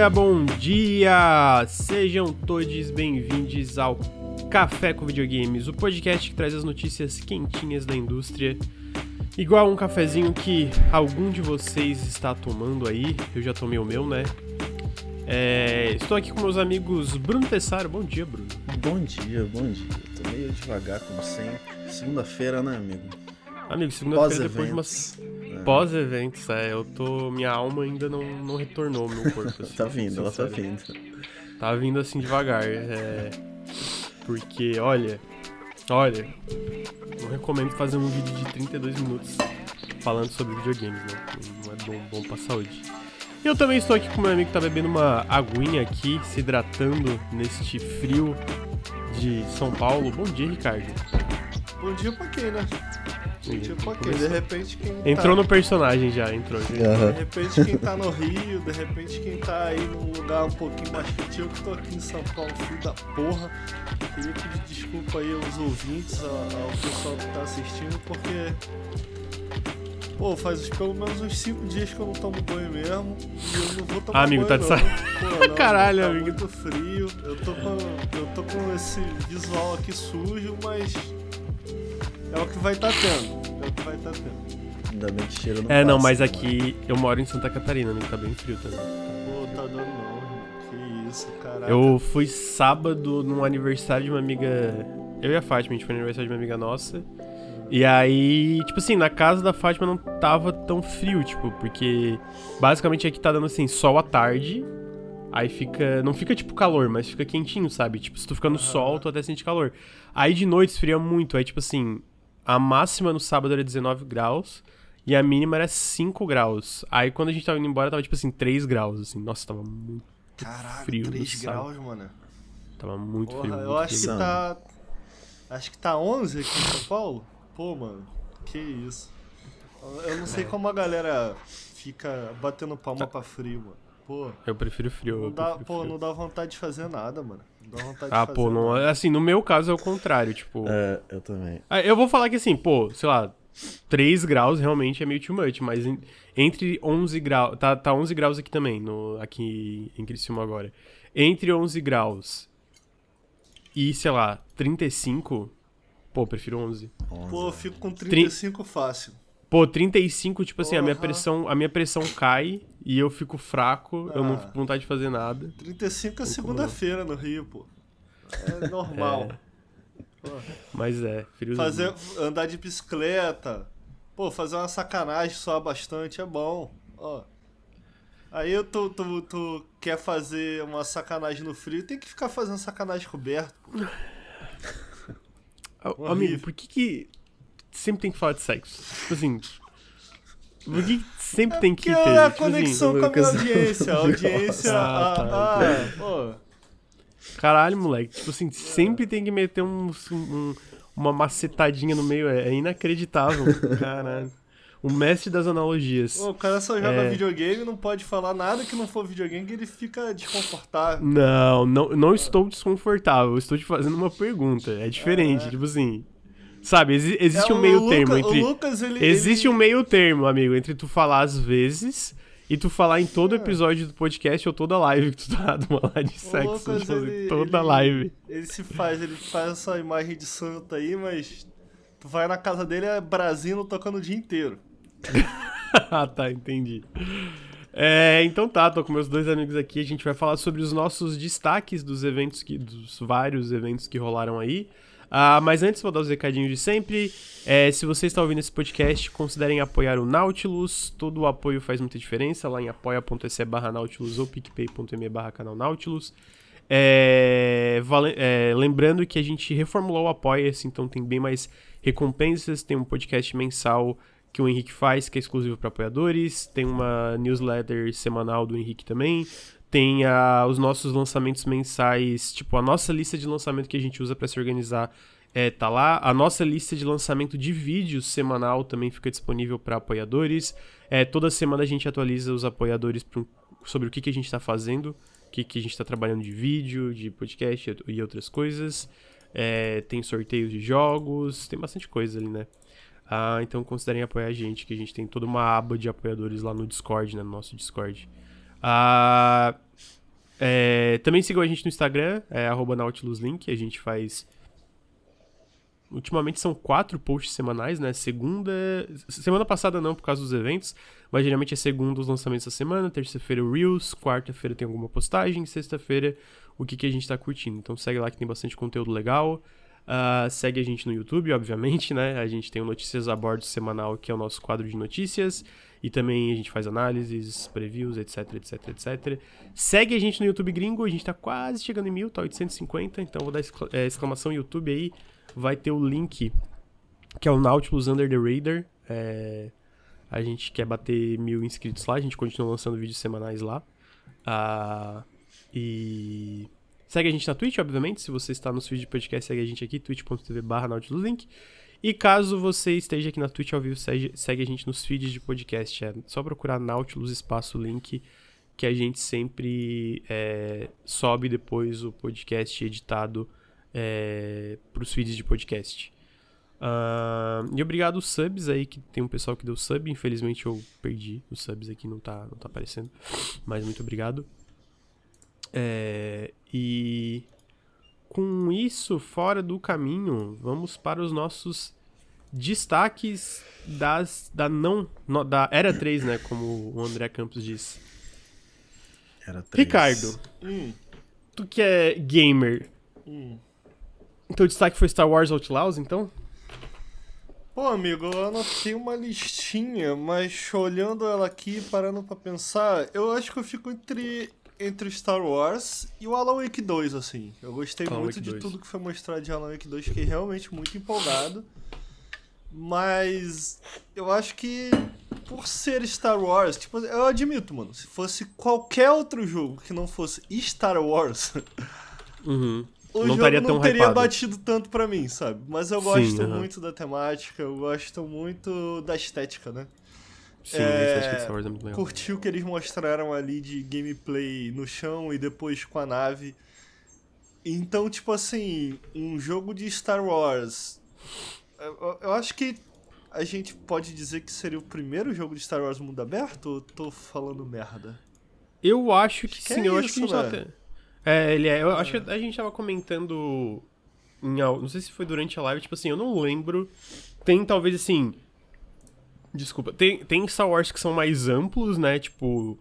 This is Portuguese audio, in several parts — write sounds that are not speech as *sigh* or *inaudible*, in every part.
dia, bom dia! Sejam todos bem-vindos ao Café com Videogames, o podcast que traz as notícias quentinhas da indústria. Igual um cafezinho que algum de vocês está tomando aí, eu já tomei o meu, né? É, estou aqui com meus amigos Bruno Tessaro. Bom dia, Bruno. Bom dia, bom dia. Tô meio devagar, como sempre. Segunda-feira, né, amigo? Amigo, segunda-feira depois de umas. É. Pós-eventos, é. Eu tô. Minha alma ainda não, não retornou ao meu corpo. *laughs* Assim, tá vindo, ela tá vindo. Tá vindo assim devagar. É. Porque, olha. Olha. Não recomendo fazer um vídeo de 32 minutos falando sobre videogames, né? Não é bom, bom pra saúde. Eu também estou aqui com meu amigo que tá bebendo uma aguinha aqui, se hidratando neste frio de São Paulo. Bom dia, Ricardo. Bom dia pra quem, né? Pra quem? De repente quem tá- Entrou no personagem já, entrou. Já. Uhum. De repente quem tá no Rio, de repente quem tá aí num lugar um pouquinho mais quente. *laughs* Eu que tô aqui em São Paulo, filho da porra. Queria pedir desculpa aí aos ouvintes, ao pessoal que tá assistindo, porque Pô, faz pelo menos uns 5 dias que eu não tomo banho mesmo. E eu não vou tomar ah, amigo, banho. Amigo, tá de sa... *laughs* Caralho, tá amigo. muito frio. Eu tô, com, eu tô com esse visual aqui sujo, mas. É o que vai tá tendo. É o que vai tá tendo. Ainda bem que cheiro não É, passa, não, mas né? aqui eu moro em Santa Catarina, amigo, tá bem frio também. Pô, tá dando não, Que isso, caralho. Eu fui sábado num aniversário de uma amiga. Eu e a Fátima, a gente foi no aniversário de uma amiga nossa. E aí, tipo assim, na casa da Fátima não tava tão frio, tipo, porque basicamente aqui tá dando assim, sol à tarde. Aí fica. Não fica tipo calor, mas fica quentinho, sabe? Tipo, se tu fica no sol, tu até sente calor. Aí de noite esfria muito. Aí, tipo assim, a máxima no sábado era 19 graus e a mínima era 5 graus. Aí quando a gente tava indo embora, tava tipo assim, 3 graus, assim. Nossa, tava muito Caraca, frio. 3 graus, mano. Tava muito Porra, frio. eu muito acho frio. que tá. Acho que tá 11 aqui em São Paulo. Pô, mano, que isso. Eu não sei como a galera fica batendo palma pra frio, mano. Pô, Eu prefiro frio. não eu dá, prefiro pô, frio. não dá vontade de fazer nada, mano. Não dá vontade Ah, de fazer pô, não, nada. assim, no meu caso é o contrário, tipo. É, eu também. Ah, Eu vou falar que assim, pô, sei lá, 3 graus realmente é meio too much, mas em- entre 11 graus, tá, tá 11 graus aqui também, no, aqui em Criciúma agora. Entre 11 graus e, sei lá, 35, pô, prefiro 11. Pô, eu fico com 35 fácil. Pô, 35, tipo assim, a minha pressão, a minha pressão cai e eu fico fraco, eu não Ah. fico com vontade de fazer nada. 35 é segunda-feira no Rio, pô. É *laughs* normal. Pô, Mas é, friozinho. fazer, andar de bicicleta. Pô, fazer uma sacanagem só bastante é bom. Ó. Aí tu, tu, tu quer fazer uma sacanagem no frio, tem que ficar fazendo sacanagem coberto. Pô. *laughs* Ah. Amigo, por que que sempre tem que falar de sexo? Tipo assim. Por que sempre tem que ter? é a tipo assim, conexão com a minha audiência. A audiência. Ah, tá, ah, ah, pô. caralho, moleque. Tipo assim, sempre tem que meter um, um- uma macetadinha no meio. É, é inacreditável. Caralho. O mestre das analogias. Pô, o cara só joga É. videogame, não pode falar nada que não for videogame, que ele fica desconfortável. Não, não, não estou desconfortável. Estou te fazendo uma pergunta. É diferente, É. tipo assim. Sabe, exi- existe É, um meio Luca- termo o entre. Lucas, ele, Existe ele- um meio termo, amigo, entre tu falar às vezes e tu falar em todo É. episódio do podcast ou toda live que tu tá *laughs* numa lá de sexo. Lucas, tipo assim, ele- toda ele- live. Ele se faz, ele faz essa imagem de santo aí, mas tu vai na casa dele é Brasino tocando o dia inteiro. *laughs* ah, tá, entendi. É, então tá, tô com meus dois amigos aqui. A gente vai falar sobre os nossos destaques dos eventos que. dos vários eventos que rolaram aí. Ah, mas antes, vou dar os recadinhos de sempre. É, se você está ouvindo esse podcast, considerem apoiar o Nautilus. Todo o apoio faz muita diferença lá em apoia.se barra Nautilus ou picpay.me barra canal Nautilus. É, é, lembrando que a gente reformulou o Apoia-se, então tem bem mais recompensas. Tem um podcast mensal que o Henrique faz, que é exclusivo para apoiadores. Tem uma newsletter semanal do Henrique também. Tem ah, os nossos lançamentos mensais, tipo, a nossa lista de lançamento que a gente usa para se organizar é, tá lá. A nossa lista de lançamento de vídeos semanal também fica disponível para apoiadores. É, toda semana a gente atualiza os apoiadores pro- sobre o que, que a gente está fazendo, o que, que a gente está trabalhando de vídeo, de podcast e outras coisas. É, tem sorteios de jogos, tem bastante coisa ali, né? Ah, então considerem apoiar a gente, que a gente tem toda uma aba de apoiadores lá no Discord, né, no nosso Discord. Ah, É, também sigam a gente no Instagram, é nautiluslink, a gente faz... Ultimamente são quatro posts semanais, né? Segunda... Semana passada não, por causa dos eventos, mas geralmente é segunda os lançamentos da semana, terça-feira o Reels, quarta-feira tem alguma postagem, sexta-feira o que, que a gente tá curtindo. Então segue lá que tem bastante conteúdo legal. Uh, segue a gente no YouTube, obviamente, né? A gente tem o Notícias a Bordo semanal, que é o nosso quadro de notícias. E também a gente faz análises, previews, etc, etc, etc. Segue a gente no YouTube gringo, a gente tá quase chegando em mil, tá 850, então vou dar é, exclamação YouTube aí. Vai ter o link, que é o Nautilus Under the Radar. É, a gente quer bater mil inscritos lá, a gente continua lançando vídeos semanais lá. Uh, e segue a gente na Twitch, obviamente. Se você está nos feeds de podcast, segue a gente aqui, twitch.tv barra Nautiluslink. E caso você esteja aqui na Twitch ao vivo, segue, segue a gente nos feeds de podcast. É só procurar Nautilus Espaço Link, que a gente sempre é, sobe depois o podcast editado é, para os feeds de podcast. Uh, e obrigado aos subs aí, que tem um pessoal que deu sub. Infelizmente eu perdi os subs aqui, não tá, não tá aparecendo. Mas muito obrigado. É, e com isso fora do caminho, vamos para os nossos destaques das da não no, da era 3, né, como o André Campos diz. Era 3. Ricardo, hum. tu que é gamer. Hum. Então o destaque foi Star Wars Outlaws, então? Pô, amigo, eu anotei uma listinha, mas olhando ela aqui, parando pra pensar, eu acho que eu fico entre entre o Star Wars e o Alan Wake 2, assim. Eu gostei Alan muito Wake de 2. tudo que foi mostrado de Alan Wake 2, fiquei realmente muito empolgado. Mas eu acho que por ser Star Wars, tipo, eu admito, mano, se fosse qualquer outro jogo que não fosse Star Wars, *laughs* uhum. o não jogo não teria hypado. batido tanto pra mim, sabe? Mas eu gosto Sim, uhum. muito da temática, eu gosto muito da estética, né? Sim, é, de Star Wars é muito legal. Curti o que eles mostraram ali de gameplay no chão e depois com a nave. Então, tipo assim, um jogo de Star Wars. Eu, eu acho que a gente pode dizer que seria o primeiro jogo de Star Wars mundo aberto ou tô falando merda? Eu acho que, que sim, é eu isso, acho que a gente né? É, ele é. Eu é. acho que a gente tava comentando. Em, não sei se foi durante a live, tipo assim, eu não lembro. Tem talvez assim Desculpa. Tem, tem Star Wars que são mais amplos, né? Tipo.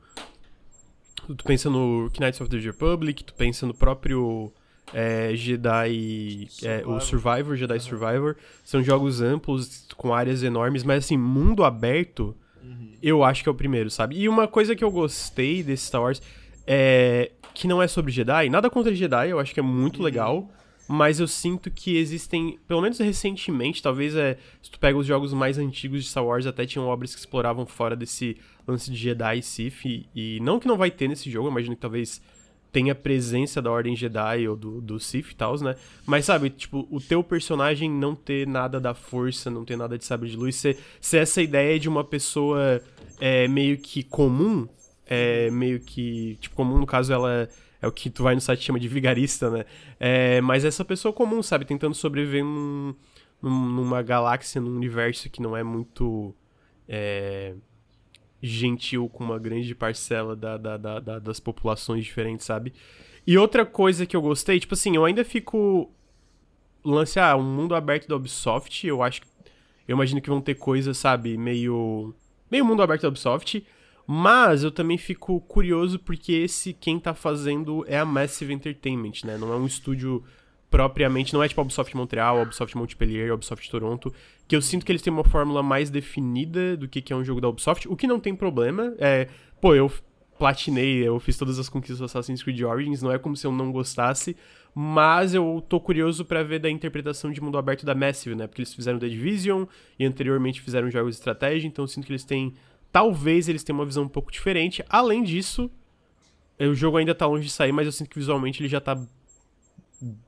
Tu pensa no Knights of the Republic, tu pensa no próprio é, Jedi. É, o Survivor, Jedi uhum. Survivor. São jogos amplos, com áreas enormes, mas assim, mundo aberto, uhum. eu acho que é o primeiro, sabe? E uma coisa que eu gostei desse Star Wars é. Que não é sobre Jedi, nada contra Jedi, eu acho que é muito uhum. legal mas eu sinto que existem, pelo menos recentemente, talvez é, se tu pega os jogos mais antigos de Star Wars, até tinham obras que exploravam fora desse lance de Jedi e Sith, e, não que não vai ter nesse jogo, imagino que talvez tenha presença da Ordem Jedi ou do, do Sith e tal, né? Mas sabe, tipo, o teu personagem não ter nada da força, não ter nada de sabre de luz, ser, ser essa ideia de uma pessoa é, meio que comum, é, meio que, tipo, comum no caso ela é o que tu vai no site chama de vigarista, né? É, mas essa pessoa comum, sabe? Tentando sobreviver num, numa galáxia, num universo que não é muito é, gentil com uma grande parcela da, da, da, da, das populações diferentes, sabe? E outra coisa que eu gostei, tipo assim, eu ainda fico. Lance, ah, um mundo aberto da Ubisoft, eu acho. Eu imagino que vão ter coisas, sabe, meio. Meio mundo aberto da Ubisoft. Mas eu também fico curioso porque esse quem tá fazendo é a Massive Entertainment, né? Não é um estúdio propriamente, não é tipo a Ubisoft Montreal, a Ubisoft Montpellier, a Ubisoft Toronto, que eu sinto que eles têm uma fórmula mais definida do que, é um jogo da Ubisoft, o que não tem problema. É, pô, eu platinei, eu fiz todas as conquistas do Assassin's Creed Origins, não é como se eu não gostasse, mas eu tô curioso para ver da interpretação de mundo aberto da Massive, né? Porque eles fizeram The Division e anteriormente fizeram jogos de estratégia, então eu sinto que eles têm Talvez eles tenham uma visão um pouco diferente. Além disso, o jogo ainda tá longe de sair, mas eu sinto que visualmente ele já tá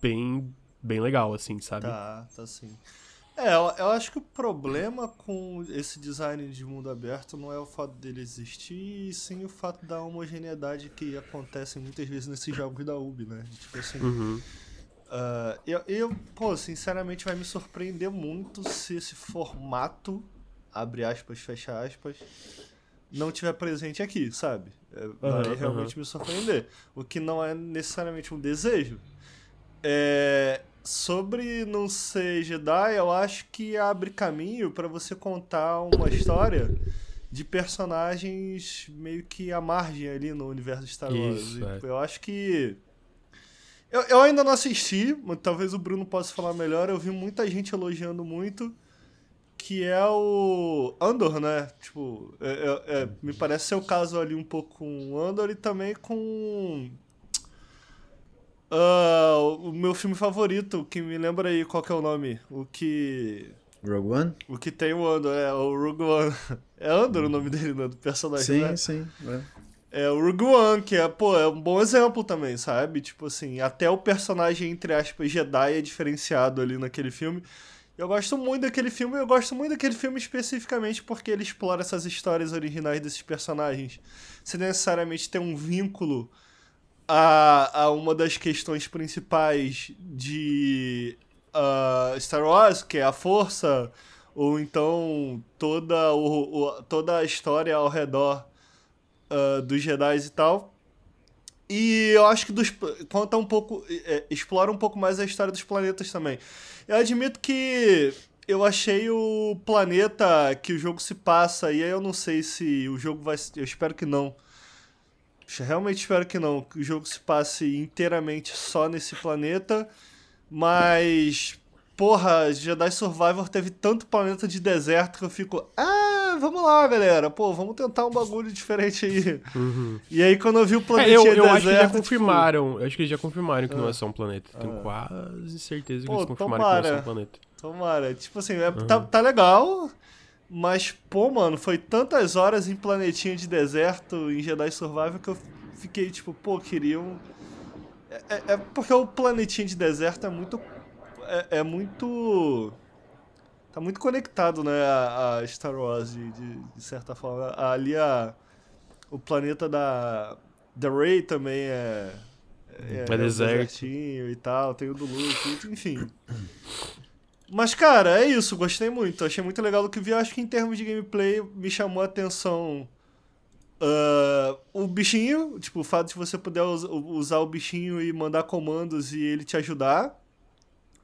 bem, bem legal, assim, sabe? Tá, tá sim. É, eu, eu, acho que o problema com esse design de mundo aberto não é o fato dele existir, e sim o fato da homogeneidade que acontece muitas vezes nesses jogos da Ubi, né? Tipo assim. Uhum. Uh, eu, eu, pô, sinceramente vai me surpreender muito se esse formato abre aspas, fecha aspas, não tiver presente aqui, sabe? É, vai Aham, realmente me surpreender. O que não é necessariamente um desejo. É, sobre não ser Jedi, eu acho que abre caminho para você contar uma história de personagens meio que à margem ali no universo de Star Wars. Isso, é. Eu acho que. Eu, eu ainda não assisti, mas talvez o Bruno possa falar melhor. Eu vi muita gente elogiando muito. Que é o Andor, né? Tipo, é- é- é, me parece ser o caso ali um pouco com o Andor e também com. ah, o meu filme favorito, que me lembra aí qual que é o nome. O que. Rogue One? O que tem o Andor, é o Rogue One. *laughs* É Andor o nome dele, né? Do personagem, Sim, né? sim. é. É o Rogue One, que é, pô, é um bom exemplo também, sabe? Tipo assim, até o personagem, entre aspas, Jedi é diferenciado ali naquele filme. Eu gosto muito daquele filme, eu gosto muito daquele filme especificamente porque ele explora essas histórias originais desses personagens. Sem necessariamente ter um vínculo a, a uma das questões principais de ah, Star Wars, que é a força, ou então toda, o, o- toda a história ao redor ah, dos Jedi e tal. E eu acho que dos, conta um pouco, é, explora um pouco mais a história dos planetas também. Eu admito que eu achei o planeta que o jogo se passa, e aí eu não sei se o jogo vai. Eu espero que não. Realmente espero que não, que o jogo se passe inteiramente só nesse planeta, mas. Porra, Jedi Survivor teve tanto planeta de deserto que eu fico. Ah, vamos lá, galera. Pô, vamos tentar um bagulho diferente aí. E aí, quando eu vi o É, planeta eu, de eu deserto. acho que já tipo, confirmaram. Eu acho que eles já confirmaram que não Ah. é só um planeta. Tenho quase certeza que Pô, eles confirmaram que não é só tomara. um planeta. Tomara. Tipo assim, é- tá, tá legal. Mas, pô, mano, foi tantas horas em planetinha de deserto em Jedi Survival que eu fiquei tipo, pô, queriam. É, é- é porque o planetinha de deserto é muito. É, é muito. Tá muito conectado, né, a, a Star Wars, de, de, de certa forma. Ali a. O planeta da. Da Rey também é. É deserto. desertinho e tal, tem o do Luke, enfim. Mas, cara, é isso, gostei muito. Achei muito legal o que vi. Acho que em termos de gameplay me chamou a atenção ah, o bichinho, tipo, o fato de você poder us- usar o bichinho e mandar comandos e ele te ajudar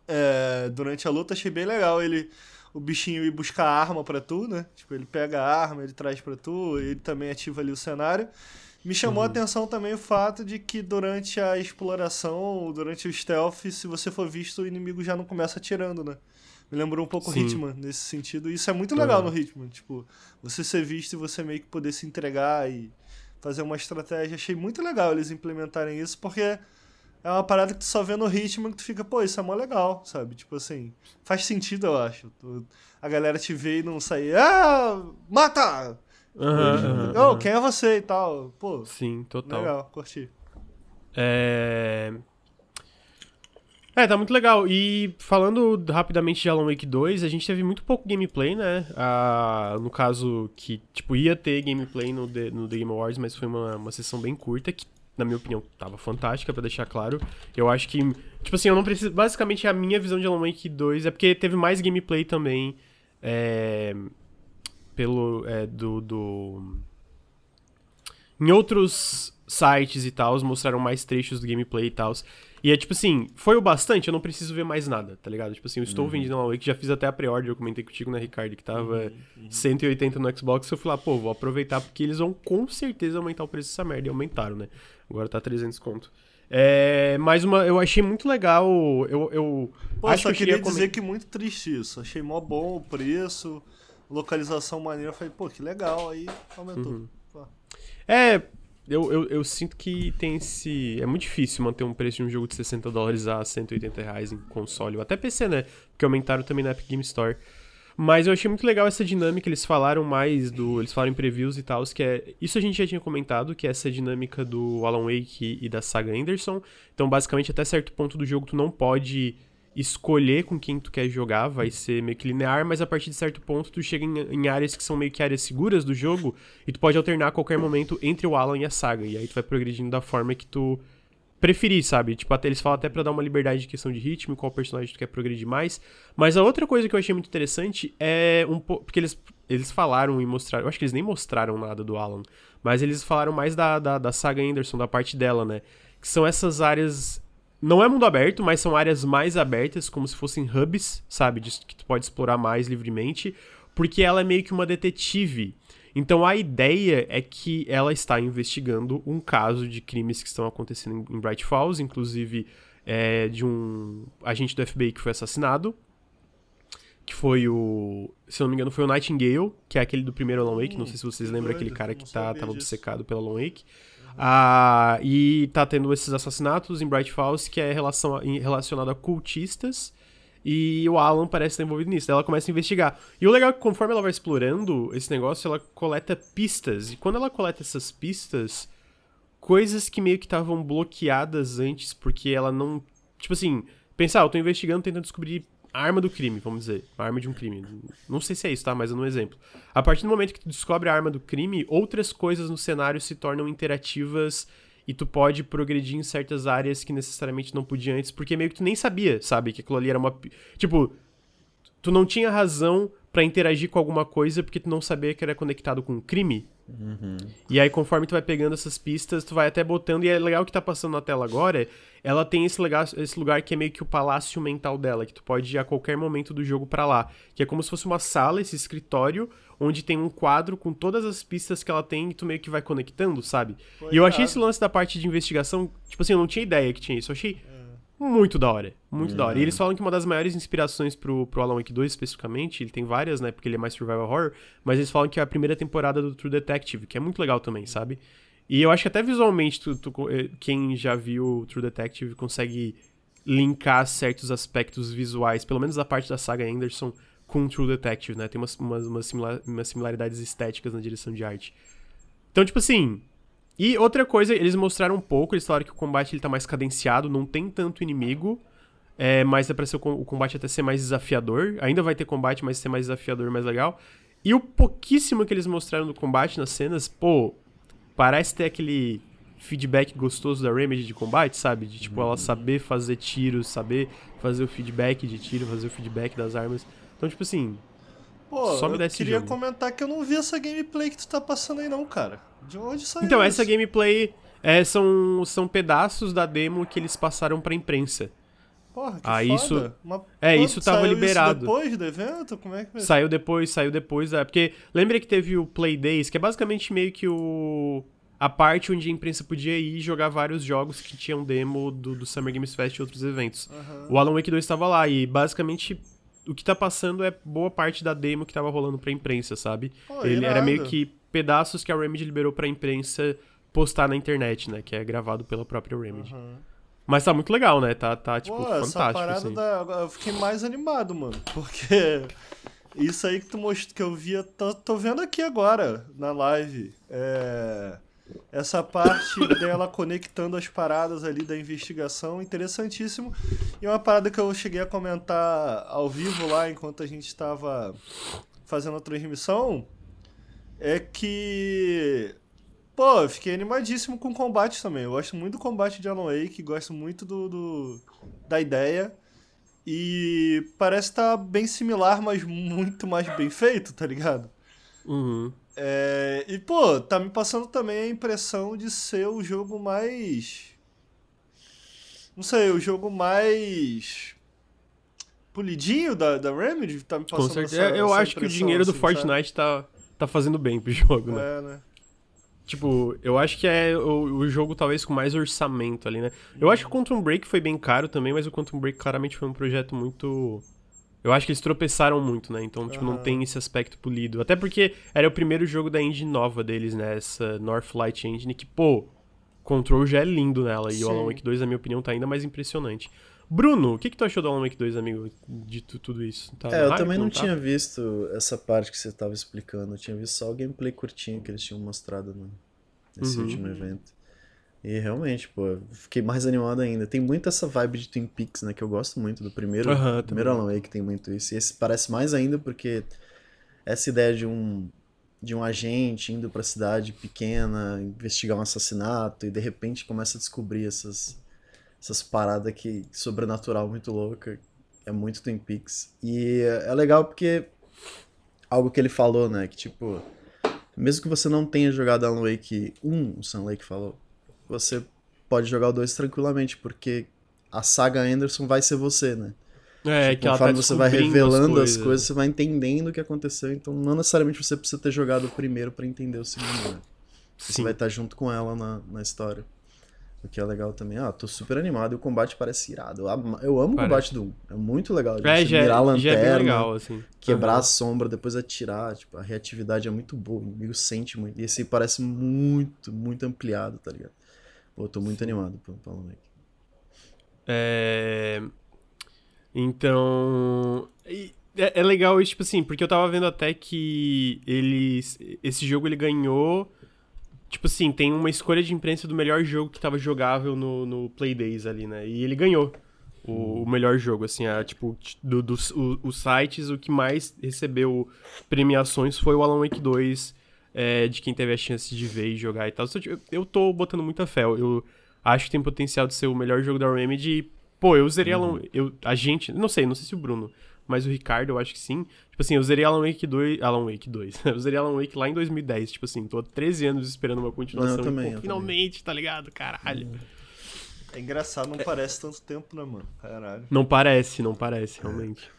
é, durante a luta. Achei bem legal ele, o bichinho ir buscar arma pra tu, né? Tipo, ele pega a arma, ele traz pra tu, ele também ativa ali o cenário. Me chamou a atenção também o fato de que durante a exploração, durante o stealth, se você for visto, o inimigo já não começa atirando, né? Me lembrou um pouco Sim. Hitman nesse sentido. E isso é muito legal Aham. no Hitman. Tipo, você ser visto e você meio que poder se entregar e fazer uma estratégia. Achei muito legal eles implementarem isso, porque é uma parada que tu só vê no Hitman que tu fica, pô, isso é mó legal, sabe? Tipo assim, faz sentido, eu acho. Tu- a galera te vê e não sair, ah, mata! Ô, aham, quem é você e tal? Pô, Sim, total. legal, curti. É... É, tá muito legal. E falando rapidamente de Alan Wake 2, a gente teve muito pouco gameplay, né? Ah, no caso, que, tipo, ia ter gameplay no The, no The Game Awards, mas foi uma, uma sessão bem curta, que, na minha opinião, tava fantástica, pra deixar claro. Eu acho que, tipo assim, eu não preciso... Basicamente, a minha visão de Alan Wake 2 é porque teve mais gameplay também, é... Pelo... É, do... do... Em outros sites e tal, mostraram mais trechos do gameplay e tal. E é tipo assim, foi o bastante, eu não preciso ver mais nada, tá ligado? Tipo assim, eu estou vendendo Alan Wake, já fiz até a pre-order, eu comentei contigo, né, Ricardo, que tava 180 no Xbox, eu fui lá, pô, vou aproveitar, porque eles vão com certeza aumentar o preço dessa merda, e aumentaram, né? Agora tá 300 conto. É, mais uma, eu achei muito legal, eu, eu Pô, acho só que eu queria dizer que muito triste isso. Achei mó bom o preço, localização maneira. Falei, pô, que legal, aí aumentou. Uhum. É, eu, eu, eu sinto que tem esse. É muito difícil manter um preço de um jogo de 60 dólares a 180 reais em console, ou até PC, né? Porque aumentaram também na Epic Game Store. Mas eu achei muito legal essa dinâmica, eles falaram mais do. Eles falaram em previews e tal, que é. Isso a gente já tinha comentado, que é essa dinâmica do Alan Wake e da saga Anderson. Então, basicamente, até certo ponto do jogo, tu não pode escolher com quem tu quer jogar, vai ser meio que linear, mas a partir de certo ponto tu chega em, em áreas que são meio que áreas seguras do jogo e tu pode alternar a qualquer momento entre o Alan e a saga. E aí tu vai progredindo da forma que tu preferir, sabe? Tipo, até eles falam até pra dar uma liberdade de questão de ritmo, qual personagem tu quer progredir mais. Mas a outra coisa que eu achei muito interessante é um pouco. Porque eles eles falaram e mostraram. Eu acho que eles nem mostraram nada do Alan. Mas eles falaram mais da, da, da saga Anderson, da parte dela, né? Que são essas áreas. Não é mundo aberto, mas são áreas mais abertas, como se fossem hubs, sabe? De, que tu pode explorar mais livremente. Porque ela é meio que uma detetive. Então a ideia é que ela está investigando um caso de crimes que estão acontecendo em Bright Falls, inclusive é, de um agente do FBI que foi assassinado. Que foi o. Se não me engano, foi o Nightingale, que é aquele do primeiro Alan Wake. Hum, não sei se vocês lembram aquele cara que tá, tava obcecado pelo Alan Wake. Ah, e tá tendo esses assassinatos em Bright Falls que é relação, relacionado a cultistas e o Alan parece estar envolvido nisso. Ela começa a investigar. E o legal é que conforme ela vai explorando esse negócio, ela coleta pistas. E quando ela coleta essas pistas, coisas que meio que estavam bloqueadas antes, porque ela não. Tipo assim, pensar, ah, eu tô investigando, tentando descobrir a arma do crime, vamos dizer. A arma de um crime. Não sei se é isso, tá? Mas é um exemplo. A partir do momento que tu descobre a arma do crime, outras coisas no cenário se tornam interativas e tu pode progredir em certas áreas que necessariamente não podia antes, porque meio que tu nem sabia, sabe? Que aquilo ali era uma. Tipo, tu não tinha razão para interagir com alguma coisa porque tu não sabia que era conectado com um crime. Uhum. E aí, conforme tu vai pegando essas pistas, tu vai até botando. E é legal que tá passando na tela agora. Ela tem esse lugar, esse lugar que é meio que o palácio mental dela, que tu pode ir a qualquer momento do jogo para lá. Que é como se fosse uma sala, esse escritório, onde tem um quadro com todas as pistas que ela tem e tu meio que vai conectando, sabe? Foi e eu achei esse lance da parte de investigação, tipo assim, eu não tinha ideia que tinha isso. Eu achei é. Muito da hora. Muito da hora. E eles uhum. falam que uma das maiores inspirações pro, pro Alan Wake 2, especificamente, ele tem várias, né? Porque ele é mais survival horror, mas eles falam que é a primeira temporada do True Detective, que é muito legal também, sabe? E eu acho que até visualmente, tu, tu, eh, quem já viu True Detective consegue linkar certos aspectos visuais, pelo menos a parte da saga Anderson, com True Detective, né? Tem umas, umas, umas, similar, umas similaridades estéticas na direção de arte. Então, tipo assim. E outra coisa, eles mostraram um pouco, eles falaram que o combate ele tá mais cadenciado, não tem tanto inimigo, é, mas é pra ser o, o combate até ser mais desafiador. Ainda vai ter combate, mas ser mais desafiador, mais legal. E o pouquíssimo que eles mostraram do combate nas cenas, pô, parece ter aquele feedback gostoso da Remedy de combate, sabe? De tipo, ela saber fazer tiros, saber fazer o feedback de tiro, fazer o feedback das armas. Então, tipo assim. Pô, só me eu queria jogo. comentar que eu não vi essa gameplay que tu tá passando aí, não, cara. De onde saiu Então, isso? essa gameplay é, são, são pedaços da demo que eles passaram pra imprensa. Porra, que ah, foda. isso. Mas, é, isso tava saiu liberado. Isso depois do evento? Como é que Saiu depois, saiu depois. É, porque lembra que teve o Play Days, que é basicamente meio que o. A parte onde a imprensa podia ir jogar vários jogos que tinham demo do, do Summer Games Fest e outros eventos. Uhum. O Alan Wake 2 estava lá e basicamente o que tá passando é boa parte da demo que tava rolando pra imprensa, sabe? Pô, Ele irado. era meio que pedaços que a Remedy liberou pra imprensa postar na internet, né? Que é gravado pela própria Remedy. Uhum. Mas tá muito legal, né? Tá, tá tipo, Pô, fantástico. Essa parada assim. da... Eu fiquei mais animado, mano. Porque isso aí que tu mostrou, que eu via, tô, tô vendo aqui agora, na live. É essa parte *laughs* dela conectando as paradas ali da investigação, interessantíssimo. E uma parada que eu cheguei a comentar ao vivo lá enquanto a gente estava fazendo a transmissão é que pô, eu fiquei animadíssimo com o combate também. Eu gosto muito do combate de Alan Wake, gosto muito do, do da ideia. E parece estar tá bem similar, mas muito mais bem feito, tá ligado? Uhum. É, e, pô, tá me passando também a impressão de ser o jogo mais. Não sei, o jogo mais. polidinho da, da Remedy? Tá me passando Com certeza. Essa, eu essa acho que o dinheiro assim, do Fortnite tá, tá fazendo bem pro *laughs* jogo, né? É, né? Tipo, eu acho que é o, o jogo talvez com mais orçamento ali, né? Eu acho que o Quantum Break foi bem caro também, mas o Quantum Break claramente foi um projeto muito eu acho que eles tropeçaram muito, né? Então, tipo, uhum. não tem esse aspecto polido. Até porque era o primeiro jogo da engine nova deles, né? Essa Northlight Engine, que, pô, Control já é lindo nela. Sim. E o Alan Wake 2, na minha opinião, tá ainda mais impressionante. Bruno, o que, que tu achou do Alan Wake 2, amigo, de tudo isso? Tá é, eu também não, não tá? tinha visto essa parte que você tava explicando. Eu tinha visto só o gameplay curtinho que eles tinham mostrado no, nesse uhum. último evento. E realmente, pô, fiquei mais animado ainda. Tem muito essa vibe de Twin Peaks, né? Que eu gosto muito do primeiro. Uhum, primeiro Alan Wake tem muito isso. E esse parece mais ainda porque essa ideia de um de um agente indo para cidade pequena investigar um assassinato e de repente começa a descobrir essas essas paradas que sobrenatural muito louca é muito Twin Peaks e é legal porque algo que ele falou, né? Que tipo, mesmo que você não tenha jogado Alan Wake 1, o Sam Lake falou, você pode jogar o 2 tranquilamente, porque a saga Anderson vai ser você, né? É, Tipo, que tá conforme você vai revelando as coisas. né? você vai entendendo o que aconteceu. Então, não necessariamente você precisa ter jogado o primeiro pra entender o segundo, né? Você vai estar junto com ela na, na história. O que é legal também. Ah, tô super animado e o combate parece irado. Eu, amo o combate do 1. É muito legal. É, já, mirar a é- já é lanterna, legal, assim. quebrar Aham. a sombra, depois atirar. Tipo, a reatividade é muito boa. O inimigo sente muito. E esse parece muito, muito ampliado, tá ligado? Pô, tô muito animado pro Alan Wake. É... Então. É, é legal isso, tipo assim, porque eu tava vendo até que eles. Esse jogo ele ganhou. Tipo assim, tem uma escolha de imprensa do melhor jogo que tava jogável no, no Playdays ali, né? E ele ganhou o, o melhor jogo, assim, a, tipo, do, dos o- os sites, o que mais recebeu premiações foi o Alan Wake 2, é, de quem teve a chance de ver e jogar e tal. Tipo, Eu tô botando muita fé. Eu acho que tem potencial de ser o melhor jogo da Remedy. E, pô, eu zerei Alan eu A gente, não sei, não sei se o Bruno, mas o Ricardo, eu acho que sim. Tipo assim, eu zerei Alan Wake 2. Alan Wake 2. *laughs* eu zerei Alan Wake lá em 2010. Tipo assim, tô há 13 anos esperando uma continuação. Não, eu também, e, pô, eu finalmente, tá ligado? Caralho. É engraçado, não parece tanto tempo, né, mano? Caralho. Não parece, não parece, realmente.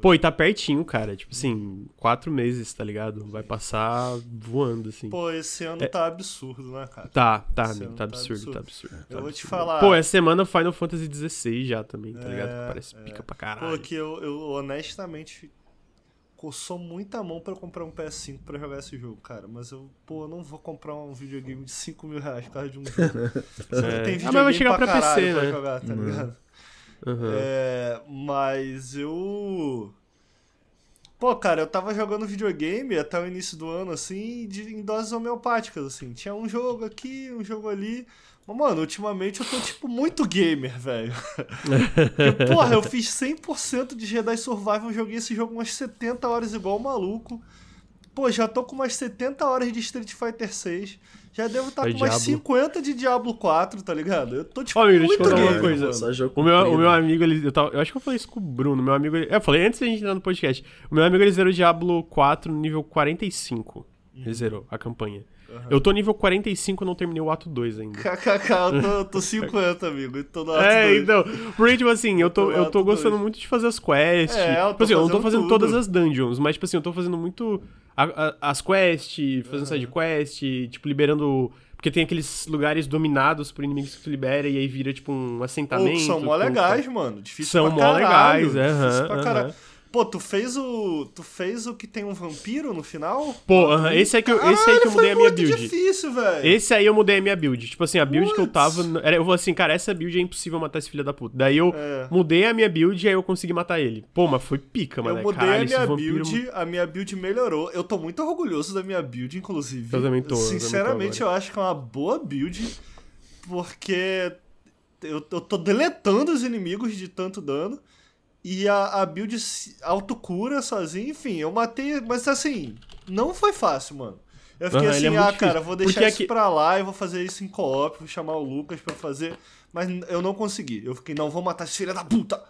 Pô, e tá pertinho, cara. Tipo assim, quatro meses, tá ligado? Vai passar voando, assim. Pô, esse ano tá absurdo, né, cara? Tá, tá, Esse amigo, tá tá absurdo, absurdo. tá absurdo. tá Eu vou te absurdo. falar. Pô, essa semana Final Fantasy XVI já também, tá ligado? É, Parece é. pica pra Pô, caralho. que eu, eu honestamente coçou muita mão pra comprar um PS5 pra jogar esse jogo, cara. Mas eu, pô, eu não vou comprar um videogame de 5 mil reais por causa de um jogo. *laughs* É. que tem Ah, mas vai videogame chegar pra, pra caralho PC, pra né? jogar, tá ligado? Aham. É, mas eu. Pô, cara, eu tava jogando videogame até o início do ano, assim, de, em doses homeopáticas, assim. Tinha um jogo aqui, um jogo ali. Mas, mano, ultimamente eu tô, tipo, muito gamer, velho. *laughs* Porra, eu fiz 100% de Jedi Survival, joguei esse jogo umas 70 horas igual um maluco. Pô, já tô com umas 70 horas de Street Fighter 6. Já devo estar Vai com umas Diablo. 50 de Diablo 4, tá ligado? Eu tô, tipo, Ó, amigo, deixa eu muito contar uma coisa. O meu, o meu amigo, ele, eu, tava- eu acho que eu falei isso com o Bruno. Meu amigo, ele, eu falei antes da gente entrar no podcast. O meu amigo, ele zerou Diablo 4 no nível 45. Uhum. Ele zerou a campanha. Eu tô nível 45 e não terminei o ato 2 ainda. KKK, eu tô, eu *laughs* tô 50, amigo. Tô no ato É, dois. então, porque, tipo assim, eu tô, Tô no eu tô gostando dois. muito de fazer as quests. É, eu tipo tô assim, eu não tô fazendo tudo. todas as dungeons, mas, tipo assim, eu tô fazendo muito a- a- as quests, fazendo side quest, tipo, liberando. Porque tem aqueles lugares dominados por inimigos que tu libera e aí vira, tipo, um Pô, assentamento. que são mó legais, mano. Difícil São pra mó caralho. legais, aham, Difícil pra caralho. Pô, tu fez o. Tu fez o que tem um vampiro no final? Pô, aham, esse é que eu, esse aí que Caralho, eu mudei a minha build. difícil, velho. Esse aí eu mudei a minha build. Tipo assim, a build que eu tava. Era, eu falei assim, cara, essa build é impossível matar esse filho da puta. Daí eu É. mudei a minha build e aí eu consegui matar ele. Pô, mas foi pica, mano. Eu mudei Caralho, a minha vampiro- build, a minha build melhorou. Eu tô muito orgulhoso da minha build, inclusive. Eu também tô, eu também tô Sinceramente, eu acho que é uma boa build, porque eu, eu tô deletando os inimigos de tanto dano. E a, a build autocura sozinha, enfim, eu matei, mas assim, não foi fácil, mano. Eu fiquei ele assim, é ah, cara, difícil. vou deixar Porque isso aqui- pra lá e vou fazer isso em co-op, vou chamar o Lucas pra fazer. Mas eu não consegui. Eu fiquei, não, vou matar esse filho da puta.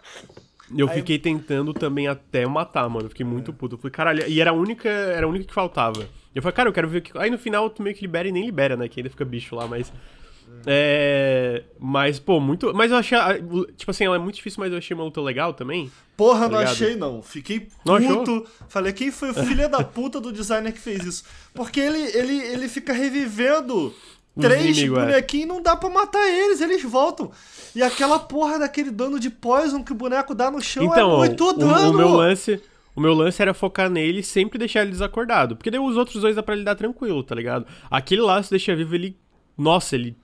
Eu Aí- fiquei tentando também até matar, mano. Eu fiquei muito puto. Eu falei, caralho, e era a única, era a única que faltava. Eu falei, cara, eu quero ver o que. Aí no final tu meio que libera e nem libera, né? Que ainda fica bicho lá, mas. É. Mas, pô, muito. Mas eu achei. Tipo assim, ela é muito difícil, mas eu achei uma luta legal também. Porra, Tá não ligado? achei não. Fiquei puto. Falei, quem foi o filho da puta do designer que fez isso? Porque ele, ele, ele fica revivendo Os três inimigos, é. bonequinhos e não dá pra matar eles, eles voltam. E aquela porra daquele dano de poison que o boneco dá no chão Então, é muito o, dano. o meu lance. O meu lance era focar nele e sempre deixar ele desacordado. Porque daí os outros dois dá pra lidar tranquilo, tá ligado? Aquele lá, se deixa vivo, ele. Nossa, ele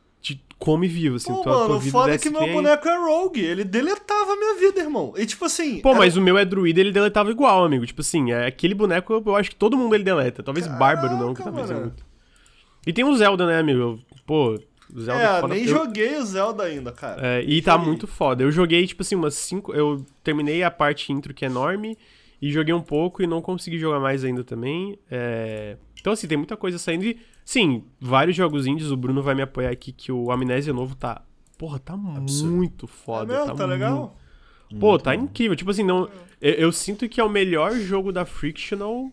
come vivo, assim. Pô, tua, tua mano, o vida foda é que meu nem- boneco é rogue. Ele deletava a minha vida, irmão. E tipo assim. Pô, era- mas o meu é druida, ele deletava igual, amigo. Tipo assim, é aquele boneco, eu, eu acho que todo mundo ele deleta. Talvez bárbaro não, que Caraca, talvez é mano. muito. E tem o Zelda, né, amigo? Pô, o Zelda É, foda. nem eu- joguei o Zelda ainda, cara. É, e tá joguei. muito foda. Eu joguei, tipo assim, umas cinco. Eu terminei a parte intro que é enorme. E joguei um pouco e não consegui jogar mais ainda também. É, Então, assim, tem muita coisa saindo. E, sim, vários jogos indies. O Bruno vai me apoiar aqui que o Amnésia novo tá. Porra, tá muito É foda. mesmo? Tá muito- legal? Pô, tá incrível. Tipo assim, não. Eu, eu sinto que é o melhor jogo da Frictional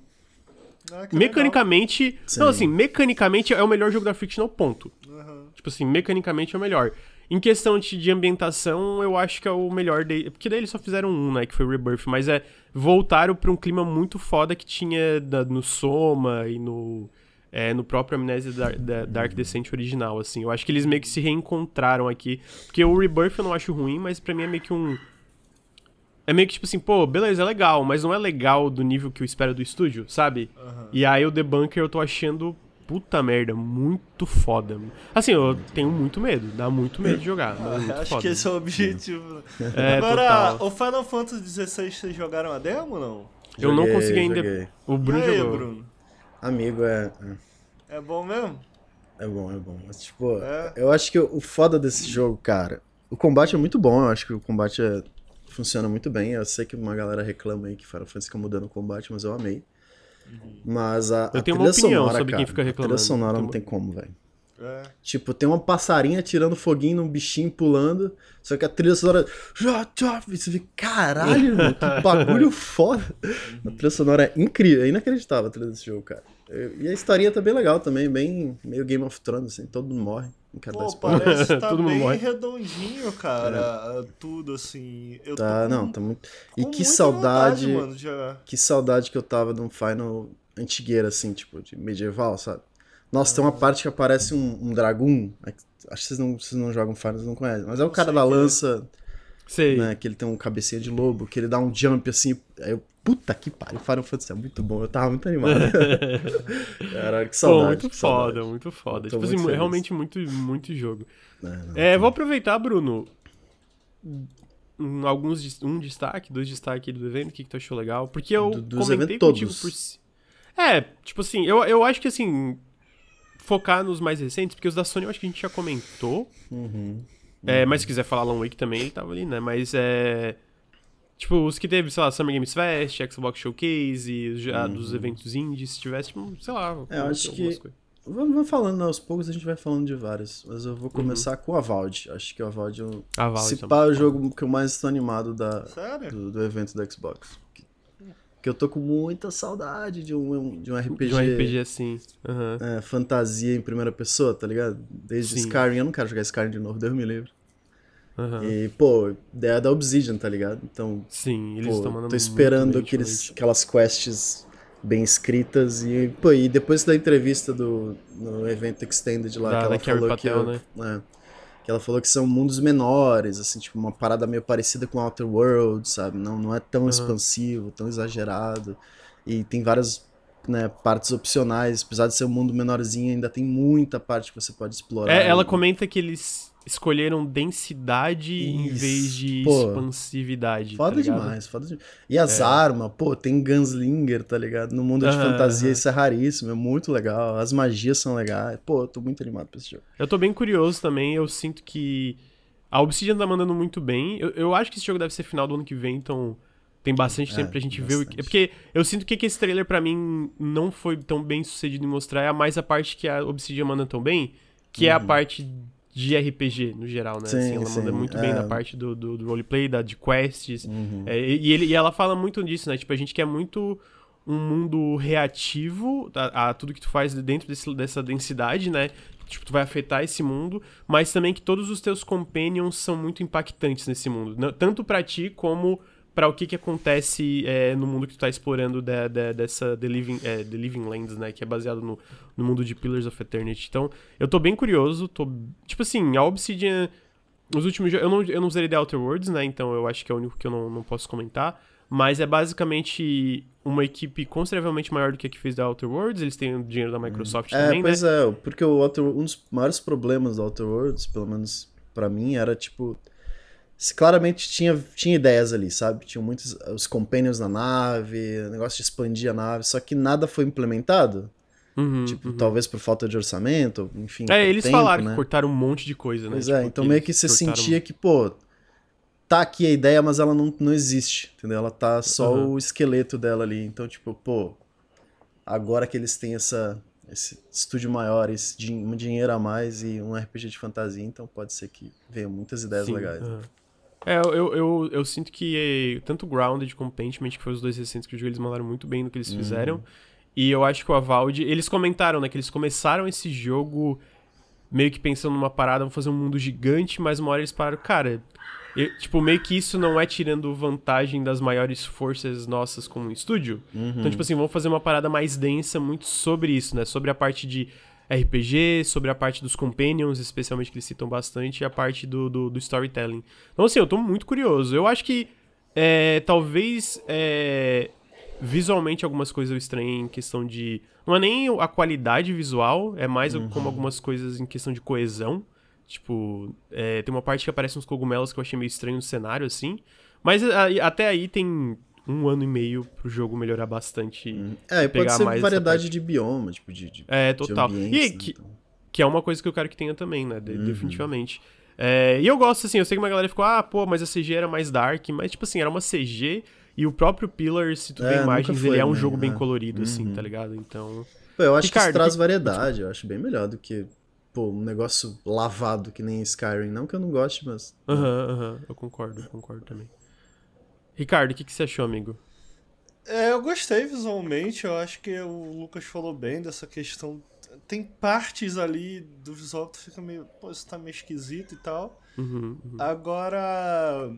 Ah, Mecanicamente. Não, assim, mecanicamente é o melhor jogo da Frictional, ponto. Aham. Tipo assim, mecanicamente é o melhor. Em questão de, de ambientação, eu acho que é o melhor dele. Porque daí eles só fizeram um, né? Que foi o Rebirth. Mas é. Voltaram pra um clima muito foda que tinha da- no Soma e no. É, no próprio Amnésia Dar- da- Dark Descent original, assim. Eu acho que eles meio que se reencontraram aqui. Porque o Rebirth eu não acho ruim, mas pra mim é meio que um. É meio que tipo assim, pô, beleza, é legal, mas não é legal do nível que eu espero do estúdio, sabe? Aham. E aí o The Bunker eu tô achando, puta merda, muito foda. Assim, eu tenho muito medo, dá muito medo de jogar, mas é muito Acho foda. que esse é o objetivo. É, Agora, total. o Final Fantasy XVI vocês jogaram a demo ou não? Eu não Joguei, consegui ainda. joguei. O Bruno e aí, jogou. Bruno? Amigo, é, É bom mesmo? é bom, é bom. Mas, tipo, É. eu acho que o foda desse jogo, cara, o combate é muito bom, eu acho que o combate é- funciona muito bem. Eu sei que uma galera reclama aí que Final Fantasy fica mudando o combate, mas eu amei. Mas a, Eu a tenho uma trilha opinião sonora, sobre quem cara, fica A reclamando. trilha sonora Tem não uma- tem como, velho. É. Tipo, tem uma passarinha tirando foguinho num bichinho pulando, só que a trilha sonora. E Você fica, caralho, mano, que *laughs* bagulho foda. A trilha sonora é incrível, é inacreditável a trilha desse jogo, cara. E a historinha tá bem legal também, bem meio Game of Thrones, assim, todo mundo morre. Pô, parece que *laughs* tá bem morre. redondinho, cara. Tudo assim. Eu Tá, tô com, não, tá muito. E que saudade. vontade, mano. Que saudade que eu tava de um Final antigueira, assim, tipo, de medieval, sabe? Nossa, tem uma parte que aparece um, um dragão. Acho que vocês não, vocês não jogam Final, vocês não conhecem. Mas é o Não cara sei da é. lança, Sei. né? Que ele tem um cabecinha de lobo, que ele dá um jump assim. Aí eu, puta que pariu, Final Fantasy é muito bom. Eu tava muito animado. *laughs* Caralho, que Pô, saudade. muito que foda, saudade. muito foda. Tô Tipo muito assim, feliz. realmente muito, muito jogo. É, não. É, vou aproveitar, Bruno. Um, alguns, um destaque, dois destaques do evento, o que, que tu achou legal? Porque eu Do- comentei contigo todos. por si. É, tipo assim, eu, eu acho que assim. Focar nos mais recentes, porque os da Sony eu acho que a gente já comentou. Uhum. É, mas se quiser falar Long Wake também, ele tava ali, né? Mas é. Tipo, os que teve, sei lá, Summer Games Fest, Xbox Showcase, já dos eventos indies, se tivesse, tipo, sei lá. Uhum. É, eu acho que-. Vamos falando aos poucos, a gente vai falando de vários. Mas eu vou Uhum. começar com a Valde. Acho que a Valde é o. A Valve Se pá, é o jogo que eu mais estou animado da, Sério? do, do evento da Xbox. Que, que eu tô com muita saudade de um, de um RPG, De um RPG assim. aham. é, fantasia em primeira pessoa, tá ligado? Desde Sim. Skyrim, eu não quero jogar Skyrim de novo, Deus me livre. Aham. E, pô, ideia da Obsidian, tá ligado? Então, Sim, eles estão mandando tô esperando aqueles, aquelas quests bem escritas e, pô, e depois da entrevista do no evento Extended lá, Da- que ela falou Patel, que, é, que ela falou que são mundos menores, assim, tipo, uma parada meio parecida com Outer Worlds, sabe? Não, não é tão Aham. expansivo, tão exagerado. E tem várias né, partes opcionais, apesar de ser um mundo menorzinho, ainda tem muita parte que você pode explorar. É, ela comenta que eles escolheram densidade em Isso. vez de Pô, expansividade. Foda tá demais, foda demais. E as armas, pô, tem Gunslinger, tá ligado? No mundo de Aham, fantasia aham. isso é raríssimo, é muito legal. As magias são legais. Pô, eu tô muito animado pra esse jogo. Eu tô bem curioso também, eu sinto que a Obsidian tá mandando muito bem. Eu, eu acho que esse jogo deve ser final do ano que vem, então tem bastante É, tempo pra gente ver. O... bastante. é Porque eu sinto que, esse trailer pra mim não foi tão bem sucedido em mostrar, é mais a parte que a Obsidian manda tão bem, que é a parte de RPG no geral, né? Uhum. Sim, assim, ela manda sim, muito bem é. na parte do, do, do roleplay, da, de quests. Uhum. É, e, ele, e ela fala muito disso, né? Tipo, a gente quer muito um mundo reativo a, a tudo que tu faz dentro desse- dessa densidade, né? Tipo, tu vai afetar esse mundo, mas também que todos os teus companions são muito impactantes nesse mundo. Não- Tanto pra ti como pra o que que acontece é, no mundo que tu tá explorando da- da- dessa The Living, é, The Living Lands, né? Que é baseado no, no mundo de Pillars of Eternity. Então, eu tô bem curioso, tô... Tipo assim, a Obsidian... Os últimos jogos. Eu não, eu não zerei The Outer Worlds, né? Então eu acho que é o único que eu não, não posso comentar. Mas é basicamente uma equipe consideravelmente maior do que a que fez The Outer Worlds. Eles têm o dinheiro da Microsoft É, também, né? pois é, porque o Outer, um dos maiores problemas do Outer Worlds, pelo menos pra mim, era tipo. Se Claramente tinha, tinha ideias ali, sabe? Tinham muitos. Os companions na nave, o negócio de expandir a nave, só que nada foi implementado. Uhum, Tipo, uhum. talvez por falta de orçamento, enfim. É, eles tempo, falaram né? que cortaram um monte de coisa, né? Pois Tipo, é, então meio que você cortaram- sentia que, pô, tá aqui a ideia, mas ela não, não existe, entendeu? Ela tá só Uhum. o esqueleto dela ali. Então, tipo, pô, agora que eles têm essa, esse estúdio maior, esse din um dinheiro a mais e um RPG de fantasia, então pode ser que venham muitas ideias Sim, legais. né? É, eu, eu, eu, sinto que tanto Grounded como Pentiment, que foram os dois recentes que eu joguei, eles mandaram muito bem no que eles Uhum. fizeram. E eu acho que o Avald, eles comentaram, né, que eles começaram esse jogo meio que pensando numa parada, vamos fazer um mundo gigante, mas uma hora eles pararam, cara, eu, tipo, meio que isso não é tirando vantagem das maiores forças nossas como estúdio. Uhum. Então, tipo assim, vamos fazer uma parada mais densa muito sobre isso, né? Sobre a parte de RPG, sobre a parte dos companions, especialmente que eles citam bastante, e a parte do, do, do storytelling. Então, assim, eu tô muito curioso. Eu acho que é, talvez é, visualmente algumas coisas eu estranhei em questão de. Não é nem a qualidade visual, é mais Uhum. como algumas coisas em questão de coesão. Tipo, é, tem uma parte que aparece uns cogumelos que eu achei meio estranho no cenário, assim. Mas a- até aí tem um ano e meio pro jogo melhorar bastante. É, e pode pegar ser mais variedade de bioma, tipo, de, de, É, de total. ambientes, E né, que, então. que é uma coisa que eu quero que tenha também, né? de- Uhum. Definitivamente. É, e eu gosto, assim, eu sei que uma galera ficou, ah, pô, mas a CG era mais dark, mas, tipo assim, era uma CG e o próprio Pillar, se tu É, vê imagens, foi, ele é um né? jogo bem É. colorido, assim, Uhum. tá ligado? Então. Pô, eu acho que Ricardo, isso traz que- variedade, eu acho bem melhor do que, pô, um negócio lavado que nem Skyrim. Não que eu não goste, mas... Aham, aham, eu concordo, eu concordo também. Ricardo, o que, que você achou, amigo? É, eu gostei visualmente, eu acho que o Lucas falou bem dessa questão. Tem partes ali do visual que fica meio. Pô, isso tá meio esquisito e tal. Uhum, uhum. Agora.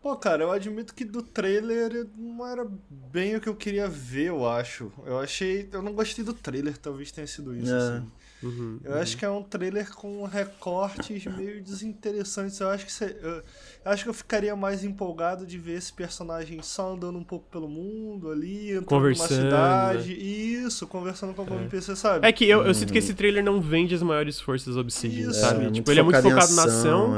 Pô, cara, eu admito que do trailer não era bem o que eu queria ver, eu acho. Eu achei. Eu não gostei do trailer, talvez tenha sido isso, É. assim. Uhum, Eu acho que é um trailer com recortes meio desinteressantes. Eu acho que cê- eu, eu acho que eu ficaria mais empolgado de ver esse personagem só andando um pouco pelo mundo ali, entrando Conversando, numa cidade. Isso, conversando com algum NPC, sabe? É que eu, eu sinto que esse trailer não vende as maiores forças Obsidian, Isso. sabe? muito tipo, ele é muito focado focado na ação.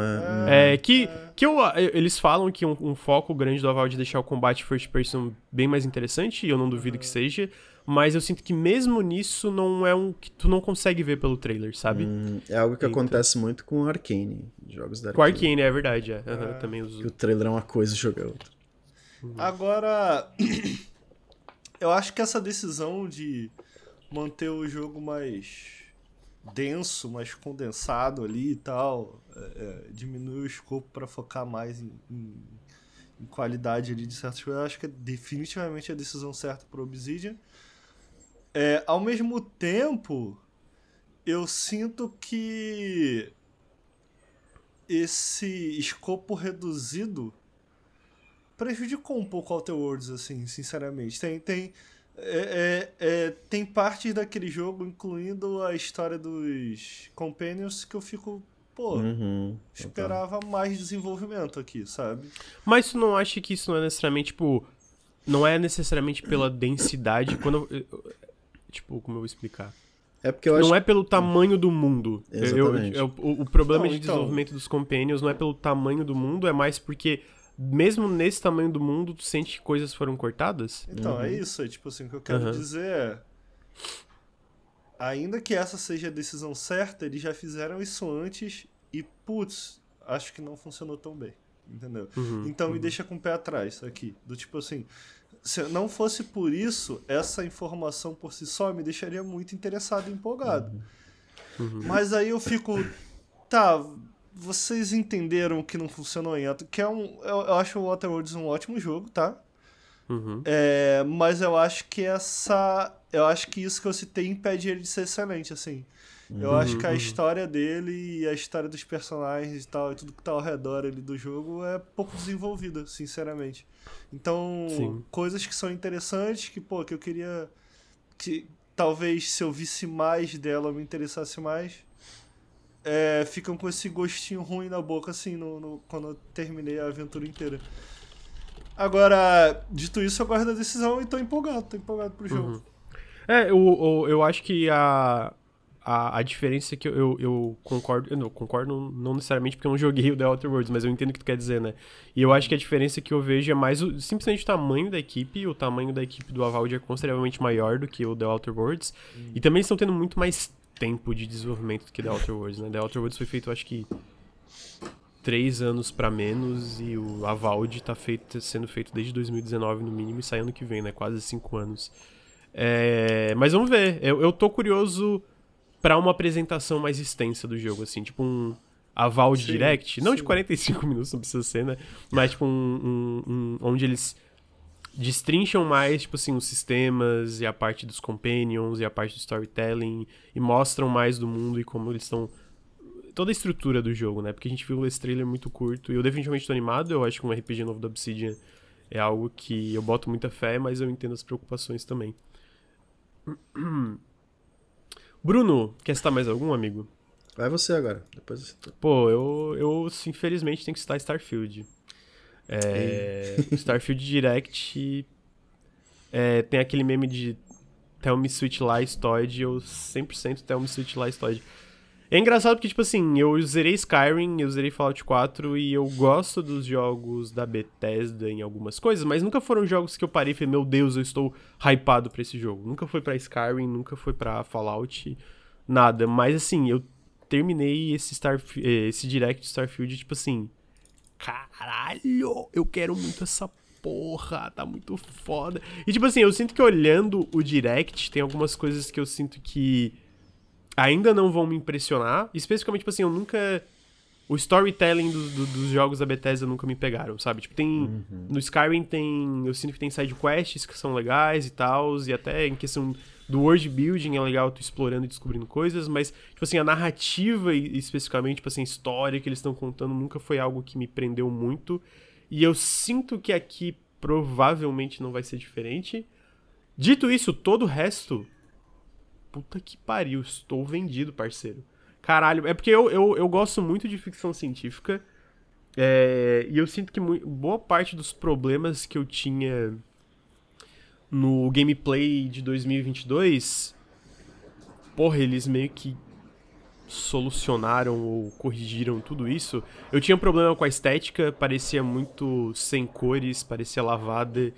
é. É, que, que eu, eles falam que um, um foco grande do Avald é deixar o combate first person bem mais interessante, e eu não duvido que seja, mas eu sinto que mesmo nisso não é um que tu não consegue ver pelo trailer, sabe? Hum, é algo que Então. acontece muito com Arcane, jogos da Com Arcane, é verdade, é. Aham, também os... Que o trailer é uma coisa e o jogo é outra. Agora, *coughs* eu acho que essa decisão de manter o jogo mais denso, mais condensado ali e tal, é, é, diminuir o escopo para focar mais em, em- em qualidade ali de certas coisas, eu acho que é definitivamente a decisão certa para Obsidian. É, ao mesmo tempo, eu sinto que esse escopo reduzido prejudicou um pouco Outer Worlds, assim, sinceramente. Tem, tem, é, é, é, tem partes daquele jogo, incluindo a história dos Companions, que eu fico, pô, Uhum, esperava mais desenvolvimento aqui, sabe? Mas tu não acha que isso não é necessariamente, tipo. Não é necessariamente pela densidade. Quando. eu- eu- Tipo, como eu vou explicar? É porque eu acho não é pelo tamanho do mundo. Eu- eu- Exatamente. eu- o, o problema Não, de então- desenvolvimento dos Companions não é pelo tamanho do mundo, é mais porque, mesmo nesse tamanho do mundo, tu sente que coisas foram cortadas? Então, é isso. É, tipo assim, o que eu quero Uhum. dizer é. Ainda que essa seja a decisão certa, eles já fizeram isso antes e, putz, acho que não funcionou tão bem. Entendeu? Uhum, Então me deixa com o pé atrás aqui. Do tipo assim, se não fosse por isso, essa informação por si só me deixaria muito interessado e empolgado. Uhum. Mas aí eu fico, tá, vocês entenderam que não funcionou em que é um, eu, eu acho o Waterworlds um ótimo jogo, tá? Uhum. É, mas eu acho que essa, eu acho que isso que eu citei impede ele de ser excelente, assim. Eu acho que a uhum. história dele e a história dos personagens e tal, e tudo que tá ao redor ali do jogo é pouco desenvolvida, sinceramente. Então, Sim. coisas que são interessantes, que, pô, que eu queria. que talvez se eu visse mais dela eu me interessasse mais. é, ficam com esse gostinho ruim na boca, assim, no, no- quando eu terminei a aventura inteira. Agora, dito isso, eu gosto da decisão e tô empolgado, tô empolgado pro jogo. Uhum. É, eu, eu, eu acho que a, a, a diferença que eu, eu, eu concordo. Eu não concordo não, necessariamente porque eu não joguei o The Outer Worlds, mas eu entendo o que tu quer dizer, né? E eu acho que a diferença que eu vejo é mais o, simplesmente o tamanho da equipe. O tamanho da equipe do Avald é consideravelmente maior do que o The Outer Worlds. E também estão tendo muito mais tempo de desenvolvimento do que The Outer Worlds, né? The Outer Worlds foi feito, acho que. Três anos pra menos e o Avald tá feito, sendo feito desde 2019 no mínimo e sai ano que vem, né? Quase cinco anos. É, mas vamos ver. Eu, eu tô curioso pra uma apresentação mais extensa do jogo, assim, tipo um aval de Sim, direct. Não de sim. 45 minutos, não precisa ser, né? Mas tipo um, um- um- onde eles destrincham mais, tipo assim, os sistemas e a parte dos companions e a parte do storytelling e mostram mais do mundo e como eles estão toda a estrutura do jogo, né? Porque a gente viu esse trailer muito curto e eu definitivamente tô animado, eu acho que um RPG novo da Obsidian é algo que eu boto muita fé, mas eu entendo as preocupações também. *clears throat* Bruno, quer citar mais algum, amigo? Vai você agora, depois você. Pô, eu, eu infelizmente tenho que citar Starfield. É, *laughs* Starfield Direct é, tem aquele meme de Tell Me Sweet Lies Todd, eu 100% Tell Me Sweet Lies Todd. É engraçado porque, tipo assim, eu zerei Skyrim, eu zerei Fallout 4 e eu gosto dos jogos da Bethesda em algumas coisas, mas nunca foram jogos que eu parei e falei, meu Deus, eu estou hypado pra esse jogo. Nunca foi pra Skyrim, nunca foi pra Fallout, nada. Mas assim, eu terminei esse, Starf esse Direct Starfield, tipo assim, caralho, eu quero muito essa porra, tá muito foda. E tipo assim, eu sinto que olhando o Direct, tem algumas coisas que eu sinto que ainda não vão me impressionar. Especificamente, tipo assim, eu nunca. O storytelling do, do, dos jogos da Bethesda nunca me pegaram, sabe? Tipo, tem. Uhum. No Skyrim tem. Eu sinto que tem side quests que são legais e tal. E até em questão do world building é legal tu explorando e descobrindo coisas, mas, tipo assim, a narrativa, especificamente, tipo assim, a história que eles estão contando nunca foi algo que me prendeu muito. E eu sinto que aqui provavelmente não vai ser diferente. Dito isso, todo o resto puta que pariu, estou vendido, parceiro. Caralho, é porque eu, eu, eu gosto muito de ficção científica. É, e eu sinto que boa parte dos problemas que eu tinha no gameplay de 2022, porra, eles meio que solucionaram ou corrigiram tudo isso. Eu tinha um problema com a estética, parecia muito sem cores, parecia lavada.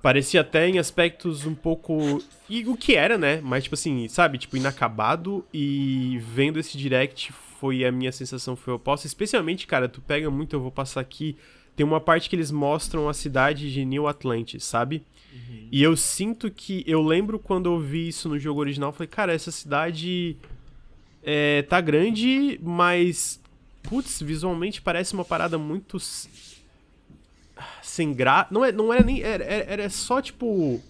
Parecia até em aspectos um pouco. E o que era, né? Mas, tipo assim, sabe? Tipo, inacabado. E vendo esse direct, foi a minha sensação foi oposta. Especialmente, cara, tu pega muito, eu vou passar aqui. Tem uma parte que eles mostram a cidade de New Atlantis, sabe? Uhum. E eu sinto que. Eu lembro quando eu vi isso no jogo original, eu falei, cara, essa cidade. É, tá grande, mas. Putz, visualmente parece uma parada muito sem graça. Não, é, não era nem. Era, era só tipo.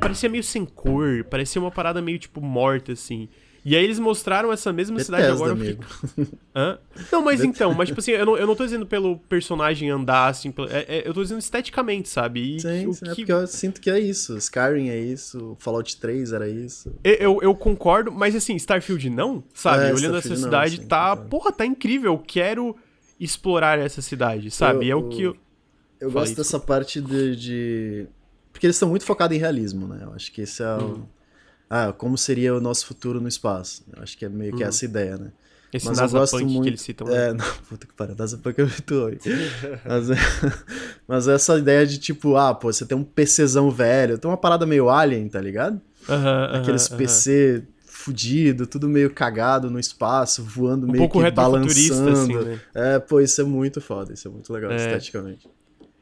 Parecia meio sem cor, parecia uma parada meio tipo morta, assim. E aí eles mostraram essa mesma cidade agora. Amigo. Hã? Não, mas então, mas tipo assim, eu não, eu não tô dizendo pelo personagem andar, assim, é, é, eu tô dizendo esteticamente, sabe? E sim, sim é que... é porque eu sinto que é isso. Skyrim é isso, Fallout 3 era isso. Eu, eu, eu concordo, mas assim, Starfield não, sabe? É, Olhando Starfield essa cidade, não, sim, tá. Concordo. Porra, tá incrível. Eu quero explorar essa cidade, sabe? Eu, é o que eu. Eu Falei, gosto dessa parte de, de, Porque eles estão muito focados em realismo, né? Eu acho que esse é o. Hum. Ah, como seria o nosso futuro no espaço? Eu acho que é meio que hum. essa ideia, né? Esse Mas NASA eu gosto muito... que eles citam. É, *laughs* não, puta que pariu, NASA Punk é muito ruim. Mas, é... *laughs* Mas essa ideia de tipo, ah, pô, você tem um PCzão velho, tem uma parada meio alien, tá ligado? Uh -huh, Aqueles PC fudido, tudo meio cagado no espaço, voando um meio pouco que balançando. Assim, né? É, pô, isso é muito foda, isso é muito legal é. esteticamente.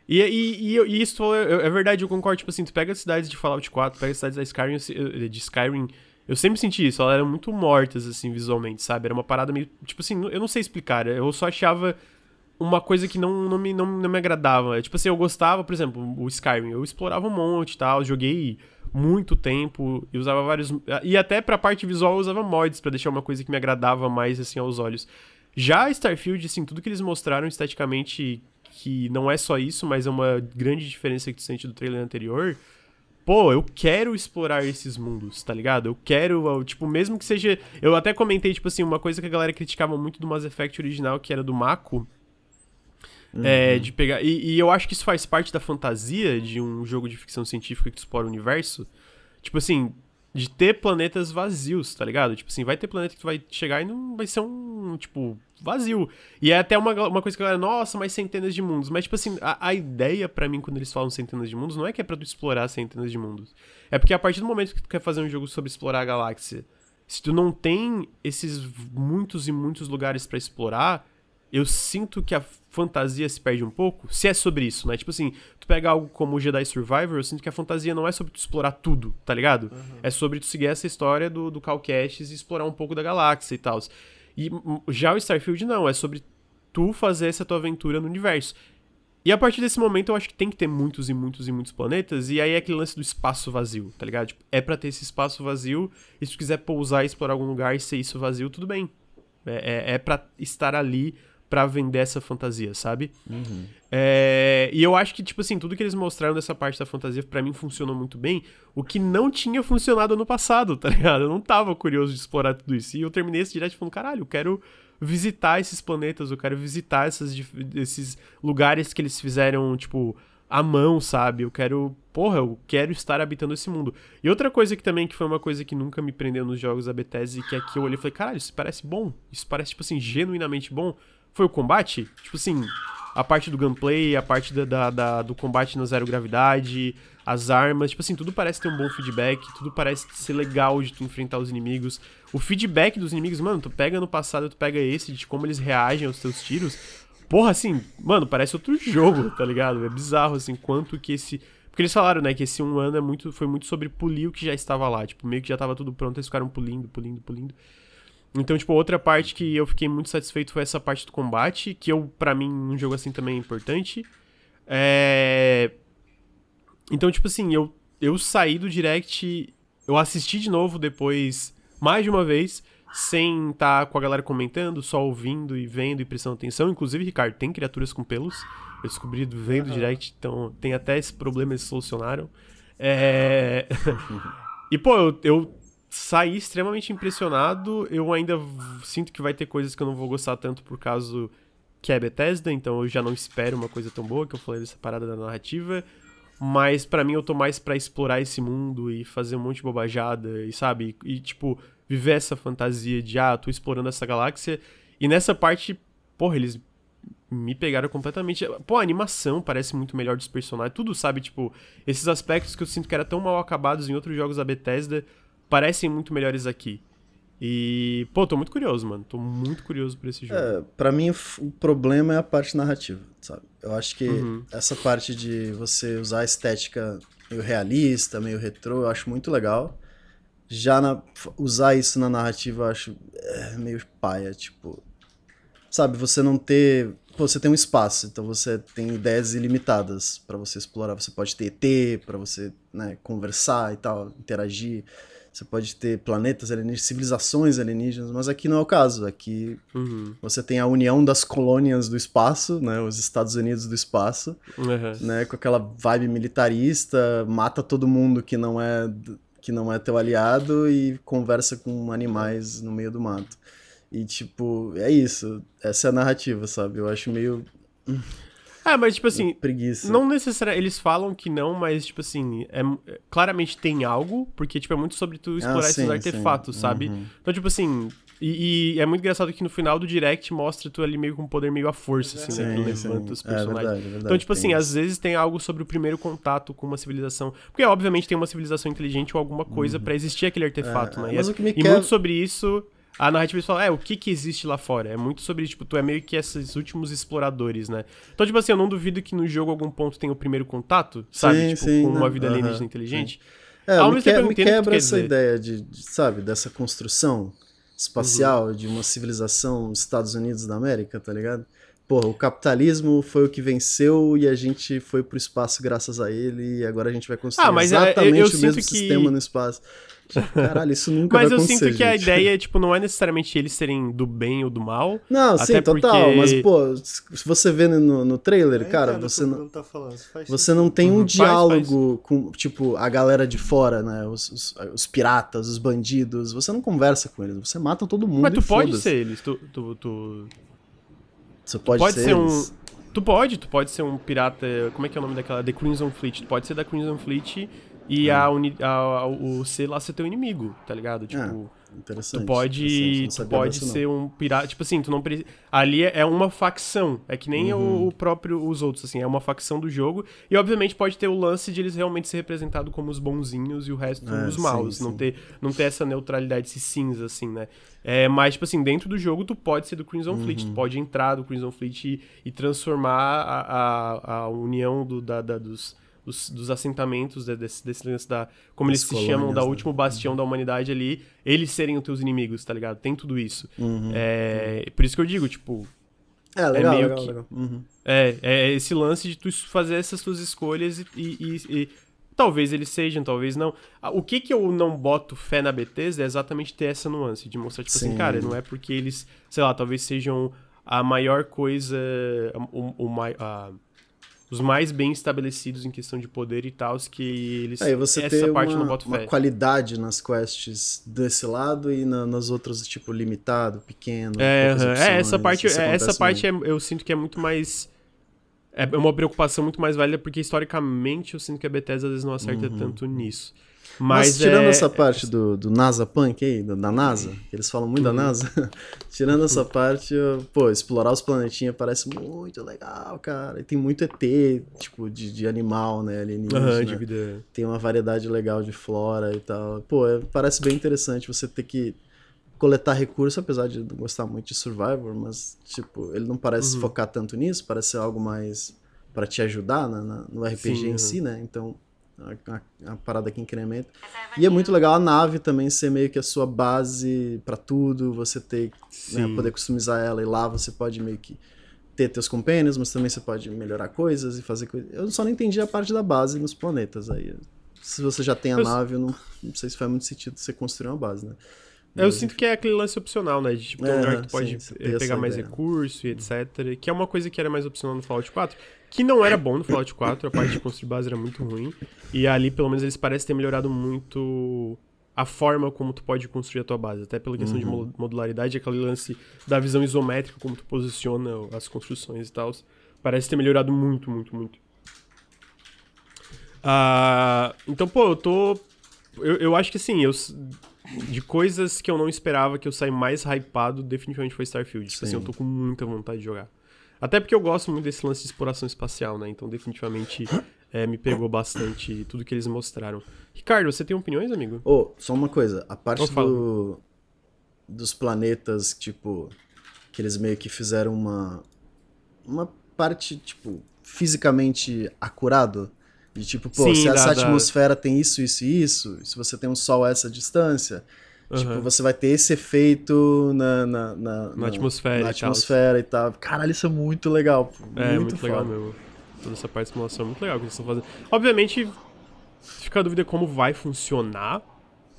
E, e, e, e isso é, é verdade, eu concordo. Tipo assim, tu pega as cidades de Fallout 4, pega as cidades da Skyrim, de Skyrim. Eu sempre senti isso, elas eram muito mortas, assim, visualmente, sabe? Era uma parada meio. Tipo assim, eu não sei explicar. Eu só achava uma coisa que não, não, me, não, não me agradava. Tipo assim, eu gostava, por exemplo, o Skyrim. Eu explorava um monte e tal, joguei muito tempo e usava vários. E até pra parte visual eu usava mods para deixar uma coisa que me agradava mais, assim, aos olhos. Já Starfield, assim, tudo que eles mostraram esteticamente que não é só isso, mas é uma grande diferença que tu sente do trailer anterior. Pô, eu quero explorar esses mundos, tá ligado? Eu quero, tipo, mesmo que seja. Eu até comentei, tipo assim, uma coisa que a galera criticava muito do Mass Effect original, que era do Mako. É, uhum. É, de pegar. E, e, eu acho que isso faz parte da fantasia de um jogo de ficção científica que explora o universo. Tipo assim, de ter planetas vazios, tá ligado? Tipo assim, vai ter planeta que tu vai chegar e não vai ser um, tipo, vazio. E é até uma, uma coisa que a galera, nossa, mas centenas de mundos. Mas, tipo assim, a, a ideia para mim, quando eles falam centenas de mundos, não é que é pra tu explorar centenas de mundos. É porque a partir do momento que tu quer fazer um jogo sobre explorar a galáxia, se tu não tem esses muitos e muitos lugares para explorar, eu sinto que a fantasia se perde um pouco, se é sobre isso, né? Tipo assim, tu pega algo como o Jedi Survivor, eu sinto que a fantasia não é sobre tu explorar tudo, tá ligado? Uhum. É sobre tu seguir essa história do, do Cal Kestis e explorar um pouco da galáxia e tal. E já o Starfield não, é sobre tu fazer essa tua aventura no universo. E a partir desse momento eu acho que tem que ter muitos e muitos e muitos planetas, e aí é aquele lance do espaço vazio, tá ligado? Tipo, é pra ter esse espaço vazio, e se tu quiser pousar e explorar algum lugar e ser isso vazio, tudo bem. É, é, é pra estar ali para vender essa fantasia, sabe? Uhum. É, e eu acho que, tipo assim, tudo que eles mostraram dessa parte da fantasia, para mim, funcionou muito bem. O que não tinha funcionado no passado, tá ligado? Eu não tava curioso de explorar tudo isso. E eu terminei esse direct falando, caralho, eu quero visitar esses planetas, eu quero visitar essas, esses lugares que eles fizeram, tipo, à mão, sabe? Eu quero, porra, eu quero estar habitando esse mundo. E outra coisa que também, que foi uma coisa que nunca me prendeu nos jogos da Bethesda, e que aqui eu olhei e falei, caralho, isso parece bom, isso parece, tipo assim, genuinamente bom, foi o combate. Tipo assim, a parte do gameplay, a parte da, da, da, do combate na zero gravidade, as armas, tipo assim, tudo parece ter um bom feedback, tudo parece ser legal de tu enfrentar os inimigos. O feedback dos inimigos, mano, tu pega no passado, tu pega esse, de como eles reagem aos teus tiros. Porra, assim, mano, parece outro *laughs* jogo, tá ligado? É bizarro, assim, quanto que esse. Porque eles falaram, né, que esse um ano é muito, foi muito sobre polir o que já estava lá. Tipo, meio que já tava tudo pronto, eles ficaram pulindo, pulindo, pulindo. Então, tipo, outra parte que eu fiquei muito satisfeito foi essa parte do combate, que eu, para mim, um jogo assim também é importante. É... Então, tipo assim, eu, eu saí do direct, eu assisti de novo depois, mais de uma vez, sem estar tá com a galera comentando, só ouvindo e vendo e prestando atenção. Inclusive, Ricardo, tem criaturas com pelos. Eu descobri vendo uhum. direct, então tem até esse problema, eles solucionaram. É... *laughs* *laughs* e, pô, eu, eu saí extremamente impressionado. Eu ainda sinto que vai ter coisas que eu não vou gostar tanto por causa que é Bethesda, então eu já não espero uma coisa tão boa que eu falei dessa parada da narrativa. Mas para mim eu tô mais para explorar esse mundo e fazer um monte de bobajada e sabe, e, tipo viver essa fantasia de ah, tô explorando essa galáxia. E nessa parte, porra, eles me pegaram completamente. Pô, a animação parece muito melhor dos personagens. Tudo, sabe? Tipo, esses aspectos que eu sinto que eram tão mal acabados em outros jogos da Bethesda parecem muito melhores aqui. E, pô, tô muito curioso, mano. Tô muito curioso por esse jogo. É, pra mim, o problema é a parte narrativa, sabe? Eu acho que uhum. essa parte de você usar a estética meio realista, meio retrô, eu acho muito legal. Já na, usar isso na narrativa, eu acho é, meio paia, tipo... Sabe, você não ter... Pô, você tem um espaço, então você tem ideias ilimitadas para você explorar. Você pode ter ET, para você né, conversar e tal, interagir. Você pode ter planetas alienígenas, civilizações alienígenas, mas aqui não é o caso. Aqui uhum. você tem a união das colônias do espaço, né? Os Estados Unidos do espaço, uhum. né? Com aquela vibe militarista, mata todo mundo que não é que não é teu aliado e conversa com animais no meio do mato. E tipo, é isso. Essa é a narrativa, sabe? Eu acho meio ah, mas tipo assim, preguiça. não necessariamente, eles falam que não, mas tipo assim, é, claramente tem algo, porque tipo é muito sobre tu explorar ah, sim, esses artefatos, sim. sabe? Uhum. Então tipo assim, e, e, é muito engraçado que no final do direct mostra tu ali meio com um poder meio à força, assim, né? Que levanta os personagens. É verdade, é verdade, então, tipo assim, isso. às vezes tem algo sobre o primeiro contato com uma civilização. Porque, obviamente, tem uma civilização inteligente ou alguma coisa uhum. para existir aquele artefato, é, né? Mas e, o que me e quer... muito sobre isso a narrativa eles falam, é, o que que existe lá fora? É muito sobre, tipo, tu é meio que esses últimos exploradores, né? Então, tipo assim, eu não duvido que no jogo algum ponto tem o primeiro contato, sabe? Sim, tipo, sim, com não, uma vida alienígena uh -huh, inteligente. Sim. É, Ao me, que, me quebra essa ideia de, de, sabe, dessa construção espacial uhum. de uma civilização dos Estados Unidos da América, tá ligado? Porra, o capitalismo foi o que venceu e a gente foi pro espaço graças a ele e agora a gente vai construir ah, mas é, exatamente eu, eu o mesmo que... sistema no espaço. Caralho, isso nunca mas vai acontecer, Mas eu sinto gente. que a ideia, tipo, não é necessariamente eles serem do bem ou do mal. Não, sim, total. Porque... Mas, pô, se você vê no, no trailer, é, cara, você não. Tá falando, você não tem um uhum, diálogo faz, faz. com, tipo, a galera de fora, né? Os, os, os, piratas, os bandidos. Você não conversa com eles, você mata todo mundo. Mas tu pode ser eles. Tu, tu, tu... Você pode, pode ser, ser um. Tu pode, tu pode ser um pirata. Como é que é o nome daquela? The Crimson Fleet. Tu pode ser da Crimson Fleet e a, uni, a, o C lá ser teu inimigo, tá ligado? Tipo, ah, interessante. Tu pode, tu pode ser um pirata. Tipo assim, tu não precisa. Ali é uma facção. É que nem uhum. o, o, próprio os outros, assim. É uma facção do jogo. E obviamente pode ter o lance de eles realmente ser representados como os bonzinhos e o resto é, os maus. Sim, não, sim. Ter, não ter essa neutralidade, esse cinza, assim, né? É, mas, tipo assim, dentro do jogo tu pode ser do Crimson uhum. Fleet. Tu pode entrar do Crimson Fleet e, e transformar a, a, a união do, da, da dos dos, dos assentamentos, desse, desse lance da. Como As eles se chamam, da né? último bastião uhum. da humanidade ali, eles serem os teus inimigos, tá ligado? Tem tudo isso. Uhum. É, por isso que eu digo, tipo. É, legal, é meio legal, que, legal. Uhum. É, é esse lance de tu fazer essas tuas escolhas e, e, e, talvez eles sejam, talvez não. Ah, o que que eu não boto fé na Bethesda é exatamente ter essa nuance, de mostrar, tipo assim, Sim. assim, cara, não é porque eles, sei lá, talvez sejam a maior coisa, o, o, a, os mais bem estabelecidos em questão de poder e tal, que eles. Aí você essa parte uma, não bota fé. uma qualidade nas quests desse lado e na, nas outras, tipo, limitado, pequeno. É, opções, é essa parte, é, essa parte é, eu sinto que é muito mais. É uma preocupação muito mais válida, porque historicamente eu sinto que a Bethesda às vezes não acerta uhum. tanto nisso. Mas, Mas tirando é... essa parte do, do NASA Punk aí, da NASA, que eles falam muito da uhum. NASA, *laughs* tirando essa parte, pô, explorar os planetinhas parece muito legal, cara. E tem muito ET, tipo, de, de animal, né, alienígena. Uhum, de vida. Tem uma variedade legal de flora e tal. Pô, é, parece bem interessante você ter que coletar recursos, apesar de não gostar muito de Survivor, mas, tipo, ele não parece uhum. focar tanto nisso, parece ser algo mais para te ajudar na, na, no RPG Sim, em si, né? Então, a, a, a, parada aqui em incremento. E é muito legal a nave também ser meio que a sua base para tudo, você ter, né, poder customizar ela e lá você pode meio que ter teus companions, mas também você pode melhorar coisas e fazer coisas. Eu só não entendi a parte da base nos planetas aí. Se você já tem a eu nave, eu não, não sei se faz muito sentido você construir uma base, né? Eu sinto que é aquele lance opcional, né? De tipo, um lugar que tu pode sim, pegar mais ideia. recurso e etc. Que é uma coisa que era mais opcional no Fallout 4. Que não era bom no Fallout 4, a parte de construir base era muito ruim. E ali, pelo menos, eles parecem ter melhorado muito a forma como tu pode construir a tua base. Até pela questão uhum. de modularidade, aquele lance da visão isométrica, como tu posiciona as construções e tal. Parece ter melhorado muito, muito, muito. Uh, então, pô, eu tô. Eu, eu acho que assim, eu de coisas que eu não esperava que eu saí mais hypado, definitivamente foi Starfield. Tipo assim, eu tô com muita vontade de jogar. Até porque eu gosto muito desse lance de exploração espacial, né? Então, definitivamente, é, me pegou bastante tudo que eles mostraram. Ricardo, você tem opiniões, amigo? Oh, só uma coisa. A parte oh, do, dos planetas, tipo, que eles meio que fizeram uma, uma parte, tipo, fisicamente acurado de tipo, pô, Sim, se essa da, atmosfera tem isso, isso e isso, se você tem um sol a essa distância, uhum. tipo, você vai ter esse efeito na, na, na, na atmosfera, na atmosfera e tal. Caralho, isso é muito legal. É, muito, muito legal mesmo. Toda essa parte de simulação é muito legal que eles estão fazendo. Obviamente, fica a dúvida como vai funcionar,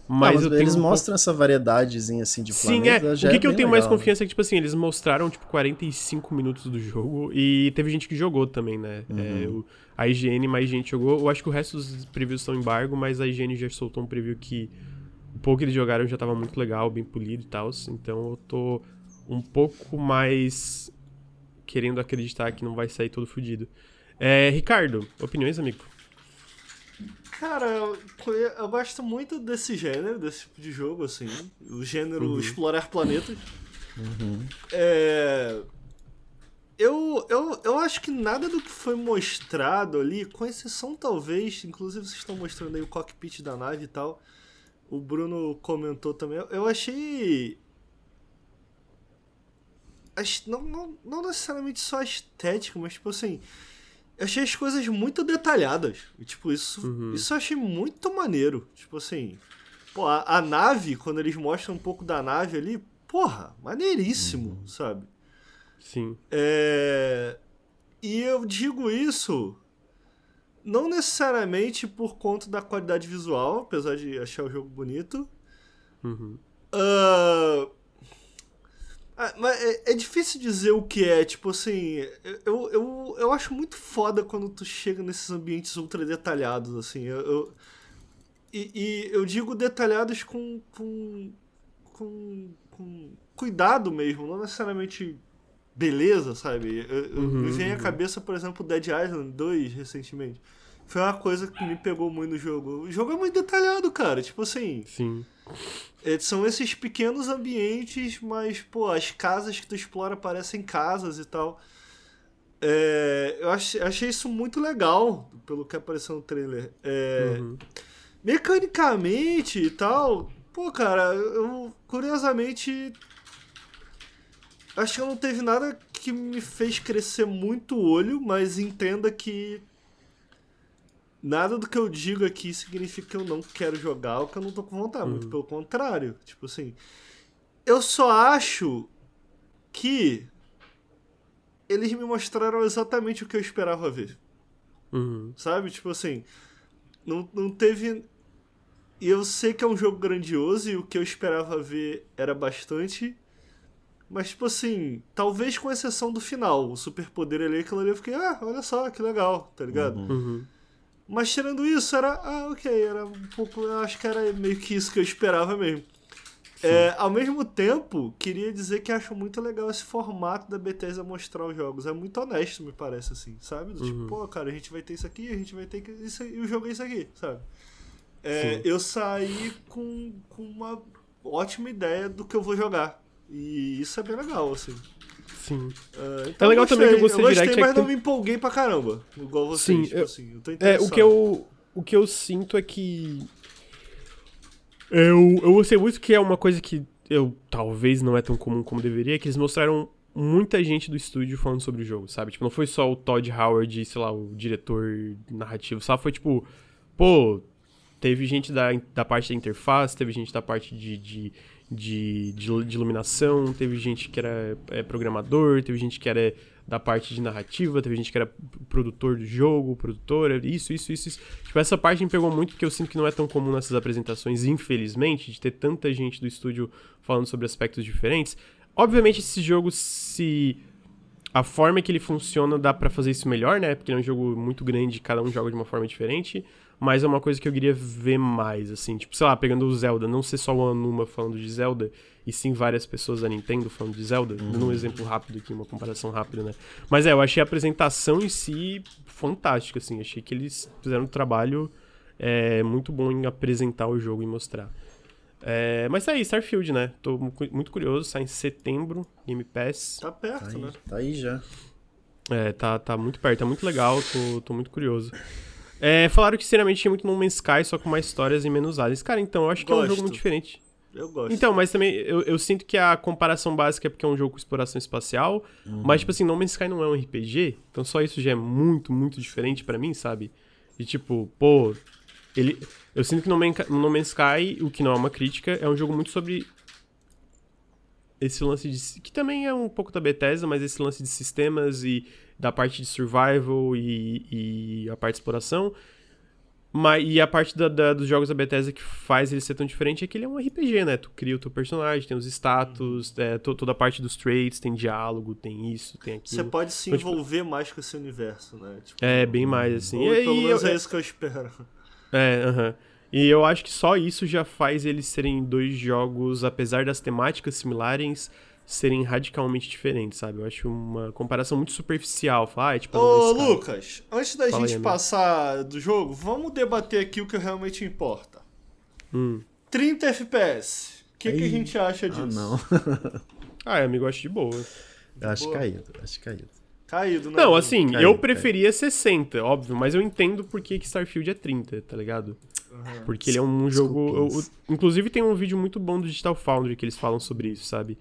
mas, mas eles um mostram pouco... essa variedadezinha assim de Sim, é. O que, é que eu tenho legal, mais confiança é que, tipo assim, eles mostraram, tipo, 45 minutos do jogo e teve gente que jogou também, né? Uhum. É, o, a IGN mais gente jogou. Eu acho que o resto dos previews em embargo, mas a IGN já soltou um preview que o pouco que eles jogaram já tava muito legal, bem polido e tal. Então eu tô um pouco mais querendo acreditar que não vai sair todo fodido. É, Ricardo, opiniões, amigo? Cara, eu, eu, gosto muito desse gênero, desse tipo de jogo, assim. O gênero uhum. explorar planetas. Uhum. É, eu, eu, eu acho que nada do que foi mostrado ali, com exceção talvez, inclusive vocês estão mostrando aí o cockpit da nave e tal. O Bruno comentou também. Eu achei. Não, não, não necessariamente só estético, mas tipo assim eu achei as coisas muito detalhadas. E, tipo, isso, uhum. isso eu achei muito maneiro. Tipo assim, pô, a, a, nave, quando eles mostram um pouco da nave ali, porra, maneiríssimo, uhum. sabe? Sim. É... E eu digo isso não necessariamente por conta da qualidade visual, apesar de achar o jogo bonito. Uhum. Uh, ah, mas é, é, difícil dizer o que é, tipo assim, eu, eu, eu acho muito foda quando tu chega nesses ambientes ultra detalhados, assim, eu, eu e, e, eu digo detalhados com, com, com, com, cuidado mesmo, não necessariamente beleza, sabe? Eu, uhum, me vem uhum. à cabeça, por exemplo, Dead Island 2 recentemente. Foi uma coisa que me pegou muito no jogo. O jogo é muito detalhado, cara, tipo assim. Sim. É, são esses pequenos ambientes, mas, pô, as casas que tu explora parecem casas e tal. É, eu achei, achei, isso muito legal, pelo que apareceu no trailer. É, uhum. Mecanicamente e tal, pô, cara, eu curiosamente. Acho que não teve nada que me fez crescer muito o olho, mas entenda que nada do que eu digo aqui significa que eu não quero jogar ou que eu não tô com vontade. Uhum. Muito pelo contrário. Tipo assim. Eu só acho que. eles me mostraram exatamente o que eu esperava ver. Uhum. Sabe? Tipo assim, não, não teve. E eu sei que é um jogo grandioso e o que eu esperava ver era bastante. Mas, tipo assim, talvez com exceção do final, o superpoder ali, aquilo ali eu fiquei, ah, olha só, que legal, tá ligado? Uhum. Mas tirando isso, era, ah, ok, era um pouco, eu acho que era meio que isso que eu esperava mesmo. É, ao mesmo tempo, queria dizer que acho muito legal esse formato da Bethesda mostrar os jogos. É muito honesto, me parece, assim, sabe? Do Tipo, Uhum. pô, cara, a gente vai ter isso aqui, a gente vai ter isso e o jogo é isso aqui, sabe? É, eu saí com, com uma ótima ideia do que eu vou jogar. E isso é bem legal, assim. Sim. É, É legal eu também que o gostei. Você Eu gostei, Direct é mas que não tem- me empolguei pra caramba. Igual vocês, Sim, tipo eu- assim. Eu tô É, o que eu. O que eu sinto é que. Eu, eu gostei muito que é uma coisa que eu talvez não é tão comum como deveria, que eles mostraram muita gente do estúdio falando sobre o jogo, sabe? Tipo, não foi só o Todd Howard, sei lá, o diretor narrativo, sabe? Foi tipo, pô, teve gente da, da parte da interface, teve gente da parte de, de, de, de, de iluminação, teve gente que era é, programador, teve gente que era da parte de narrativa, teve gente que era produtor do jogo, produtora, isso, isso, isso, isso. Tipo, essa parte me pegou muito porque eu sinto que não é tão comum nessas apresentações, infelizmente, de ter tanta gente do estúdio falando sobre aspectos diferentes. Obviamente, esse jogo, se a forma que ele funciona dá pra fazer isso melhor, né? Porque ele é um jogo muito grande, cada um joga de uma forma diferente. Mas é uma coisa que eu queria ver mais, assim. Tipo, sei lá, pegando o Zelda, não ser só o Anuma falando de Zelda, e sim várias pessoas da Nintendo falando de Zelda. Dando um exemplo rápido aqui, uma comparação rápida, né? Mas é, eu achei a apresentação em si fantástica, assim. Achei que eles fizeram um trabalho é, muito bom em apresentar o jogo e mostrar. É, mas tá aí, Starfield, né? Tô mu- muito curioso, sai em setembro, Game Pass. Tá Tá perto, aí, né? tá aí já. É, tá, tá muito perto, tá muito legal, tô, tô muito curioso. É, falaram que sinceramente tinha muito No Man's Sky, só com mais histórias e menos aliens. Cara, então, eu acho que é um Gosto. jogo muito diferente. Eu gosto. Então, mas também eu, eu sinto que a comparação básica é porque é um jogo com exploração espacial, mas tipo assim, No Man's Sky não é um RPG, então só isso já é muito, muito diferente pra mim, sabe? E tipo, pô, ele eu sinto que no, Man, no Man's Sky, o que não é uma crítica, é um jogo muito sobre esse lance de que também é um pouco da Bethesda, mas esse lance de sistemas e da parte de survival e, e a parte de exploração. Mas, e a parte da, da- dos jogos da Bethesda que faz ele ser tão diferente é que ele é um RPG, né? Tu cria o teu personagem, tem os status, é, to- toda a parte dos traits, tem diálogo, tem isso, tem aquilo. Você pode se Então, tipo, envolver mais com esse universo, né? Tipo, É, bem mais assim. ou E, pelo menos eu- é isso que eu espero. é, aham. E eu acho que só isso já faz eles serem dois jogos, apesar das temáticas similares, serem radicalmente diferentes, sabe? Eu acho uma comparação muito superficial. Falar, ah, é tipo. Ô. Lucas, antes da Fala aí, gente amigo. passar do jogo, vamos debater aqui o que realmente importa. Hum. 30 FPS. O que, que a Aí. gente acha disso? Ah, não. *laughs* Ah, amigo, eu acho de boa. Eu acho boa. caído, acho caído. Caído, né? Não, assim, Caiu, eu preferia 60, óbvio, mas eu entendo por que que Starfield é 30, tá ligado? Porque ele é um jogo. eu- eu- inclusive tem um vídeo muito bom do Digital Foundry que eles falam sobre isso, sabe?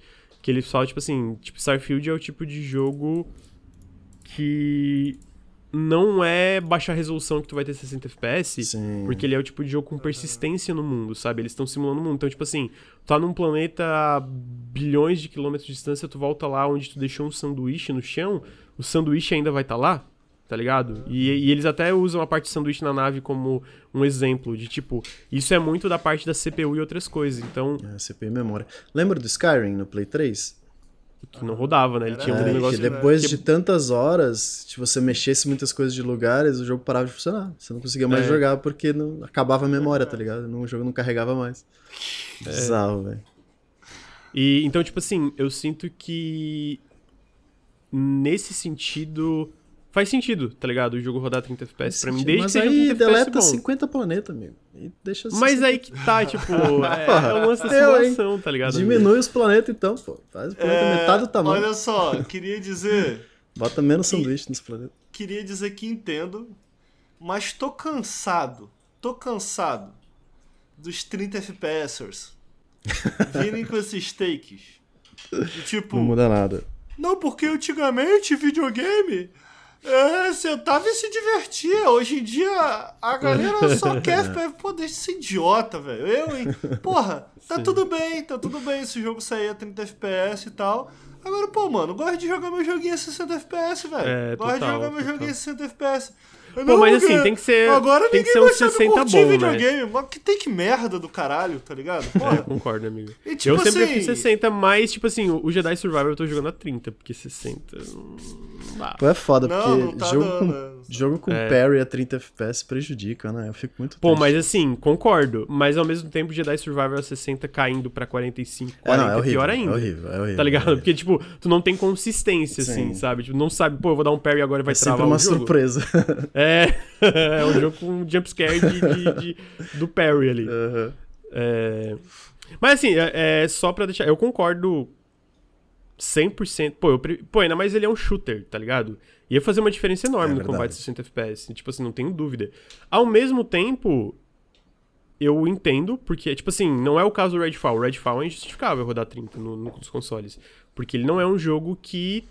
Que eles falam, tipo assim, tipo, Starfield é o tipo de jogo que não é baixar resolução que tu vai ter 60 FPS, Sim. porque ele é o tipo de jogo com persistência no mundo, sabe? Eles estão simulando o mundo. Então, tipo assim, tu tá num planeta a bilhões de quilômetros de distância, tu volta lá onde tu deixou um sanduíche no chão, o sanduíche ainda vai estar lá, tá ligado? E, e eles até usam a parte de sanduíche na nave como um exemplo de tipo, isso é muito da parte da CPU e outras coisas. Então, É, CPU e memória. Lembra do Skyrim no Play 3? que não rodava, né? Ele tinha um É, É, negócio. que depois que- de tantas horas, se você mexesse muitas coisas de lugares, o jogo parava de funcionar. Você não conseguia mais É. jogar porque não, acabava a memória, tá ligado? Não- O jogo não carregava mais. É. Bizarro, velho. E então, tipo assim, eu sinto que nesse sentido faz sentido, tá ligado? O jogo rodar 30 FPS pra mim, desde Mas que seja aí 30 FPS deleta bom. 50 planetas, amigo. E deixa Mas 60. aí que tá, *laughs* tipo, é, é o lance da Eu, hein? simulação, tá ligado? Diminui os planetas então, pô. Faz o planeta É, metade do tamanho. Olha só, queria dizer. Bota menos sanduíche nos planetas. queria dizer que entendo, mas tô cansado. Tô cansado dos 30 FPSers virem com esses takes. E, tipo, Não muda nada. não, porque antigamente videogame é, sentava e se divertia. Hoje em dia a galera só *laughs* quer FPS. Pô, deixa esse idiota, velho. Eu, hein? Porra, tá Sim. tudo bem, tá tudo bem esse jogo sair a 30 FPS e tal. Agora, pô, mano, gosto de jogar meu joguinho a 60 FPS, velho. É, gosto de total, jogar meu total. joguinho a 60 FPS. Pô, não, mas assim, tem que ser- Agora tem que ser um vai saber 60 curtir bom, né? videogame. Mas que tem que merda do caralho, tá ligado? É, Porra. concordo, amigo. E, tipo eu sempre assim- fiz 60, mas, tipo assim, o Jedi Survivor eu tô jogando a 30, porque 60 não dá. Pô, é foda, Não, porque não tá jogo, dando, com, né? jogo com É. parry a 30 FPS prejudica, né? Eu fico muito Pô, triste. mas assim, concordo. Mas ao mesmo tempo, Jedi Survivor a 60 caindo pra 45, É, 40 não, é é horrível, pior ainda. É horrível, é horrível. Tá ligado? é horrível. Porque, tipo, tu não tem consistência, assim, Sim. sabe? Tipo, não sabe, pô, eu vou dar um parry agora e vai É sempre travar uma o jogo. surpresa. É, *laughs* é um jogo com jumpscare de, de, de- do parry ali. Aham. É... Mas assim, é, é só pra deixar. Eu concordo 100%. Pô, eu, pô, ainda mais ele é um shooter, tá ligado? Ia fazer uma diferença enorme É no combate 60 FPS. Tipo assim, não tenho dúvida. Ao mesmo tempo, eu entendo, porque, tipo assim, não é o caso do Redfall. O Redfall é injustificável rodar 30 no, nos consoles. Porque ele não é um jogo que.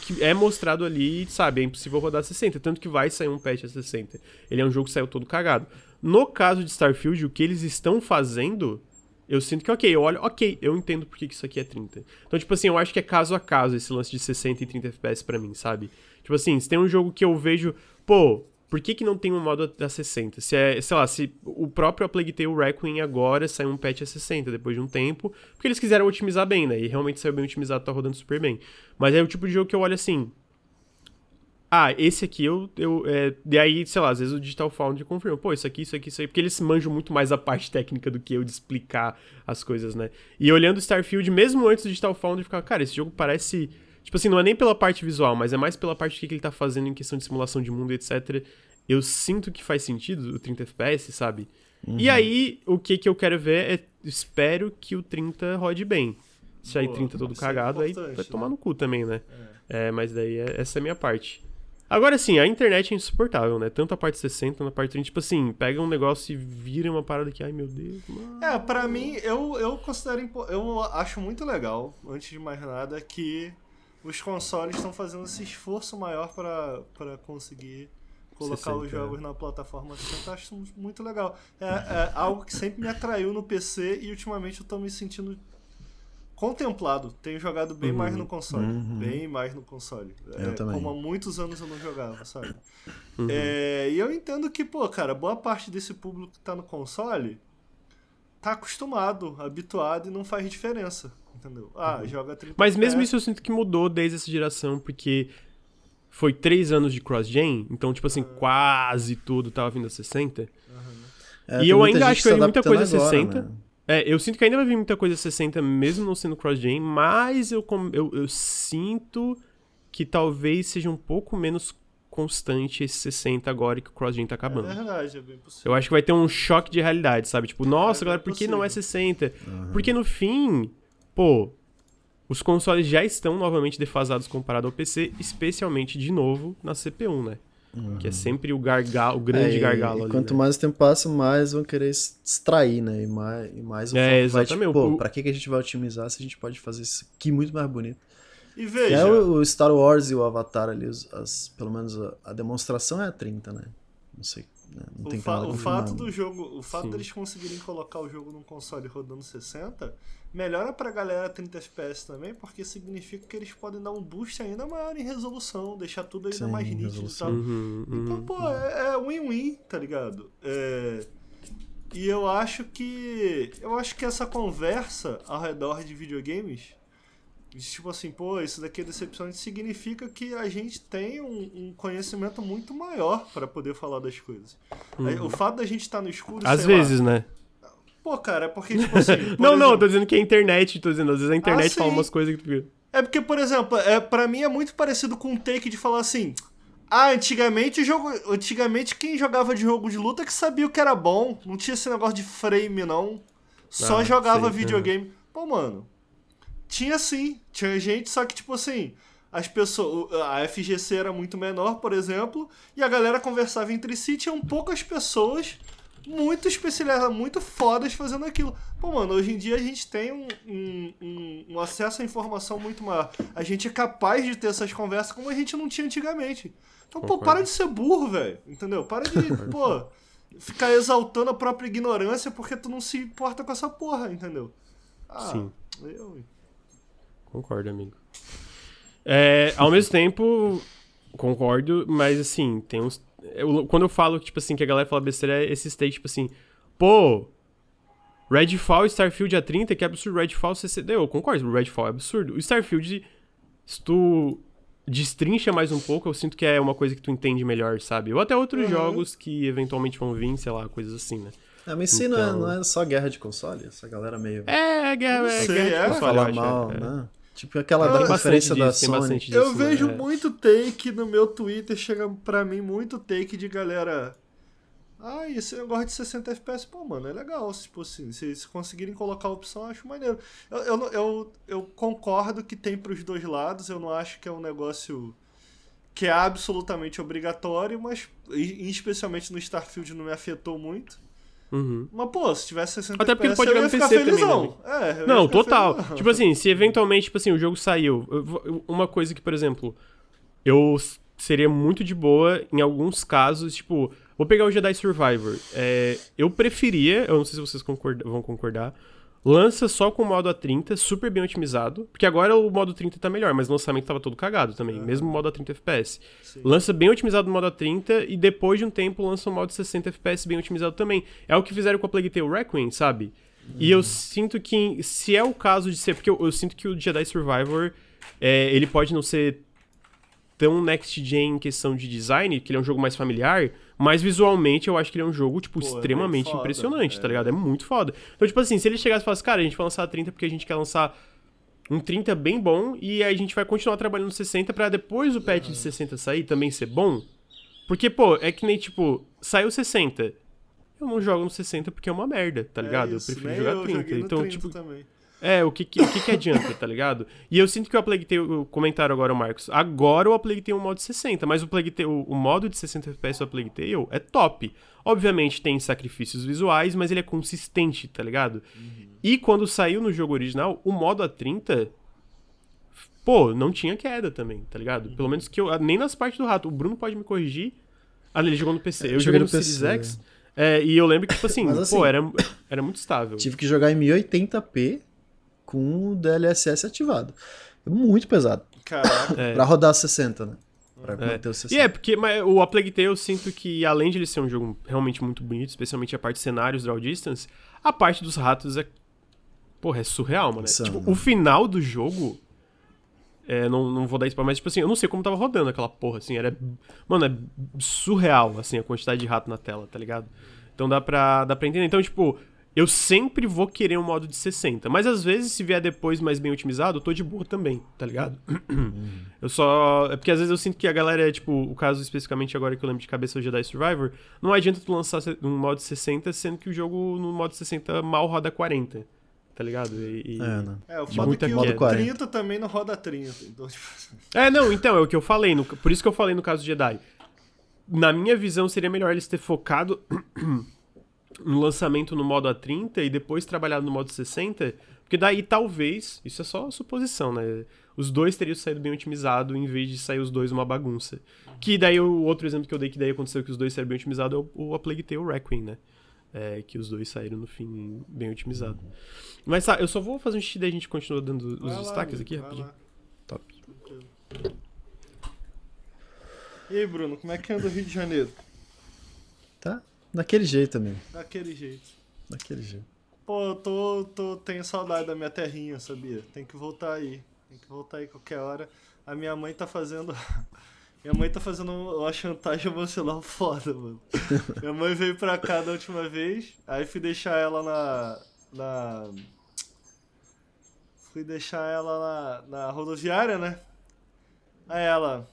Que é mostrado ali, sabe? É impossível rodar 60. Tanto que vai sair um patch a 60. Ele é um jogo que saiu todo cagado. No caso de Starfield, o que eles estão fazendo. Eu sinto que, ok, eu olho, ok, eu entendo por que isso aqui é 30. Então, tipo assim, eu acho que é caso a caso esse lance de 60 e 30 FPS pra mim, sabe? Tipo assim, se tem um jogo que eu vejo, pô, por que que não tem um modo a 60? Se é, sei lá, se o próprio Plague Tale Requiem agora saiu um patch a 60 depois de um tempo, porque eles quiseram otimizar bem, né? E realmente saiu bem otimizado, tá rodando super bem. Mas é o tipo de jogo que eu olho assim, ah, esse aqui eu. eu é, e aí, sei lá, às vezes o Digital Foundry confirma, pô, isso aqui, isso aqui, isso aí. Porque eles manjam muito mais a parte técnica do que eu de explicar as coisas, né? E olhando Starfield, mesmo antes do Digital Foundry, ficava, cara, esse jogo parece. Tipo assim, não é nem pela parte visual, mas é mais pela parte do que que ele tá fazendo em questão de simulação de mundo, etc. Eu sinto que faz sentido o 30 FPS, sabe? E aí, o que que eu quero ver é. Espero que o 30 rode bem. Se aí Boa, 30 todo isso é cagado, aí importante, vai né? tomar no cu também, né? É, mas daí é- essa é a minha parte. Agora sim, a internet é insuportável, né? Tanto a parte 60 quanto a parte 30. Tipo assim, pega um negócio e vira uma parada que, ai meu Deus, mano. É, pra mim, eu, eu considero. Eu acho muito legal, antes de mais nada, que os consoles estão fazendo esse esforço maior pra conseguir colocar 60, os jogos na plataforma 60. Eu acho muito legal. É, é algo que sempre me atraiu no PC e ultimamente eu tô me sentindo contemplado. Tenho jogado bem Uhum. mais no console. Uhum. Bem mais no console. Eu É, também. Como há muitos anos eu não jogava, sabe? Uhum. É, e eu entendo que, pô, cara, boa parte desse público que tá no console tá acostumado, habituado e não faz diferença. Entendeu? Ah, joga 30 Uhum. Mas mesmo isso eu sinto que mudou desde essa geração, porque foi três anos de cross-gen, então, tipo assim, quase tudo tava vindo a 60. É, E eu ainda acho que vai vir muita coisa agora, 60. né? É, eu sinto que ainda vai vir muita coisa 60, mesmo não sendo cross-gen, mas eu, eu, eu sinto que talvez seja um pouco menos constante esse 60 agora que o cross-gen tá acabando. É verdade, é bem possível. Eu acho que vai ter um choque de realidade, sabe? Tipo, nossa, É, galera, é por que não é possível. 60? Porque no fim, pô, os consoles já estão novamente defasados comparado ao PC, especialmente de novo na CPU, né? Que é sempre o gargalo, o grande É, gargalo e ali. Quanto né? mais o tempo passa, mais vão querer se distrair, né? E mais, e mais o É, foco vai, exatamente. tipo, pô, pra que, que a gente vai otimizar se a gente pode fazer isso aqui muito mais bonito? E veja, é o, Star Wars e o Avatar ali, as, pelo menos a, a demonstração é a 30, né? Não sei. Não o, tem fa- nada o fato do jogo, o fato Sim. deles conseguirem colocar o jogo num console rodando 60, melhora pra galera 30 FPS também, porque significa que eles podem dar um boost ainda maior em resolução, deixar tudo ainda Sim, mais nítido e tal. Uhum, Então, uhum. pô, é é win-win, tá ligado? É, E eu acho que. Eu acho que essa conversa ao redor de videogames. Tipo assim, pô, isso daqui é decepcionante, significa que a gente tem um, um conhecimento muito maior pra poder falar das coisas. Aí, O fato da gente estar no escuro. Uhum. Às sei lá, vezes, né? Pô, cara, é porque, tipo assim. *laughs* por não, não, eu exemplo- tô dizendo que é a internet, tô dizendo, às vezes a internet Ah, fala umas coisas que tu É porque, por exemplo, é, pra mim é muito parecido com um take de falar assim. Ah, antigamente o jogo. Antigamente quem jogava de jogo de luta que sabia o que era bom. Não tinha esse negócio de frame, não. Só Ah, jogava sei, videogame. Pô, mano. Tinha sim. Tinha gente, só que, tipo assim. As pessoas. A FGC era muito menor, por exemplo. E a galera conversava entre si. Tinham poucas pessoas muito especializadas, muito fodas fazendo aquilo. Pô, mano, hoje em dia a gente tem um, um, um- acesso à informação muito maior. A gente é capaz de ter essas conversas como a gente não tinha antigamente. Então, pô, para de ser burro, velho. Entendeu? Para de, *laughs* pô, ficar exaltando a própria ignorância porque tu não se importa com essa porra, entendeu? Ah, Sim. eu. Concordo, amigo. É, ao mesmo tempo, concordo, mas assim, tem uns. Eu, quando eu falo, tipo assim, que a galera fala besteira, é esse state, tipo assim, pô, Redfall Starfield a 30, que absurdo. Redfall CCD, eu concordo, o Redfall é absurdo. O Starfield, se tu destrincha mais um pouco, eu sinto que é uma coisa que tu entende melhor, sabe? Ou até outros uhum. jogos que eventualmente vão vir, sei lá, coisas assim, né? Ah, mas sim, então... não, é, não é só guerra de console, essa galera meio. É, é guerra, é, sei, guerra de é? console. Falar mal, é. né? Tipo aquela da conferência da Sony. Disso, eu né? vejo é. muito take no meu Twitter, chega pra mim muito take de galera ah, esse negócio de 60 FPS, pô, mano, é legal. Tipo assim, se, se conseguirem colocar a opção, eu acho maneiro. Eu, eu, eu, eu concordo que tem pros dois lados, eu não acho que é um negócio que é absolutamente obrigatório, mas especialmente no Starfield não me afetou muito. Uhum. Mas, pô, se tivesse 60 Até porque FPS, pode jogar no PC felizão. também. Né? É, não, total. Felizão. Tipo assim, se eventualmente, tipo assim, o jogo saiu. Uma coisa que, por exemplo, eu seria muito de boa em alguns casos, tipo, Vou pegar o Jedi Survivor. É, eu preferia, eu não sei se vocês concorda, vão concordar, lança só com o modo A30, super bem otimizado, porque agora o modo 30 tá melhor, mas o lançamento tava todo cagado também, uhum. mesmo o modo A30 FPS. Sim. Lança bem otimizado no modo A30 e depois de um tempo lança o modo 60 FPS bem otimizado também. É o que fizeram com a Plague Tale Requiem, sabe? Uhum. E eu uhum. sinto que, se é o caso de ser, porque eu, eu sinto que o Jedi Survivor, é, ele pode não ser tão next gen em questão de design, que ele é um jogo mais familiar, mas visualmente eu acho que ele é um jogo, tipo, Pô, é extremamente é foda, impressionante, é. tá ligado? É muito foda. Então, tipo assim, se ele chegasse e falasse, cara, a gente vai lançar 30 porque a gente quer lançar um 30 bem bom e aí a gente vai continuar trabalhando no 60 para depois o patch de 60 sair também ser bom. Porque, pô, é que nem, tipo, saiu 60. Eu não jogo no 60 porque é uma merda, tá é ligado? É isso, eu prefiro jogar 30. Então, 30 tipo. Também. É, o que, que, o que, que adianta, tá ligado? E eu sinto que o Plague Tale, o comentário agora, o Marcos, agora o Plague Tale é um modo 60, mas o, Plague Tale, o, modo de 60 FPS do Plague Tale é top. Obviamente tem sacrifícios visuais, mas ele é consistente, tá ligado? Uhum. E quando saiu no jogo original, o modo A30, pô, não tinha queda também, tá ligado? Uhum. Pelo menos que eu, nem nas partes do rato. O Bruno pode me corrigir. Ah, ele jogou no PC. Eu, eu joguei no, no Series X. É. é, e eu lembro que, tipo assim, *laughs* assim, pô, era, era muito estável. Tive que jogar em 1080p com o DLSS ativado. É muito pesado. Caraca. É. Pra rodar 60, né? Pra é. manter o 60. E é, porque mas, o A Plague Tale eu sinto que, além de ele ser um jogo realmente muito bonito, especialmente a parte de cenários, draw distance, a parte dos ratos é. Porra, é surreal, mano. Insano, tipo, né? o final do jogo. É, não, não vou dar spoiler, mas, tipo assim, eu não sei como tava rodando aquela porra, assim, era... Mano, é surreal, assim, a quantidade de rato na tela, tá ligado? Então dá pra, dá pra entender. Então, tipo, eu sempre vou querer um modo de 60. Mas às vezes, se vier depois mais bem otimizado, eu tô de boa também, tá ligado? eu só. É porque às vezes eu sinto que a galera, é, tipo, o caso especificamente agora que eu lembro de cabeça do Jedi Survivor, não adianta tu lançar um modo de 60, sendo que o jogo no modo 60 mal roda 40. Tá ligado? E, e é, não. É, o é que o 30 também não roda 30. Então, tipo... É, não, então, é o que eu falei. No, por isso que eu falei no caso do Jedi. Na minha visão, seria melhor eles ter focado no lançamento no modo A30 e depois trabalhado no modo 60, porque daí talvez, isso é só suposição, né? Os dois teriam saído bem otimizado em vez de sair os dois uma bagunça. Que daí o outro exemplo que eu dei que daí aconteceu que os dois saíram bem otimizados é o, o A Plague Tale Requiem, né? É, que os dois saíram no fim bem otimizado. Mas tá, eu só vou fazer um xixi daí a gente continua dando os vai destaques lá, aqui rapidinho. Lá. Top. E aí, Bruno, como é que anda o Rio de Janeiro? Tá Daquele jeito, amigo. Daquele jeito. Daquele jeito. Pô, eu tô, tô, tenho saudade da minha terrinha, sabia? Tem que voltar aí. Tem que voltar aí qualquer hora. A minha mãe tá fazendo. *laughs* minha mãe tá fazendo uma chantagem emocional *laughs* foda, mano. minha mãe veio pra cá da última vez, aí fui deixar ela na. na. Fui deixar ela na, na rodoviária, né? Aí ela.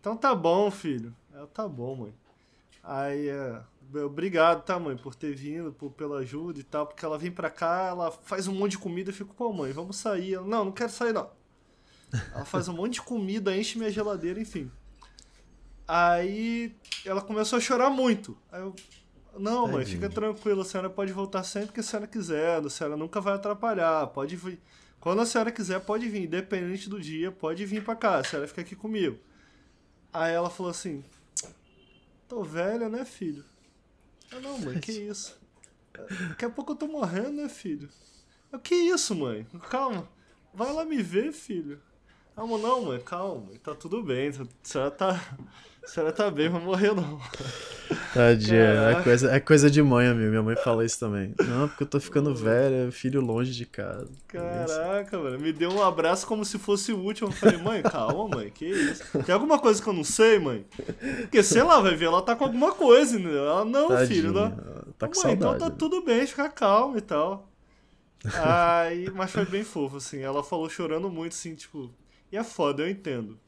Então tá bom, filho. Ela tá bom, mãe. Aí. Uh, obrigado, tá, mãe, por ter vindo, por, pela ajuda e tal, porque ela vem pra cá, ela faz um monte de comida, eu fico, pô, mãe, vamos sair. Ela, não, não quero sair, não. Ela faz um monte de comida, enche minha geladeira, enfim. Aí ela começou a chorar muito. Aí eu, não, mãe, fica tranquila, a senhora pode voltar sempre que a senhora quiser, a senhora nunca vai atrapalhar, pode vir. Quando a senhora quiser, pode vir, independente do dia, pode vir pra cá, a senhora fica aqui comigo. Aí ela falou assim: Tô velha, né, filho? Ah, não, mãe, que isso? Daqui a pouco eu tô morrendo, né, filho? O que isso, mãe? Calma. vai lá me ver, filho. Ah, não, mãe, calma, tá tudo bem. A senhora tá, a senhora tá bem, não morrer não. Tadinha, é coisa, é coisa de mãe, amigo. Minha mãe fala isso também. Não, porque eu tô ficando velha, filho longe de casa. Caraca, mano. Me deu um abraço como se fosse o último. Eu falei, mãe, calma, mãe, que isso? Tem alguma coisa que eu não sei, mãe? Porque, sei lá, vai ver, ela tá com alguma coisa, né? Ela, não, Tadinha, filho, não. Tá com mãe, saudade. então tá tudo bem, fica calmo e tal. Aí, mas foi bem fofo, assim. Ela falou chorando muito, assim, tipo. E é foda, eu entendo.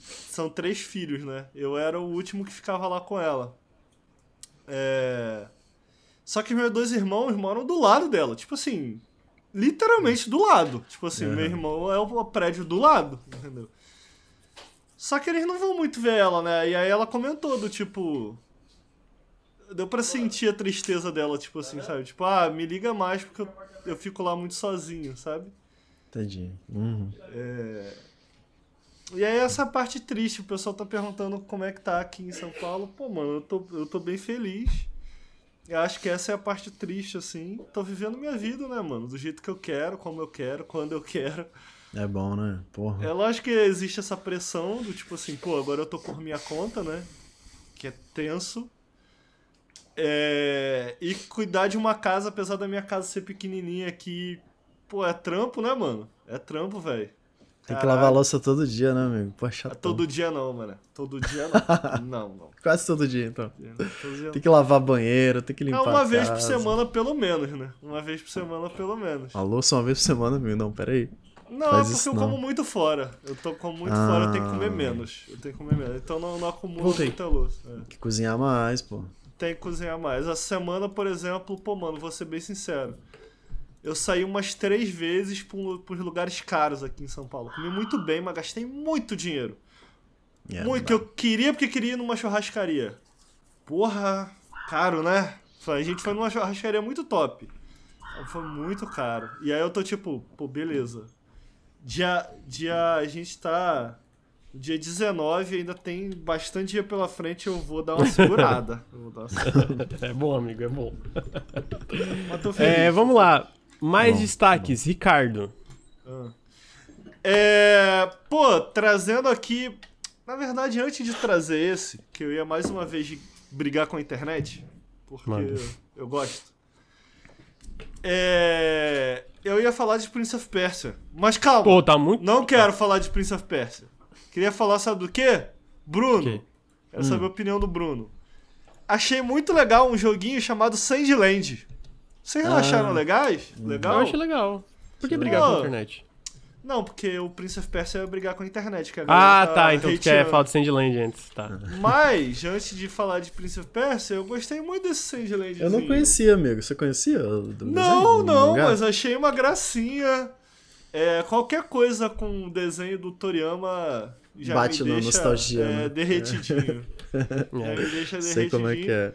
São três filhos, né? Eu era o último que ficava lá com ela. É... Só que meus dois irmãos moram do lado dela. Tipo assim, literalmente do lado. Tipo assim, uhum. meu irmão é o prédio do lado, entendeu? Só que eles não vão muito ver ela, né? E aí ela comentou do tipo. Deu pra sentir a tristeza dela, tipo assim, sabe? Tipo, ah, me liga mais porque eu, eu fico lá muito sozinho, sabe? Entendi. Uhum. É... E aí essa parte triste, o pessoal tá perguntando como é que tá aqui em São Paulo. Pô, mano, eu tô, eu tô bem feliz. Eu acho que essa é a parte triste, assim. Tô vivendo minha vida, né, mano? Do jeito que eu quero, como eu quero, quando eu quero. É bom, né? Porra. É lógico que existe essa pressão do tipo assim, pô, agora eu tô por minha conta, né? Que é tenso. É... E cuidar de uma casa, apesar da minha casa ser pequenininha aqui, pô, é trampo, né, mano? É trampo, velho. Tem que lavar a louça todo dia, né, amigo? Pô, é. Todo dia não, mano. Todo dia não. *laughs* não, não. Quase todo dia, então. Tem que lavar banheiro, tem que limpar. É uma vez por semana, pelo menos, né? Uma vez por semana, pelo menos. A louça uma vez por semana, amigo? Não, peraí. Não, Faz é porque eu não. como muito fora. Eu tô com muito ah. fora, eu tenho que comer menos. Eu tenho que comer menos. Então não, não acumulo Voltei. muita louça. É. Tem que cozinhar mais, pô. Tem que cozinhar mais. A semana, por exemplo, pô, mano, vou ser bem sincero eu saí umas três vezes por, por lugares caros aqui em São Paulo. Comi muito bem, mas gastei muito dinheiro. Yeah, muito. Eu queria porque queria ir numa churrascaria. Porra, caro, né? A gente foi numa churrascaria muito top. Foi muito caro. E aí eu tô tipo, pô, beleza. Dia, dia a gente tá. Dia 19 ainda tem bastante dia pela frente, eu vou dar uma *laughs* segurada. Dar uma segurada. é bom, amigo, é bom. Mas tô feliz. É, vamos lá. Mais bom, destaques, bom. Ricardo. Ah. É, pô, trazendo aqui. Na verdade, antes de trazer esse, que eu ia mais uma vez brigar com a internet, porque eu, eu gosto. É, eu ia falar de Prince of Persia. Mas calma. Pô, tá muito. Não quero falar de Prince of Persia. Queria falar, sabe do quê? Bruno. Okay. Quero hum. saber a opinião do Bruno. Achei muito legal um joguinho chamado Sandland. Vocês ah, acharam legais? Legal? Eu achei legal. Por que brigar com a internet? Não, porque o Prince of Persia ia brigar com a internet. Que ah, tá. então tu quer falar de Sandland antes, tá. Mas, antes de falar de Prince of Persia, eu gostei muito desse Sandland. Eu não conhecia, amigo. Você conhecia? Do não, não, mas achei uma gracinha. É, qualquer coisa com o desenho do Toriyama já Bate me na deixa nostalgia, é, né? derretidinho. É. *laughs* Já me deixa derretidinho. Sei como é que é.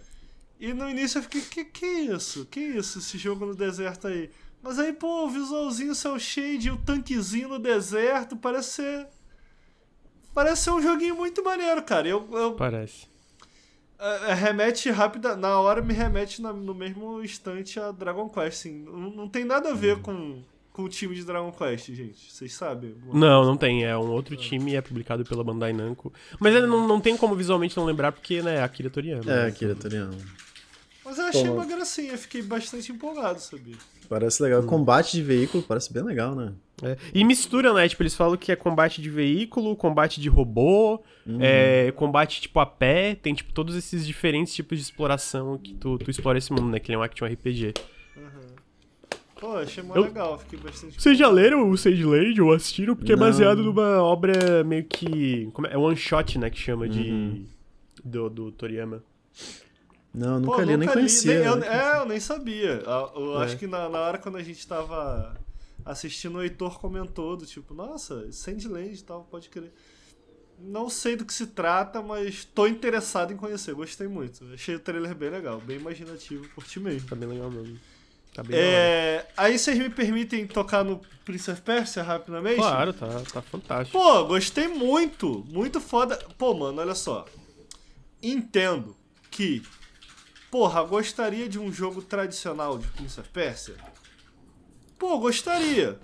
E no início eu fiquei, que que isso? Que isso, esse jogo no deserto aí? Mas aí, pô, o visualzinho cel shade, o tanquezinho no deserto, parece ser. Parece ser um joguinho muito maneiro, cara. Eu, eu... Parece. É, é, remete rápida, na hora me remete na, no mesmo instante a Dragon Quest, assim. Não, não tem nada a ver com, com o time de Dragon Quest, gente. Vocês sabem? Não, não tem. É um outro time e é publicado pela Bandai Namco. Mas não, não tem como visualmente não lembrar, porque, né, é Akira Toriyama. É, Akira Toriyama. Mas eu achei uma gracinha, fiquei bastante empolgado, sabia? Parece legal. Hum. Combate de veículo parece bem legal, né? É. E mistura, né? Tipo, eles falam que é combate de veículo, combate de robô, uhum. é, combate tipo a pé. Tem, tipo, todos esses diferentes tipos de exploração que tu, tu explora esse mundo, né? Que ele é um action RPG. Uhum. Pô, achei muito eu... legal, fiquei bastante. Vocês já leram o Sage Lady ou assistiram? Porque Não. é baseado numa obra meio que. Como é? é one shot, né? Que chama de. Uhum. Do, do Toriyama. Não, nunca Pô, li, nunca nem conhecia. nem, eu, é, eu nem sabia. Eu, eu é. acho que na, na hora quando a gente tava assistindo, o Heitor comentou do tipo, nossa, Sandland e tal, pode crer. Não sei do que se trata, mas tô interessado em conhecer, gostei muito. Achei o trailer bem legal, bem imaginativo, curti mesmo. Tá bem legal mesmo. Tá é, aí vocês me permitem tocar no Prince of Persia rapidamente? Claro, tá, tá fantástico. Pô, gostei muito, muito foda. Pô, mano, olha só. Entendo que Porra, gostaria de um jogo tradicional de Prince of Persia? Pô, gostaria.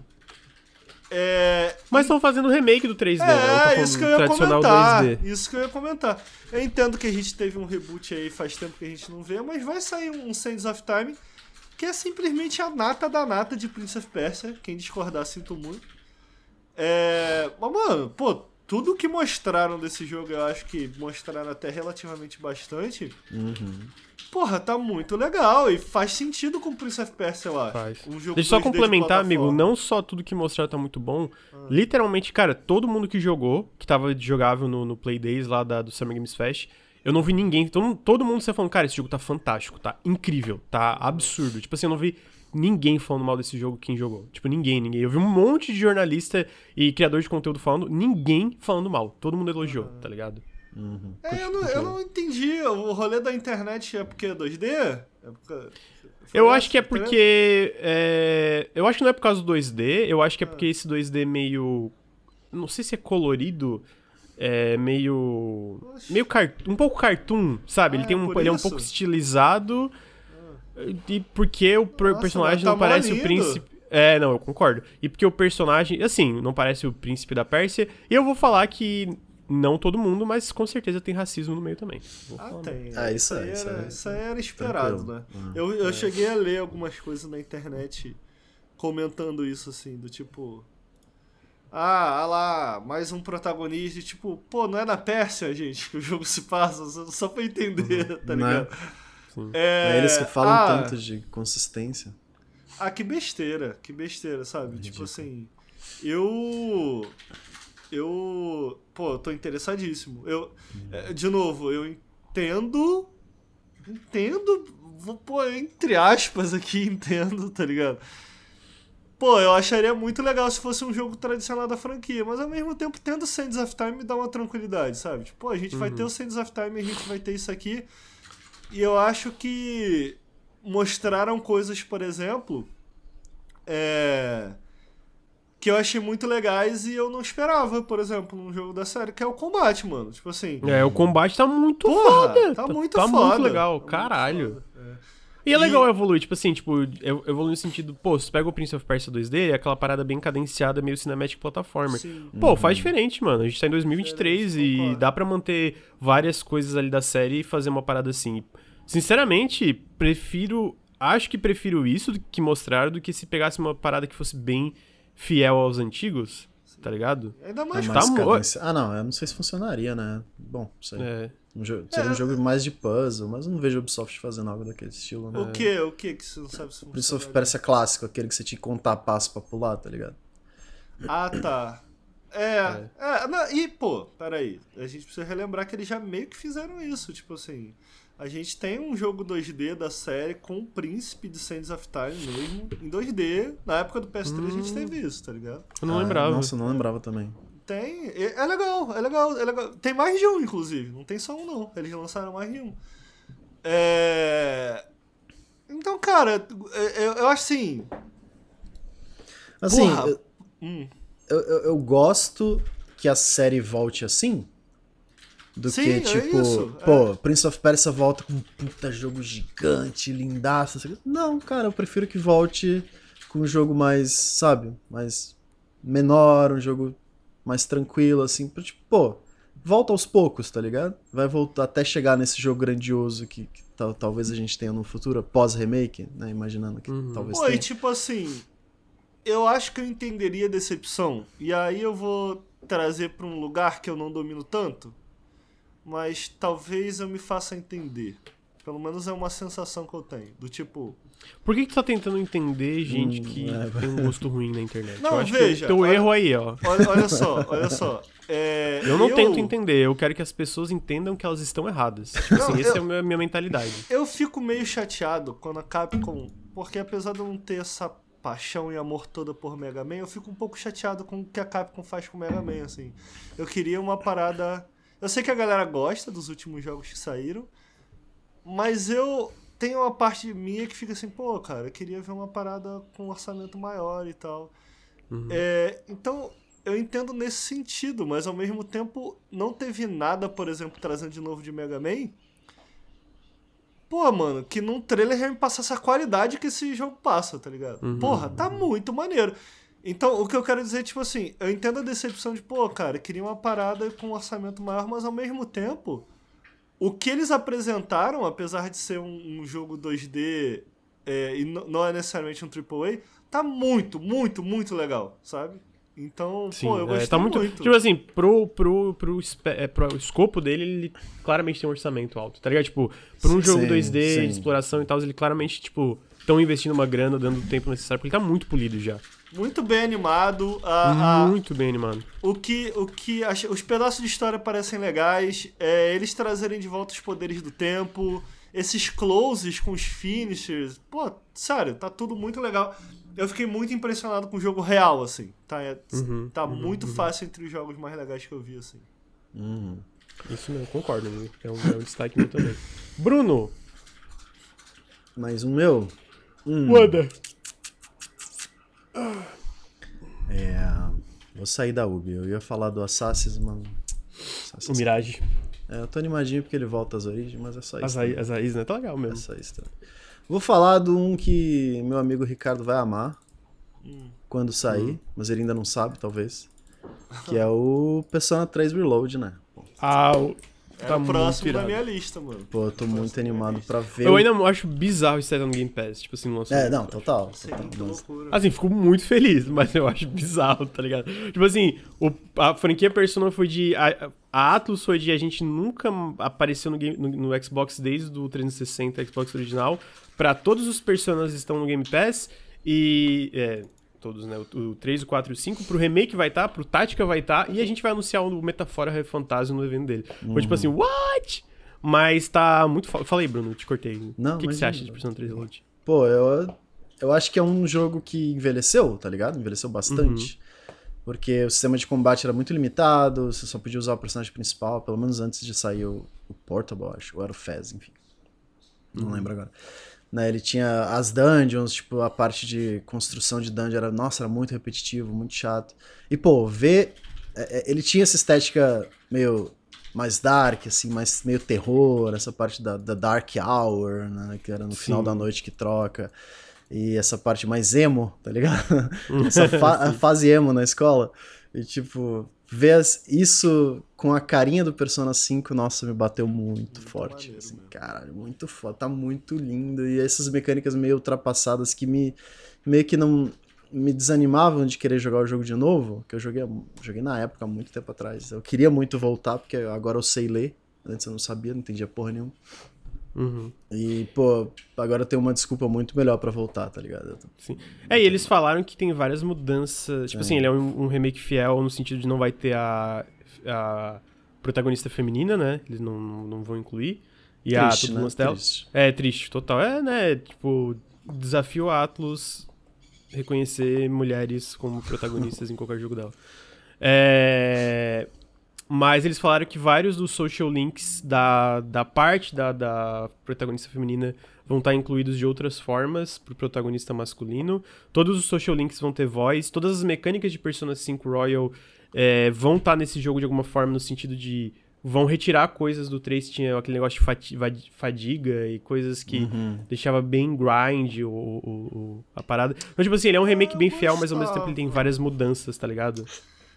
É... Mas estão fazendo remake do 3D, é, né? É, isso que eu ia comentar. 2D. Isso que eu ia comentar. Eu entendo que a gente teve um reboot aí faz tempo que a gente não vê, mas vai sair um Sands of Time que é simplesmente a nata da nata de Prince of Persia. Quem discordar, sinto muito. É... Mas, mano, pô, tudo que mostraram desse jogo, eu acho que mostraram até relativamente bastante. Uhum. Porra, tá muito legal e faz sentido com Prince of Persia, eu acho. Faz. Um jogo Deixa eu só complementar, amigo, não só tudo que mostraram tá muito bom. Ah. Literalmente, cara, todo mundo que jogou, que tava jogável no, no Play Days lá da, do Summer Games Fest, eu não vi ninguém, todo, todo mundo você falando, cara, esse jogo tá fantástico, tá incrível, tá absurdo. Tipo assim, eu não vi ninguém falando mal desse jogo quem jogou. Tipo, ninguém, ninguém. Eu vi um monte de jornalista e criador de conteúdo falando, ninguém falando mal. Todo mundo elogiou, tá ligado? Uhum. É, eu não, eu não entendi. O rolê da internet é porque é 2D? É porque... Eu acho que é porque. É... Eu acho que não é por causa do 2D, eu acho que é porque esse 2D meio. Não sei se é colorido. É meio. Oxi. Meio cartoon, um pouco cartoon, sabe? Ah, ele tem um, ele é um pouco estilizado. E porque o Nossa, personagem tá não parece o príncipe. É, não, eu concordo. E porque o personagem, assim, não parece o príncipe da Pérsia. E eu vou falar que não todo mundo, mas com certeza tem racismo no meio também. Vou ah, tem. Ah, isso, aí, isso, era, isso aí era esperado, Tranquilo. né? Ah, eu, eu é. cheguei a ler algumas coisas na internet comentando isso, assim, do tipo. Ah, ah lá, mais um protagonista, tipo, pô, não é na Pérsia, gente, que o jogo se passa, só pra entender, uhum. tá ligado? Né? É, é eles que falam ah, tanto de consistência. Ah, que besteira, que besteira, sabe? É tipo assim, eu. Eu. Pô, eu tô interessadíssimo. Eu. Hum. De novo, eu entendo. Entendo. Vou pôr entre aspas aqui, *laughs* entendo, tá ligado? Pô, eu acharia muito legal se fosse um jogo tradicional da franquia, mas ao mesmo tempo, tendo Sands of Time me dá uma tranquilidade, sabe? Tipo, a gente uhum. vai ter o Sands of Time e a gente vai ter isso aqui. E eu acho que mostraram coisas, por exemplo, é, que eu achei muito legais e eu não esperava, por exemplo, num jogo da série, que é o combate, mano. Tipo assim. É, o combate tá muito porra, foda. Tá muito tá, foda. Tá muito legal, tá caralho. Muito é. E é legal evoluir, tipo assim, tipo, evoluir no sentido, pô, você pega o Prince of Persia 2D, é aquela parada bem cadenciada, meio cinematic plataforma. Pô, uhum. faz diferente, mano. A gente tá em 2023 e dá para manter várias coisas ali da série e fazer uma parada assim. Sinceramente, prefiro. Acho que prefiro isso que mostrar do que se pegasse uma parada que fosse bem fiel aos antigos, tá ligado? Ainda mais, é mais tá Ah, não, eu não sei se funcionaria, né? Bom, sei. É. Um jogo, seria é. um jogo mais de puzzle, mas eu não vejo a Ubisoft fazendo algo daquele estilo, né? O que? O que que você não sabe se funciona? Ubisoft parece clássico, aquele que você tinha que contar passo pra pular, tá ligado? Ah, tá. É, é. é não, e, pô, peraí. A gente precisa relembrar que eles já meio que fizeram isso, tipo assim. A gente tem um jogo 2D da série com o príncipe de Sands of Time mesmo, em 2D. Na época do PS3 hum. a gente teve isso, tá ligado? Eu não ah, lembrava. Nossa, eu não lembrava também. Tem. É legal, é legal, é legal. Tem mais de um, inclusive. Não tem só um, não. Eles lançaram mais de um. É... Então, cara, é, eu, eu acho assim. Assim, Porra, eu, hum. eu, eu, eu gosto que a série volte assim, do Sim, que, é tipo, é isso, pô, é. Prince of Persia volta com um puta jogo gigante, lindaço. Assim. Não, cara, eu prefiro que volte com um jogo mais, sabe, mais menor, um jogo mais tranquilo, assim, pra, tipo, pô, volta aos poucos, tá ligado? Vai voltar até chegar nesse jogo grandioso que, que tal, talvez a gente tenha no futuro, pós-remake, né? Imaginando que uhum. talvez Pô, tenha. e tipo assim, eu acho que eu entenderia a decepção. E aí eu vou trazer para um lugar que eu não domino tanto mas talvez eu me faça entender. Pelo menos é uma sensação que eu tenho. Do tipo. Por que, que tu tá tentando entender gente hum, que é... tem um gosto ruim na internet? Não, veja. teu olha, erro aí, ó. Olha, olha só, olha só. É, eu não eu... tento entender, eu quero que as pessoas entendam que elas estão erradas. Tipo não, assim, essa é a minha mentalidade. Eu fico meio chateado quando a Capcom. Porque apesar de eu não ter essa paixão e amor toda por Mega Man, eu fico um pouco chateado com o que a Capcom faz com Mega Man, assim. Eu queria uma parada eu sei que a galera gosta dos últimos jogos que saíram, mas eu tenho uma parte minha que fica assim, pô, cara, eu queria ver uma parada com um orçamento maior e tal. Uhum. É, então, eu entendo nesse sentido, mas ao mesmo tempo não teve nada, por exemplo, trazendo de novo de Mega Man. Pô, mano, que num trailer já me passasse a qualidade que esse jogo passa, tá ligado? Uhum. Porra, tá muito maneiro. Então, o que eu quero dizer, tipo assim, eu entendo a decepção de, pô, cara, queria uma parada com um orçamento maior, mas ao mesmo tempo, o que eles apresentaram, apesar de ser um, um jogo 2D é, e não é necessariamente um AAA, tá muito, muito, muito legal, sabe? Então, Sim, pô, eu gostei é, tá muito, muito. Tipo assim, pro, pro, pro, é, pro escopo dele, ele claramente tem um orçamento alto, tá ligado? Tipo, pra um jogo Sim, 2D, sim. de exploração e tal, ele claramente, tipo, estão investindo uma grana, dando o tempo necessário, porque ele tá muito polido já. Muito bem animado. A, a- Muito bem animado. o que, o que os pedaços de história parecem legais, é, eles trazerem de volta os poderes do tempo, esses closes com os finishers, pô, sério, tá tudo muito legal. Eu fiquei muito impressionado com o jogo real, assim. Tá, é- Uhum, tá muito fácil entre os jogos mais legais que eu vi, assim. Uhum. Isso mesmo, concordo, amigo. É um, é um destaque meu também. Bruno, Mais um meu? Hum, manda. É. Vou sair da Ubi. Eu ia falar do Assassin's, mano. O Mirage. É, eu tô animadinho porque ele volta às origens, mas é só isso. As, as raízes, né? Tá legal É mesmo. só isso. Tá? Vou falar de um que meu amigo Ricardo vai amar quando sair, mas ele ainda não sabe, talvez. Que é o Persona 3 Reload, né? Pô, Ah, o- É tá o muito próximo da irado. minha lista, mano. Pô, eu tô muito animado pra ver. Eu ainda acho bizarro isso estar no Game Pass, tipo assim, no É, lançamento. não, total. Sim, total mas- loucura. Assim, fico muito feliz, *laughs* mas eu acho bizarro, tá ligado? Tipo assim, o- a franquia Persona foi de. A, a Atlus foi de a gente nunca apareceu no, game- no- no Xbox desde o 360 Xbox original. Pra todos os Personas estão no Game Pass. E. É, todos, né? O, o 3, o 4 e o 5. Pro remake vai estar, pro Tática vai estar. E a gente vai anunciar o Metafora Fantasma no evento dele. Foi tipo assim, what? Mas tá muito. aí, Bruno, te cortei. Não, o que, que você acha de Persona 3 Reload? Pô, eu, eu acho que é um jogo que envelheceu, tá ligado? Envelheceu bastante. Porque o sistema de combate era muito limitado, você só podia usar o personagem principal, pelo menos antes de sair o, o Portable, acho, ou era o Fez, enfim. Não lembro agora. Né, ele tinha as dungeons, tipo, a parte de construção de dungeon era, nossa, era muito repetitivo, muito chato. E, pô, ver. é, é, Ele tinha essa estética meio mais dark, assim, mais meio terror, essa parte da, da Dark Hour, né? Que era no final Sim. da noite que troca. E essa parte mais emo, tá ligado? *laughs* essa fa- a fase emo na escola. E, tipo, ver isso com a carinha do Persona 5, nossa, me bateu muito, forte. maneiro assim, caralho, muito foda, tá muito lindo. E essas mecânicas meio ultrapassadas que me meio que não me desanimavam de querer jogar o jogo de novo, que eu joguei, joguei na época, há muito tempo atrás. Eu queria muito voltar, porque agora eu sei ler. Antes eu não sabia, não entendia porra nenhuma. Uhum. E, pô, agora tenho uma desculpa muito melhor pra voltar, tá ligado? Sim. É, e eles falaram que tem várias mudanças. Tipo assim, ele é um, um remake fiel no sentido de não vai ter a, a protagonista feminina, né? Eles não, não vão incluir. E a Triste, Tudo né? Nostel. Triste. É triste, total. É, né? Tipo, desafio a Atlus reconhecer mulheres como protagonistas em qualquer jogo dela. É. Mas eles falaram que vários dos social links da, da parte da, da protagonista feminina vão estar incluídos de outras formas pro protagonista masculino. Todos os social links vão ter voz. Todas as mecânicas de Persona 5 Royal é, vão estar nesse jogo de alguma forma, no sentido de. Vão retirar coisas do 3, tinha aquele negócio de fadiga e coisas que Uhum. deixava bem grind o, o- o- a parada. Então, tipo assim, ele é um remake bem fiel, mas ao mesmo tempo ele tem várias mudanças, tá ligado?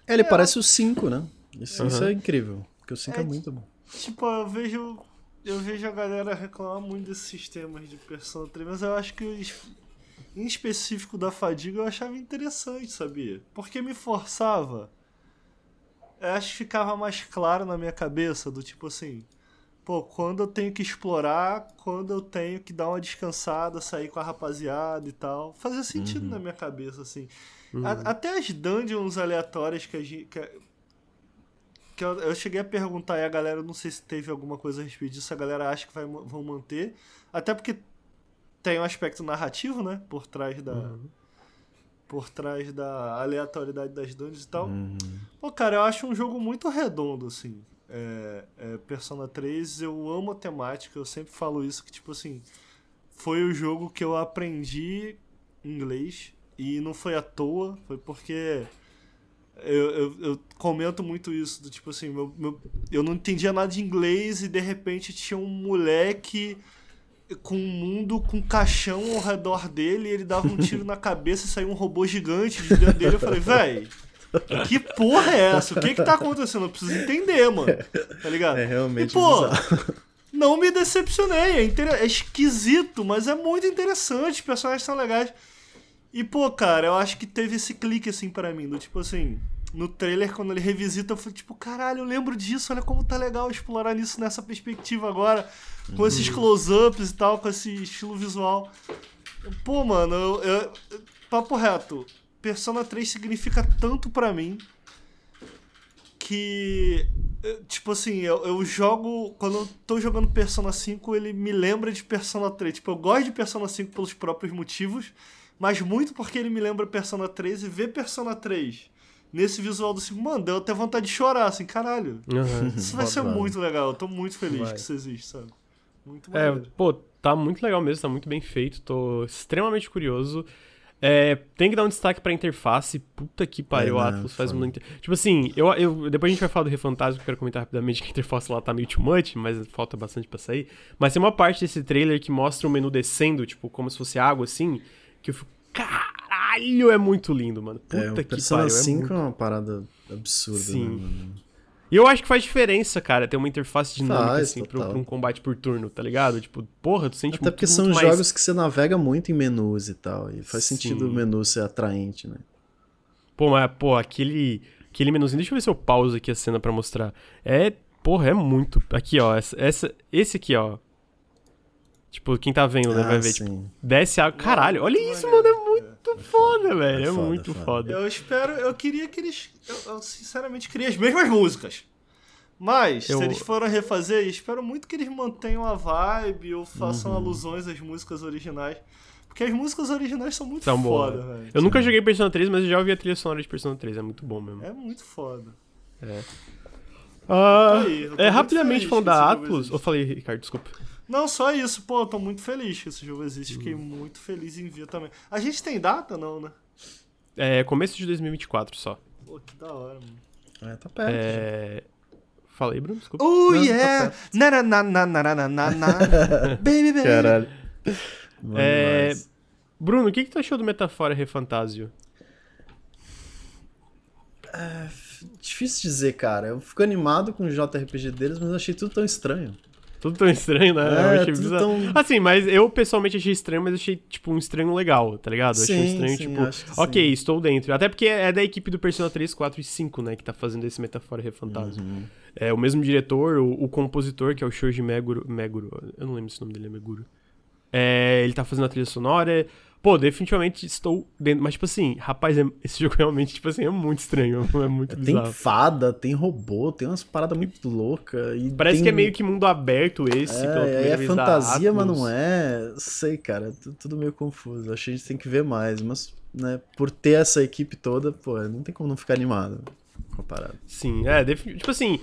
É, ele parece o 5, né? Isso, Uhum. isso é incrível. Porque o 5 é, É, muito bom. Tipo, eu vejo. Eu vejo a galera reclamar muito desses sistemas de Persona 3, mas eu acho que em específico da fadiga eu achava interessante, sabia? Porque me forçava. Eu acho que ficava mais claro na minha cabeça, do tipo assim. Pô, quando eu tenho que explorar, quando eu tenho que dar uma descansada, sair com a rapaziada e tal. Fazia sentido na minha cabeça, assim. A- até as dungeons aleatórias que a gente. Que, a- que eu, eu cheguei a perguntar e a galera, não sei se teve alguma coisa a respeito disso, a galera acha que vai, vão manter. Até porque tem um aspecto narrativo, né? Por trás da. Por trás da aleatoriedade das dungeons e tal. Uhum. Pô, cara, eu acho um jogo muito redondo, assim. É, é, Persona 3, eu amo a temática, eu sempre falo isso, que tipo assim, foi o jogo que eu aprendi inglês e não foi à toa, foi porque eu, eu, eu comento muito isso, do tipo assim, meu, meu- eu não entendia nada de inglês e de repente tinha um moleque com um mundo com caixão ao redor dele, ele dava um tiro na cabeça e saiu um robô gigante de dentro dele. Eu falei, véi, que porra é essa? O que que tá acontecendo? Eu preciso entender, mano. Tá ligado? É realmente e, pô, bizarro. não me decepcionei. É, inter... é esquisito, mas é muito interessante. Os personagens são legais. E, pô, cara, eu acho que teve esse clique, assim, para mim. Do tipo assim, no trailer, quando ele revisita, eu falei, tipo, caralho, eu lembro disso. Olha como tá legal explorar isso nessa perspectiva agora. Com esses close-ups e tal, com esse estilo visual. Pô, mano, eu, eu- papo reto. Persona 3 significa tanto pra mim que eh, tipo assim, eu, eu jogo quando eu tô jogando Persona 5, ele me lembra de Persona 3. Tipo, eu gosto de Persona 5 pelos próprios motivos, mas muito porque ele me lembra Persona 3 e ver Persona 3 nesse visual do 5, mano, deu até vontade de chorar, assim, caralho. Aham. *laughs* Isso vai ser muito legal, eu tô muito feliz Vai. que isso existe, sabe? Muito É, pô, tá muito legal mesmo, tá muito bem feito, tô extremamente curioso. É, tem que dar um destaque pra interface, puta que pariu, É, o Atlas faz muito... Tipo assim, eu, eu, depois a gente vai falar do Refantasma, que eu quero comentar rapidamente que a interface lá tá meio too much, mas falta bastante pra sair. Mas tem uma parte desse trailer que mostra o menu descendo, tipo, como se fosse água, assim, que eu fico, caralho, é muito lindo, mano. Puta É, que Persona pariu, é 5 muito... é uma parada absurda, Sim. né, mano? E eu acho que faz diferença, cara, ter uma interface dinâmica, Faz, assim, total. pra um combate por turno, tá ligado? Tipo, porra, tu sente Até muito, porque muito são mais... jogos que você navega muito em menus e tal. E faz Sim. sentido o menu ser atraente, né? Pô, mas, pô, aquele, aquele menuzinho. Deixa eu ver se eu pauso aqui a cena pra mostrar. É, porra, é muito. Aqui, ó. Essa, essa- esse aqui, ó. Tipo, quem tá vendo, né? Vai Ah, ver, tipo, sim. desce a. Caralho, olha Muito isso, mano. É muito foda, velho. É, É foda, muito foda. foda. Eu espero, eu queria que eles. Eu, eu sinceramente queria as mesmas músicas. Mas, Eu- se eles forem refazer, eu espero muito que eles mantenham a vibe ou façam Uhum. alusões às músicas originais. Porque as músicas originais são muito São foda, boas. velho. Eu nunca joguei Persona 3, mas eu já ouvi a trilha sonora de Persona 3. É muito bom mesmo. É muito foda. Ah, Aí, tô é, muito rapidamente falando da existe. Eu falei, Ricardo, desculpa. Não, só isso, pô, eu tô muito feliz que esse jogo existe. Fiquei Uhum. muito feliz em ver também. A gente tem data, não, né? É começo de 2024 só. Pô, que da hora, mano. É, tá perto. É. Falei, Bruno, desculpa. Oh Não, tá yeah! Na na na na na na na na *laughs* Baby baby. Caralho. É. Bruno, o que, que tu achou do Metafora Refantasio? Difícil dizer, cara. Eu fico animado com o JRPG deles, mas eu achei tudo tão estranho. Tudo tão estranho, né? É, eu achei bizarro. tão- Assim, mas eu pessoalmente achei estranho, mas achei, tipo, um estranho legal, tá ligado? Eu achei um Sim, estranho, sim, tipo, ok, sim. estou dentro. Até porque é da equipe do Persona 3, 4 e 5, né, que tá fazendo esse Metafora Refantasio. Uhum. É o mesmo diretor, o, o compositor, que é o Shoji Meguro, Meguro. Eu não lembro se o nome dele é Meguro. É, ele tá fazendo a trilha sonora. Pô, definitivamente estou dentro. Mas, tipo assim, rapaz, é- esse *laughs* jogo realmente, tipo assim, é muito estranho. *laughs* É muito Tem bizarro. fada, tem robô, tem umas paradas muito loucas. Parece tem- que é meio que mundo aberto esse, É, é fantasia, mas não é. Sei, cara, tu- tudo meio confuso. Acho que a gente tem que ver mais, mas, né, por ter essa equipe toda, pô, não tem como não ficar animado com a parada. Sim, é, tipo assim.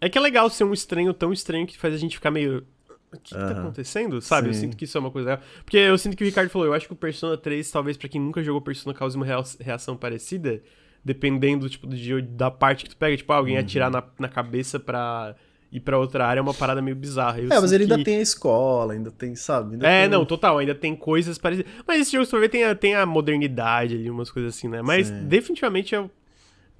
É que é legal ser um estranho tão estranho que faz a gente ficar meio. O que, que tá acontecendo? Sabe? Eu Sim. sinto que isso é uma coisa. Porque eu sinto que o Ricardo falou, eu acho que o Persona 3, talvez pra quem nunca jogou Persona, cause uma rea- reação parecida, dependendo, tipo, de, da parte que tu pega. Tipo, alguém Uhum. atirar na, na cabeça pra ir pra outra área é uma parada meio bizarra. Eu é, mas ele ainda que- tem a escola, ainda tem, sabe? Ainda É, tem- não, total, ainda tem coisas parecidas. Mas esse jogo, se for ver, tem a, tem a modernidade ali, umas coisas assim, né? Mas Sim. definitivamente é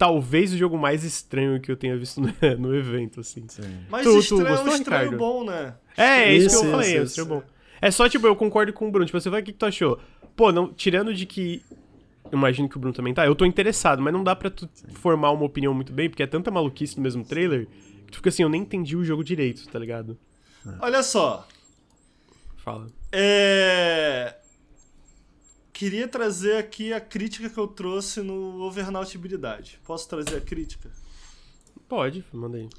talvez o jogo mais estranho que eu tenha visto no, *laughs* no evento, assim. Sim. Mas Tu- tu estranho é um gostou, estranho Ricardo? bom, né? É, é isso, Isso, que eu isso, falei, é isso. isso. bom. É só, tipo, eu concordo com o Bruno. Tipo, você vai, o que, que tu achou? Pô, não, tirando de que. eu Imagino que o Bruno também tá. Eu tô interessado, mas não dá pra tu formar uma opinião muito bem, porque é tanta maluquice no mesmo trailer que tu fica assim, eu nem entendi o jogo direito, tá ligado? Olha só. Fala. É... Queria trazer aqui a crítica que eu trouxe no Overnautibilidade. Posso trazer a crítica? Pode, manda aí.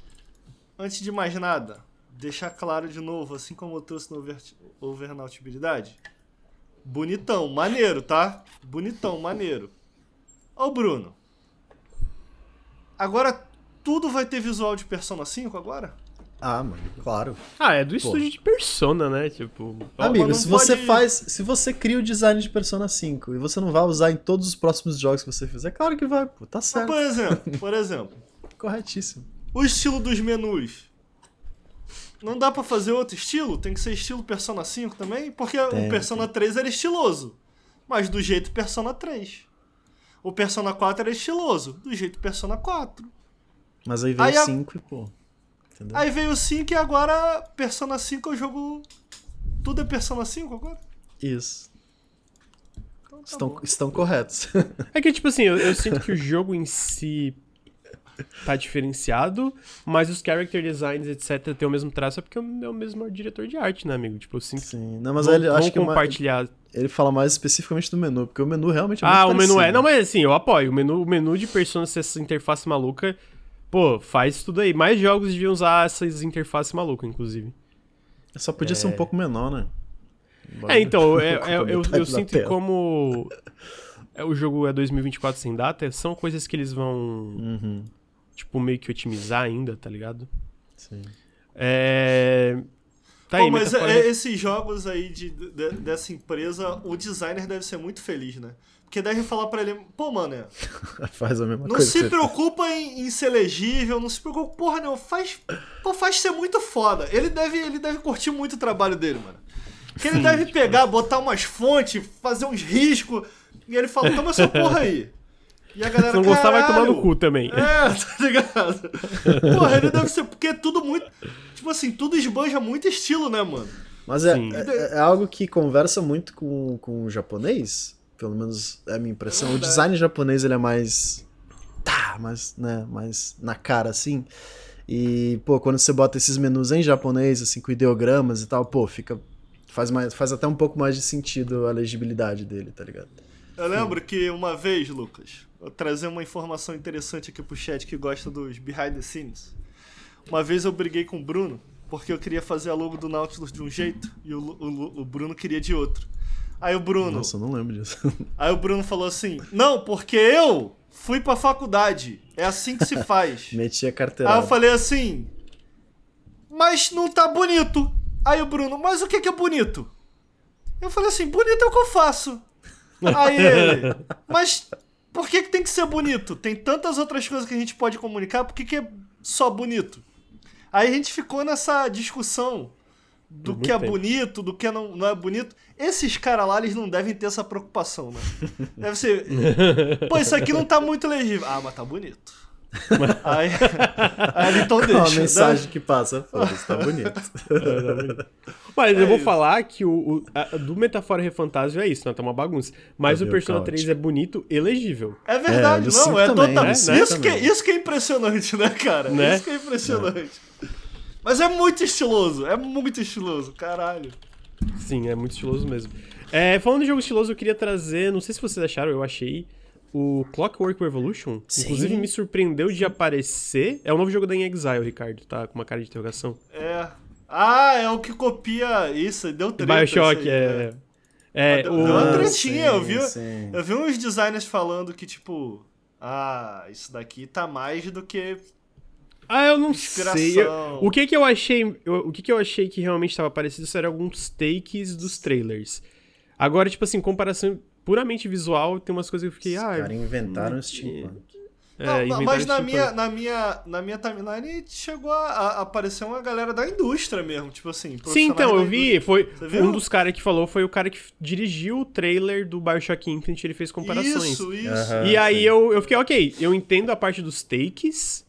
Antes de mais nada, deixar claro de novo, assim como eu trouxe no over... Overnautibilidade. Bonitão, maneiro, tá? Bonitão, maneiro. O Bruno. Agora tudo vai ter visual de Persona 5 agora? Ah, mano, claro. Ah, é do estúdio de Persona, né? Tipo. Amigo, se você pode- faz. Se você cria o design de Persona 5 e você não vai usar em todos os próximos jogos que você fizer, claro que vai, pô. Tá Mas, certo. por exemplo, por exemplo, Corretíssimo. o estilo dos menus. Não dá pra fazer outro estilo? Tem que ser estilo Persona 5 também? Porque Tem, o Persona 3 era estiloso. Mas do jeito Persona 3. O Persona 4 era estiloso. Do jeito Persona 4. Mas aí veio Aí a- 5 e pô. Entendeu? Aí veio o 5 e agora Persona 5 é o jogo. Tudo é Persona 5 agora? Isso. Então tá Estão, bom. estão corretos. *laughs* É que, tipo assim, eu, eu sinto que o jogo em si tá diferenciado, mas os character designs, etc, tem o mesmo traço, é porque é o mesmo diretor de arte, né, amigo? Tipo, eu sinto que Sim. Não, mas vão, ele, acho que uma- compartilhar. ele fala mais especificamente do menu, porque o menu realmente é Ah, o menu é. Não, mas assim, eu apoio. O menu, o menu de Persona essa interface maluca, pô, faz tudo aí. Mais jogos deviam usar essas interfaces malucas, inclusive. Só podia ser um pouco menor, né? É, então, é- Ocupa *laughs* é- eu, eu, da sinto que tela. como é, o jogo é 2024 sem data, são coisas que eles vão, Uhum, tipo, meio que otimizar ainda, tá ligado? sim. É... Tá Pô, aí, mas metafora- é- esses jogos aí de, de- dessa empresa, o designer deve ser muito feliz, né? Porque deve falar pra ele, pô, mano, é, *laughs* Faz a mesma não coisa. se que você- preocupa em, em ser legível, não se preocupa, porra, não, faz, pô, faz ser muito foda. Ele deve, ele deve curtir muito o trabalho dele, mano. Que ele deve tipo- pegar, botar umas fontes, fazer uns riscos, e ele fala, toma essa porra aí. E a galera, Se não gostar, vai tomar no cu também. É, *laughs* tá ligado? Porra, ele deve ser. Porque é tudo muito. Tipo assim, tudo esbanja muito estilo, né, mano? Mas é, é, é algo que conversa muito com, com o japonês, pelo menos é a minha impressão. O Verdade. design japonês ele é mais. Tá, mais, né, mais na cara assim. E, pô, quando você bota esses menus em japonês, assim, com ideogramas e tal, pô, fica. Faz, mais, faz até um pouco mais de sentido a legibilidade dele, tá ligado? Eu lembro que uma vez, Lucas, eu trazer uma informação interessante aqui pro chat que gosta dos behind the scenes. Uma vez eu briguei com o Bruno, porque eu queria fazer a logo do Nautilus de um jeito e o, o o Bruno queria de outro. Aí o Bruno, Nossa, eu não lembro disso. *laughs* aí o Bruno falou assim: "Não, porque eu fui pra faculdade. É assim que se *laughs* faz". Meti a Aí carteirada. eu falei assim: Mas não tá bonito. Aí o Bruno, mas o que que é bonito? Eu falei assim: bonito é o que eu faço. Aí ele, *laughs* mas por que, que tem que ser bonito? Tem tantas outras coisas que a gente pode comunicar, por que, que é só bonito? Aí a gente ficou nessa discussão do que é tempo. bonito, do que não, não é bonito. Esses caras lá, eles não devem ter essa preocupação, né? *laughs* Deve ser. Pô, isso aqui não tá muito legível. Ah, mas tá bonito. *laughs* aí, aí então deixa. né? mensagem que passa, foda-se, tá bonito. *laughs* Mas eu É vou isso. falar que o, o- a- do Metafora Refantasio é isso, né? Tá uma bagunça. Mas É o Persona caótico. 3 é bonito e legível. É verdade, É, não, é também, total. né? Isso, Né? que, Também. isso que é impressionante, né, cara? Né? Isso que é impressionante. Mas é muito estiloso, é muito estiloso, caralho. Sim, é muito estiloso mesmo. É, falando de jogo estiloso, eu queria trazer, não sei se vocês acharam, eu achei o Clockwork Revolution. Sim. Inclusive me surpreendeu de aparecer. É o novo jogo da In Exile, Ricardo, tá com uma cara de interrogação. É. Ah, é o que copia isso, deu treta. Bioshock, aí, é. né? É, Deu o... uma Ah, tretinha, eu vi. sim. Eu vi uns designers falando que, tipo, ah, isso daqui tá mais do que. Ah, eu não Inspiração. sei. Eu- o que que eu achei, eu- o que que eu achei que realmente estava parecido eram alguns takes dos trailers. Agora, tipo assim, comparação puramente visual, tem umas coisas que eu fiquei, Os ah, caras inventaram steampunk. é, Não, não, inventaram mas na tipo- minha, na, minha, na minha timeline chegou a, a aparecer uma galera da indústria mesmo, tipo assim. Sim, então, eu vi, foi um dos caras que falou foi o cara que dirigiu o trailer do BioShock Infinite, ele fez comparações. Isso, isso. Aham. E aí sim. eu, eu fiquei, ok, eu entendo a parte dos takes,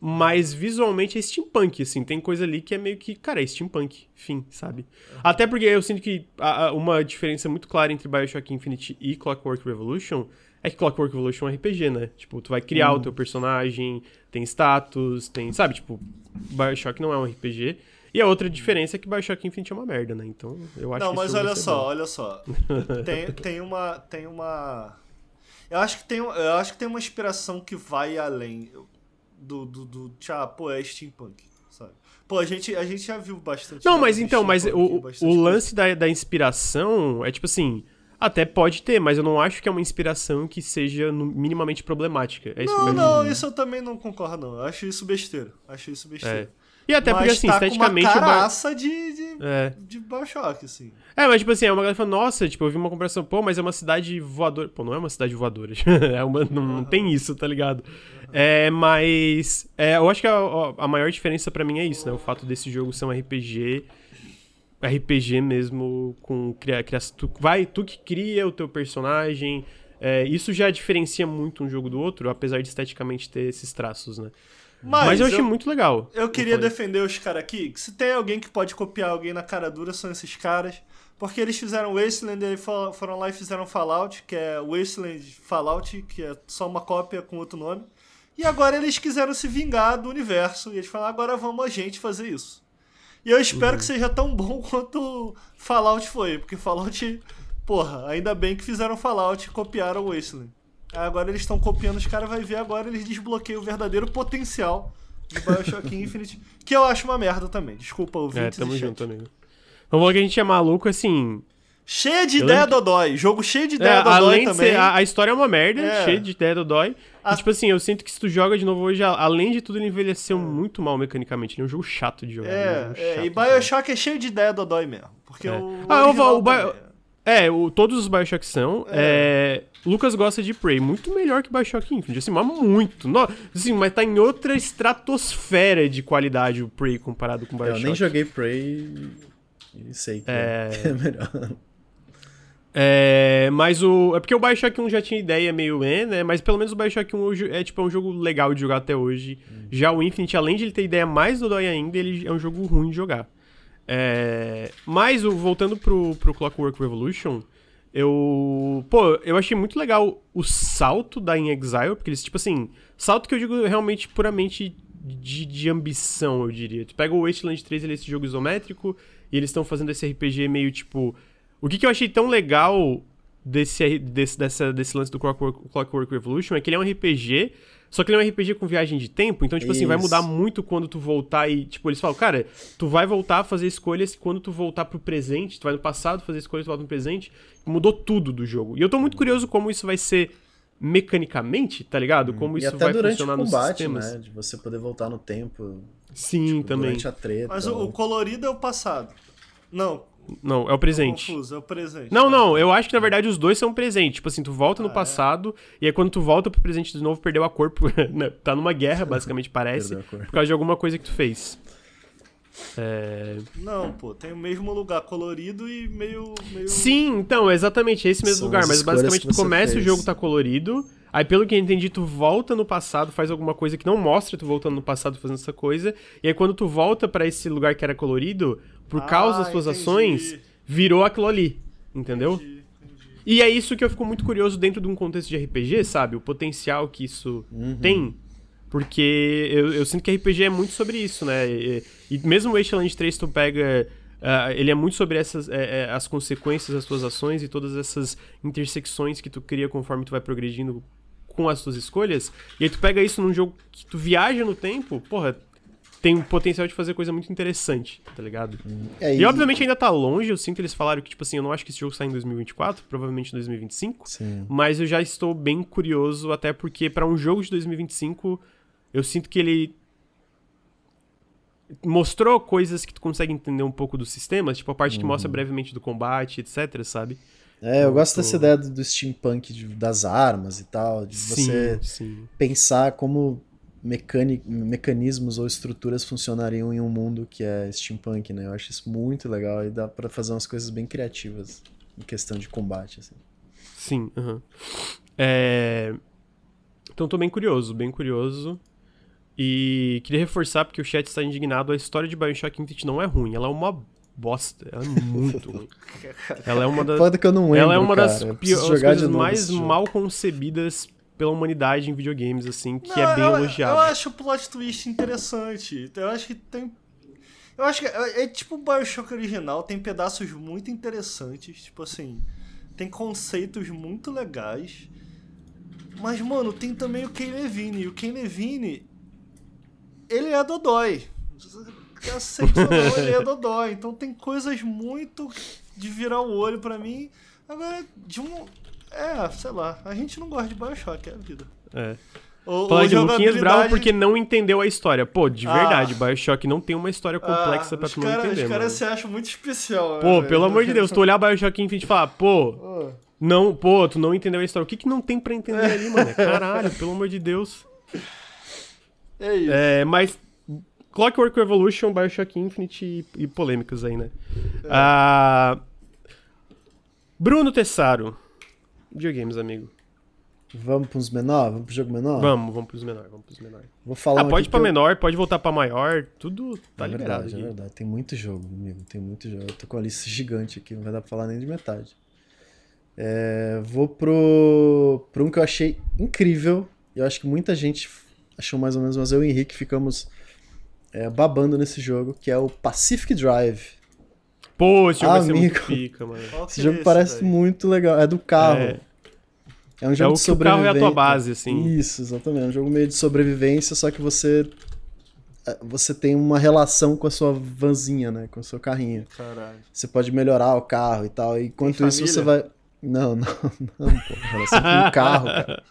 mas visualmente é steampunk, assim, tem coisa ali que é meio que, cara, é steampunk, fim, sabe? Até porque eu sinto que a- a- uma diferença muito clara entre BioShock Infinite e Clockwork Revolution é que Clockwork Revolution é um RPG, né? Tipo, tu vai criar Uhum. o teu personagem, tem status, tem, sabe? Tipo, BioShock não é um RPG. E a outra diferença é que BioShock Infinite é uma merda, né? Então, eu acho Não, que mas olha só, bom. olha só. *laughs* Tem, tem uma. Tem uma. Eu acho que tem, eu acho que tem uma inspiração que vai além do. do, do pô, é steampunk, sabe? Pô, a gente, a gente já viu bastante. Não, mas então, mas o, o lance da, da inspiração é tipo assim. Até pode ter, mas eu não acho que é uma inspiração que seja minimamente problemática. É isso Não, não, isso eu também não concordo, não. Eu acho isso besteira. Acho isso besteira. E até porque, assim, tá esteticamente com uma o caraça de, de, É. de Bioshock, assim. É, mas tipo assim, é uma galera falando, nossa, tipo, eu vi uma comparação, pô, mas é uma cidade voadora. Pô, não é uma cidade voadora. *laughs* é uma, não, não tem isso, tá ligado? É, mas. É, eu acho que a, a maior diferença pra mim é isso, né? O fato desse jogo ser um RPG. RPG mesmo, com cria, cria, tu, vai, tu que cria o teu personagem. É, isso já diferencia muito um jogo do outro, apesar de esteticamente ter esses traços, né? Mas, Mas, eu achei eu, muito legal. eu queria falei. defender os caras aqui, se tem alguém que pode copiar alguém na cara dura, são esses caras. Porque eles fizeram Wasteland e fo- foram lá e fizeram Fallout, que é Wasteland Fallout, que é só uma cópia com outro nome. E agora eles quiseram se vingar do universo. E eles falaram, agora vamos a gente fazer isso. E eu espero que seja tão bom *laughs* quanto Fallout foi. Porque Fallout, porra, ainda bem que fizeram Fallout e copiaram o Wasteland. Agora eles estão copiando os caras, vai ver agora eles desbloqueiam o verdadeiro potencial de Bioshock *laughs* Infinite, que eu acho uma merda também. Desculpa, É, ouvintes tamo junto, amigo. Vamos falar que a gente é maluco, assim. Cheia de Eu ideia lembro- dodói. Jogo cheio de É, ideia dodói além de também. ser. A, a história é uma merda, É. cheia de ideia do dói. A- E, tipo assim, eu sinto que se tu joga de novo hoje, além de tudo, ele envelheceu muito mal mecanicamente. Ele é um jogo chato de jogar. ele É, um é, chato e de. Bioshock é cheio de ideia dodói mesmo. Porque É. o. Ah, original vou- o Bio- É, o, todos os Bioshock são. é, Lucas gosta de Prey, muito melhor que Bioshock Infinite, assim, mas muito. No, assim, mas tá em outra estratosfera de qualidade o Prey comparado com É, Bioshock. eu nem joguei Prey e sei que é, *laughs* É. melhor. É, mas o. É porque o Bioshock 1 já tinha ideia meio é, né? Mas pelo menos o Bioshock 1 hoje é tipo é um jogo legal de jogar até hoje. Já o Infinite, além de ele ter ideia mais do dói ainda, ele é um jogo ruim de jogar. É, mas o, voltando pro, pro Clockwork Revolution, eu. Pô, eu achei muito legal o salto da In Exile, porque eles, tipo assim. Salto que eu digo realmente puramente de, de ambição, eu diria. Tu pega o Wasteland 3, ele é esse jogo isométrico, e eles estão fazendo esse RPG meio tipo. O que, que eu achei tão legal desse, desse, dessa, desse lance do Clockwork, Clockwork Revolution é que ele é um RPG, só que ele é um RPG com viagem de tempo, então, tipo assim, vai Isso. mudar muito quando tu voltar e, tipo, eles falam, cara, tu vai voltar a fazer escolhas quando tu voltar pro presente, tu vai no passado fazer escolhas, tu volta no presente, mudou tudo do jogo. E eu tô muito curioso como isso vai ser mecanicamente, tá ligado? Como e isso vai funcionar o nos combate, sistemas. né? De você poder voltar no tempo. Sim, tipo, também. Durante a treta. Mas o, o colorido é o passado. Não, Não, é o presente. confuso, é o presente. Não, não, eu acho que na verdade os dois são presente. Tipo assim, tu volta no Ah, é? passado, e aí quando tu volta pro presente de novo, perdeu a cor. *laughs* né, tá numa guerra, basicamente, parece. Por causa de alguma coisa que tu fez. É... Não, pô, tem o mesmo lugar colorido e meio. meio... Sim, então, é exatamente esse mesmo São lugar. as Mas basicamente tu começa o fez. jogo tá colorido. Aí, pelo que eu entendi, tu volta no passado, faz alguma coisa que não mostra tu voltando no passado fazendo essa coisa. E aí, quando tu volta pra esse lugar que era colorido, por Ah, causa das tuas entendi. ações, virou aquilo ali. Entendeu? Entendi, entendi. E é isso que eu fico muito curioso dentro de um contexto de RPG, sabe? O potencial que isso tem. Porque eu, eu sinto que RPG é muito sobre isso, né? E, e mesmo o Wasteland 3, tu pega. ah, ele é muito sobre essas é, é, as consequências das tuas ações e todas essas intersecções que tu cria conforme tu vai progredindo com as tuas escolhas. E aí tu pega isso num jogo que tu viaja no tempo, porra, tem o potencial de fazer coisa muito interessante, tá ligado? É, E obviamente ainda tá longe, eu sinto que eles falaram que, tipo assim, eu não acho que esse jogo sai em 2024, provavelmente em 2025. Sim. Mas eu já estou bem curioso, até porque pra um jogo de 2025, eu sinto que ele mostrou coisas que tu consegue entender um pouco do sistema, tipo a parte que mostra brevemente do combate, etc, sabe? É, eu gosto dessa ideia do, do steampunk, de- das armas e tal, de você sim. pensar como mecani- mecanismos ou estruturas funcionariam em um mundo que é steampunk, né? Eu acho isso muito legal e dá pra fazer umas coisas bem criativas em questão de combate, assim. Sim, aham. É... Então tô bem curioso, bem curioso. E queria reforçar, porque o chat está indignado, a história de Bioshock Infinite não é ruim, ela é uma bosta, ela é muito ruim. *laughs* Ela é uma das... Foda que eu não lembro, Ela é uma das Eu pior- preciso as jogar de coisas novo mais mal concebidas pela humanidade em videogames, assim, que Não, é bem eu, elogiado. Eu acho o plot twist interessante. Eu acho que tem. Eu acho que é, é tipo o Bioshock original, tem pedaços muito interessantes. Tipo assim, tem conceitos muito legais. Mas, mano, tem também o Ken Levine. E o Ken Levine, ele é Dodói. Aceite ou não, ele é Dodói. Então tem coisas muito de virar o olho pra mim. Agora, de um. É, sei lá. A gente não gosta de Bioshock, é a vida. É. O, Fala de Luquinhas bravo porque não entendeu a história. Pô, de ah. verdade, Bioshock não tem uma história ah, complexa ah, pra tu não entender. Os caras se acham muito especial. Né, pô, né, pelo amor de Deus, tu olhar Bioshock Infinite e falar, pô, oh. não, pô, tu não entendeu a história. O que que não tem pra entender *laughs* ali, mano? Caralho, pelo amor de Deus. É isso. É, mas Clockwork Revolution, Bioshock Infinite e, e polêmicas aí, né? É. Ah, Bruno Tessaro. Videogames, amigo. Vamos pros menor? Vamos pro jogo menor? Vamos, vamos pros menor, vamos pros menor. Vou falar ah, pode ir pra eu... menor, pode voltar pra maior, tudo tá é liberado. Verdade, é verdade, tem muito jogo, amigo, tem muito jogo. Eu tô com a lista gigante aqui, não vai dar pra falar nem de metade. É, vou pro, pro um que eu achei incrível, eu acho que muita gente achou mais ou menos, mas eu e o Henrique ficamos é, babando nesse jogo, que é o Pacific Drive. Pô, esse jogo Amigo, vai ser muito pica, mano. Esse jogo é esse, parece muito legal. É do carro. É, é um jogo é o de sobrevivência. O carro é a tua base, assim. Isso, exatamente. É um jogo meio de sobrevivência, só que você é, você tem uma relação com a sua vanzinha, né? Com o seu carrinho. Caralho. Você pode melhorar o carro e tal. E enquanto isso você vai. Não, *laughs* não, não, pô. Relação com o carro, cara.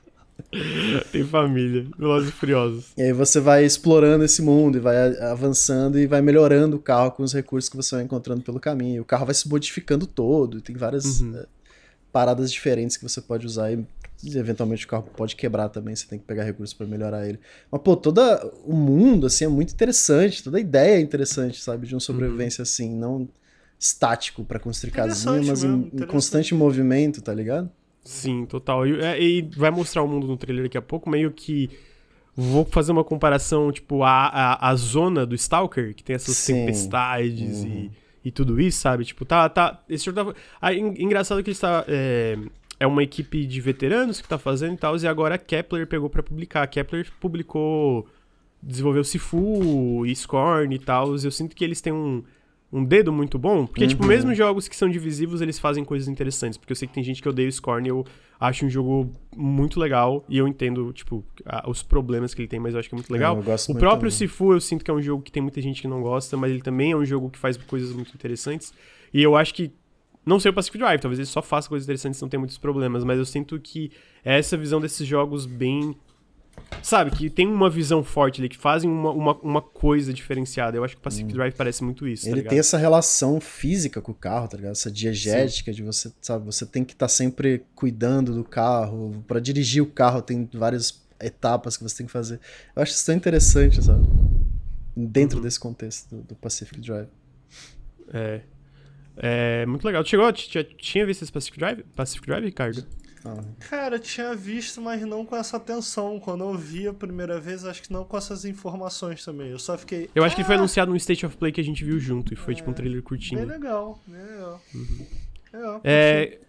*laughs* Tem família, Velozes e Furiosos. E aí você vai explorando esse mundo e vai avançando e vai melhorando o carro com os recursos que você vai encontrando pelo caminho. O carro vai se modificando todo, tem várias uhum. uh, paradas diferentes que você pode usar e eventualmente o carro pode quebrar também, você tem que pegar recursos para melhorar ele. Mas pô, todo o mundo assim é muito interessante, toda a ideia é interessante, sabe, de uma sobrevivência uhum. assim, não estático para construir casinha, mas em, em constante movimento, tá ligado? Sim, total. E, é, e, vai mostrar o mundo no trailer daqui a pouco, meio que. Vou fazer uma comparação, tipo, a, a, a zona do Stalker, que tem essas Sim. tempestades uhum. e, e tudo isso, sabe? Tipo, tá. tá esse jogo tá. Ah, engraçado que ele está. É, é uma equipe de veteranos que tá fazendo e tal, e agora a Kepler pegou para publicar. A Kepler publicou. Desenvolveu Sifu e Scorn e tal. Eu sinto que eles têm um um dedo muito bom. Porque, tipo, uhum. tipo, mesmo jogos que são divisivos, eles fazem coisas interessantes. Porque eu sei que tem gente que odeia o Scorn e eu acho um jogo muito legal. E eu entendo, tipo, a, os problemas que ele tem, mas eu acho que é muito legal. É, o próprio também. Sifu, eu sinto que é um jogo que tem muita gente que não gosta, mas ele também é um jogo que faz coisas muito interessantes. E eu acho que. Não sei o Pacific Drive, talvez ele só faça coisas interessantes e não tenha muitos problemas, mas eu sinto que é essa visão desses jogos bem Sabe, que tem uma visão forte ali, que fazem uma, uma, uma coisa diferenciada. Eu acho que o Pacific hum. Drive parece muito isso. Tá Ele tá tem essa relação física com o carro, tá ligado? Essa diegética Sim. de você, sabe, você tem que estar tá sempre cuidando do carro. para dirigir o carro tem várias etapas que você tem que fazer. Eu acho isso tão interessante, sabe? Dentro uhum. desse contexto do, do, Pacific Drive. É. É muito legal. chegou, tinha, tinha visto esse Pacific Drive, Pacific Drive, Ricardo? Cara, eu tinha visto, mas não com essa atenção. Quando eu vi a primeira vez, acho que não com essas informações também. Eu só fiquei. Eu acho ah! que ele foi ah! anunciado no State of Play que a gente viu junto. E foi é, tipo um trailer curtinho. Bem legal, bem legal. Uhum. legal é,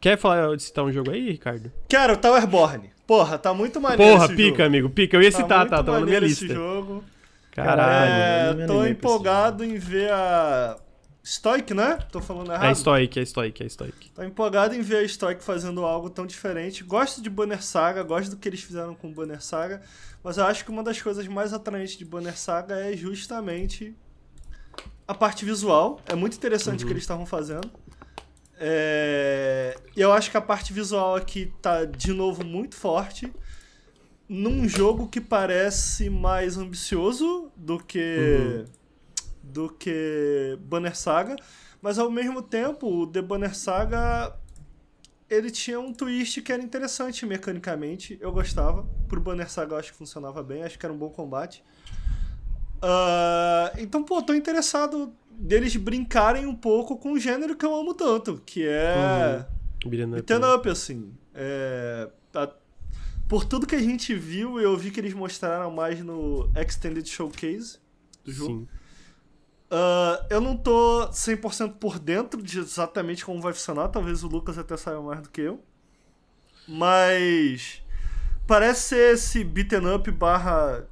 quer falar de citar um jogo aí, Ricardo? Quero, Towerborn. Porra, tá muito maneiro. Porra, pica, jogo. amigo, pica. Eu ia tá citar, tá? Tava na minha lista. Esse jogo. Caralho. É, tô empolgado em ver a Stoic, né? Tô falando errado? É Stoic, é Stoic, é Stoic. Tô empolgado em ver a Stoic fazendo algo tão diferente. Gosto de Banner Saga, gosto do que eles fizeram com Banner Saga, mas eu acho que uma das coisas mais atraentes de Banner Saga é justamente a parte visual. É muito interessante uhum. o que eles estavam fazendo. É... E eu acho que a parte visual aqui tá, de novo, muito forte. Num jogo que parece mais ambicioso do que... Uhum do que Banner Saga, mas ao mesmo tempo o The Banner Saga ele tinha um twist que era interessante mecanicamente, eu gostava. Pro Banner Saga eu acho que funcionava bem, acho que era um bom combate. Uh, então, pô, tô interessado deles brincarem um pouco com o gênero que eu amo tanto, que é uhum. beat'em up, up, assim. É, a, por tudo que a gente viu, eu vi que eles mostraram mais no Extended Showcase do jogo. Sim. Uh, eu não tô 100% por dentro de exatamente como vai funcionar. Talvez o Lucas até saiba mais do que eu. Mas. Parece ser esse beaten up barra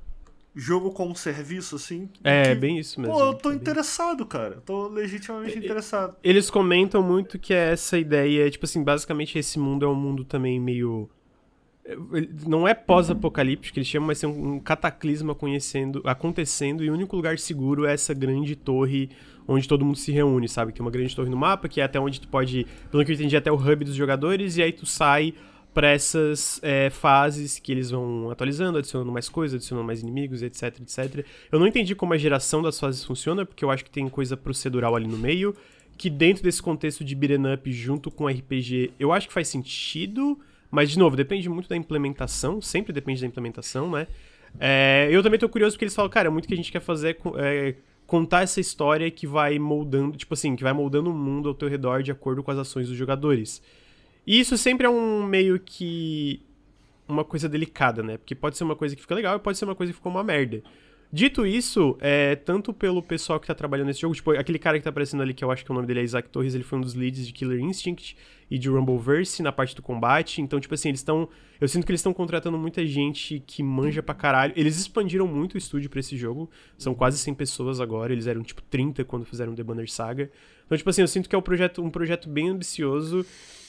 jogo como serviço, assim. É, que, bem isso mesmo. Pô, eu tô é interessado, cara. tô legitimamente interessado. Eles comentam muito que é essa ideia, tipo assim, basicamente esse mundo é um mundo também meio não é pós-apocalíptico que eles chamam, mas é um cataclisma conhecendo, acontecendo e o único lugar seguro é essa grande torre onde todo mundo se reúne, sabe? Tem uma grande torre no mapa que é até onde tu pode, pelo que eu entendi, até o hub dos jogadores e aí tu sai para essas é, fases que eles vão atualizando, adicionando mais coisas, adicionando mais inimigos, etc, etc. Eu não entendi como a geração das fases funciona, porque eu acho que tem coisa procedural ali no meio, que dentro desse contexto de beat'em up junto com RPG, eu acho que faz sentido, mas de novo, depende muito da implementação, sempre depende da implementação, né? É, eu também tô curioso porque eles falam, cara, muito que a gente quer fazer é contar essa história que vai moldando, tipo assim, que vai moldando o mundo ao teu redor de acordo com as ações dos jogadores. E isso sempre é um meio que. uma coisa delicada, né? Porque pode ser uma coisa que fica legal e pode ser uma coisa que ficou uma merda. Dito isso, é, tanto pelo pessoal que tá trabalhando nesse jogo, tipo, aquele cara que tá aparecendo ali, que eu acho que o nome dele é Isaac Torres, ele foi um dos leads de Killer Instinct e de Rumbleverse na parte do combate. Então, tipo assim, eles estão. Eu sinto que eles estão contratando muita gente que manja pra caralho. Eles expandiram muito o estúdio para esse jogo. São quase 100 pessoas agora. Eles eram, tipo, 30 quando fizeram The Banner Saga. Então, tipo assim, eu sinto que é um projeto, um projeto bem ambicioso.